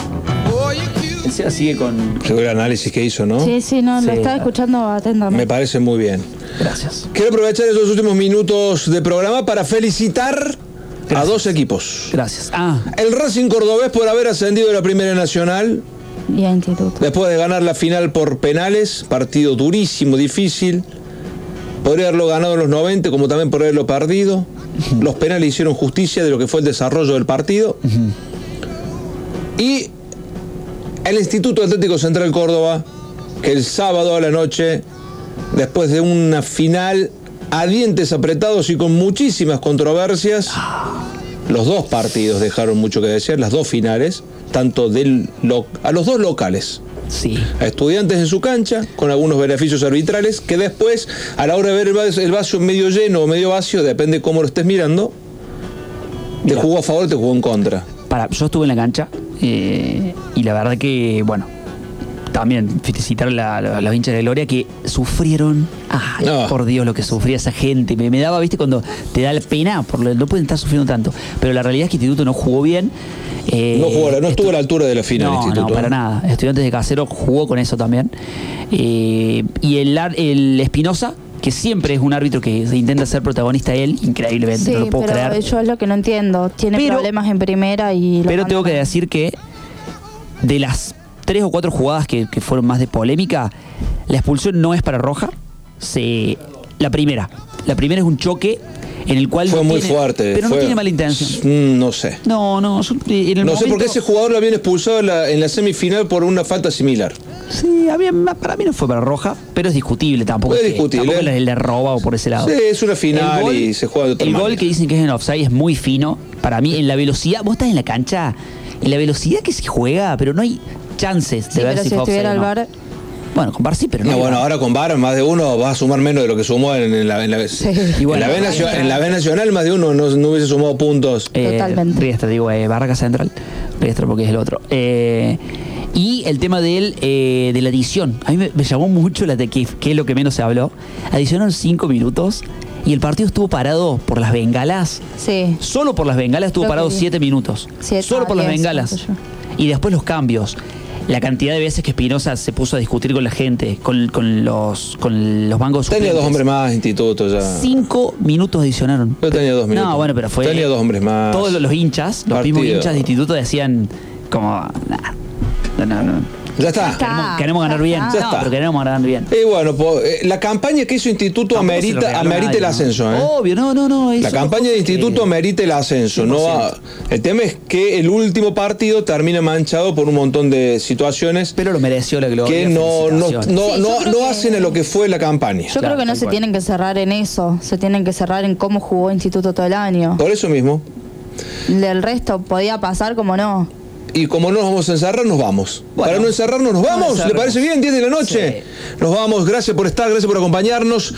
El Seba sigue con. Qué gran análisis que hizo, ¿no? Sí, sí, no, lo estaba escuchando atentamente. Me parece muy bien. Gracias. Quiero aprovechar esos últimos minutos de programa para felicitar a dos equipos. Gracias. Ah, El Racing Cordobés por haber ascendido a la Primera Nacional Y a Instituto. después de ganar la final por penales, partido durísimo, difícil. Podría haberlo ganado en los 90, como también podría haberlo perdido. Los penales hicieron justicia de lo que fue el desarrollo del partido. Y el Instituto Atlético Central Córdoba, que el sábado a la noche, después de una final a dientes apretados y con muchísimas controversias, los dos partidos dejaron mucho que decir, las dos finales, tanto del a los dos locales. Sí. A estudiantes en su cancha, con algunos beneficios arbitrales, que después, a la hora de ver el vaso, el vaso medio lleno o medio vacío, depende cómo lo estés mirando, te jugó a favor o te jugó en contra. Para, yo estuve en la cancha eh, y la verdad que, bueno, también felicitar a los hinchas de Gloria que sufrieron. Ay, por Dios, lo que sufría esa gente. Me, me daba, viste, cuando te da la pena, por lo- no pueden estar sufriendo tanto. Pero la realidad es que Instituto no jugó bien. Eh, No, jugó, no estuvo a la altura de la final, no, Instituto. No, para ¿eh? nada. Estudiantes de Casero jugó con eso también. Eh, y el, el Espinosa, que siempre es un árbitro que se intenta ser protagonista él, increíblemente, Sí, no lo puedo pero creer. yo es lo que no entiendo. Tiene Pero- problemas en primera y... lo Pero tengo que decir que de las tres o cuatro jugadas que, que fueron más de polémica, la expulsión no es para Roja. Se, la primera. La primera es un choque en el cual. Fue no muy tiene- fuerte. Pero no tiene mala intención. Mm, No sé. No, no. eh, en el No sé por qué ese jugador lo habían expulsado en la, en la semifinal por una falta similar. Sí, había- para mí no fue para Roja, pero es discutible tampoco. Es que- discutible. Tampoco le, roba o por ese lado. Sí, es una final gol- y se juega de otra El gol que dicen que es en offside es muy fino. Para mí, en la velocidad, vos estás en la cancha, en la velocidad que se juega, pero no hay chances de Sí, ver pero si si fue offside estuviera el no. bar... Bueno, con VAR sí, pero no. No, bueno, ahora con VAR más de uno va a sumar menos de lo que sumó en, en la, en, la, en bueno, la B nacio- en la B Nacional, más de uno no, no hubiese sumado puntos. Eh, Riestra, digo, eh, Barraca Central. Riestra porque es el otro. Eh, y el tema del, eh, de la adición. A mí me, me llamó mucho la de que, que es lo que menos se habló. Adicionaron cinco minutos y el partido estuvo parado por las bengalas. Sí. Solo por las bengalas estuvo Creo parado siete minutos. Siete, Solo ah, por las diez, bengalas. Y después los cambios. La cantidad de veces que Espinosa se puso a discutir con la gente, con, con los, con los bancos Tenía dos hombres más, instituto ya. Cinco minutos adicionaron. Yo tenía dos minutos. No, bueno, pero fue. Tenía dos hombres más. Todos los, los hinchas, los Partido. mismos hinchas de instituto decían como. "Nah, no, no, no. Ya está. Queremos, queremos ganar bien. Ya no, está. pero queremos ganar bien. Y bueno, po- eh, la campaña que hizo Instituto Tampoco amerita, amerita nadie, el ¿no? ascenso. ¿eh? Obvio, no, no, no. La campaña de Instituto amerita el ascenso. No va- el tema es que el último partido termina manchado por un montón de situaciones. Pero lo mereció la gloria. Que no, no, no, Sí, no, creo no que- hacen a lo que fue la campaña. Yo creo que no se tienen que cerrar en eso, se tienen que cerrar en cómo jugó Instituto todo el año. Por eso mismo. Del resto podía pasar como no. Y como no nos vamos a encerrar, nos vamos. Para no encerrarnos, nos vamos. ¿Le parece bien? 10 de la noche. Nos vamos. Gracias por estar, gracias por acompañarnos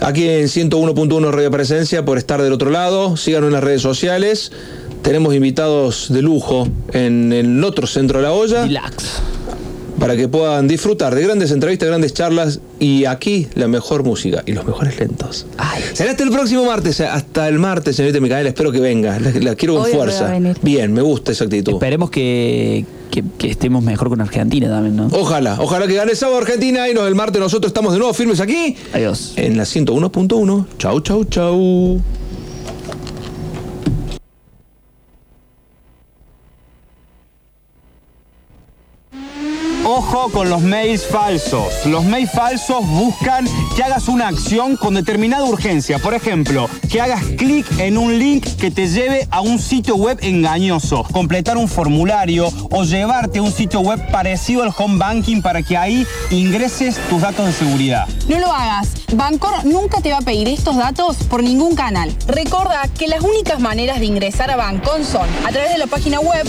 aquí en 101.1 Radio Presencia, por estar del otro lado. Síganos en las redes sociales. Tenemos invitados de lujo en el otro centro de la olla. Relax. Para que puedan disfrutar de grandes entrevistas, grandes charlas y aquí la mejor música y los mejores lentos. Será hasta el próximo martes, hasta el martes, señorita Micaela. Espero que venga. La, la quiero con fuerza. Bien, me gusta esa actitud. Esperemos que, que, que estemos mejor con Argentina también, ¿no? Ojalá, ojalá que gane el sábado Argentina y nos el martes nosotros estamos de nuevo firmes aquí. Adiós. En la 101.1. Chau, chau, chau. Con los mails falsos. Los mails falsos buscan que hagas una acción con determinada urgencia. Por ejemplo, que hagas clic en un link que te lleve a un sitio web engañoso, completar un formulario o llevarte a un sitio web parecido al home banking para que ahí ingreses tus datos de seguridad. No lo hagas. Bancor nunca te va a pedir estos datos por ningún canal. Recuerda que las únicas maneras de ingresar a Bancon son a través de la página web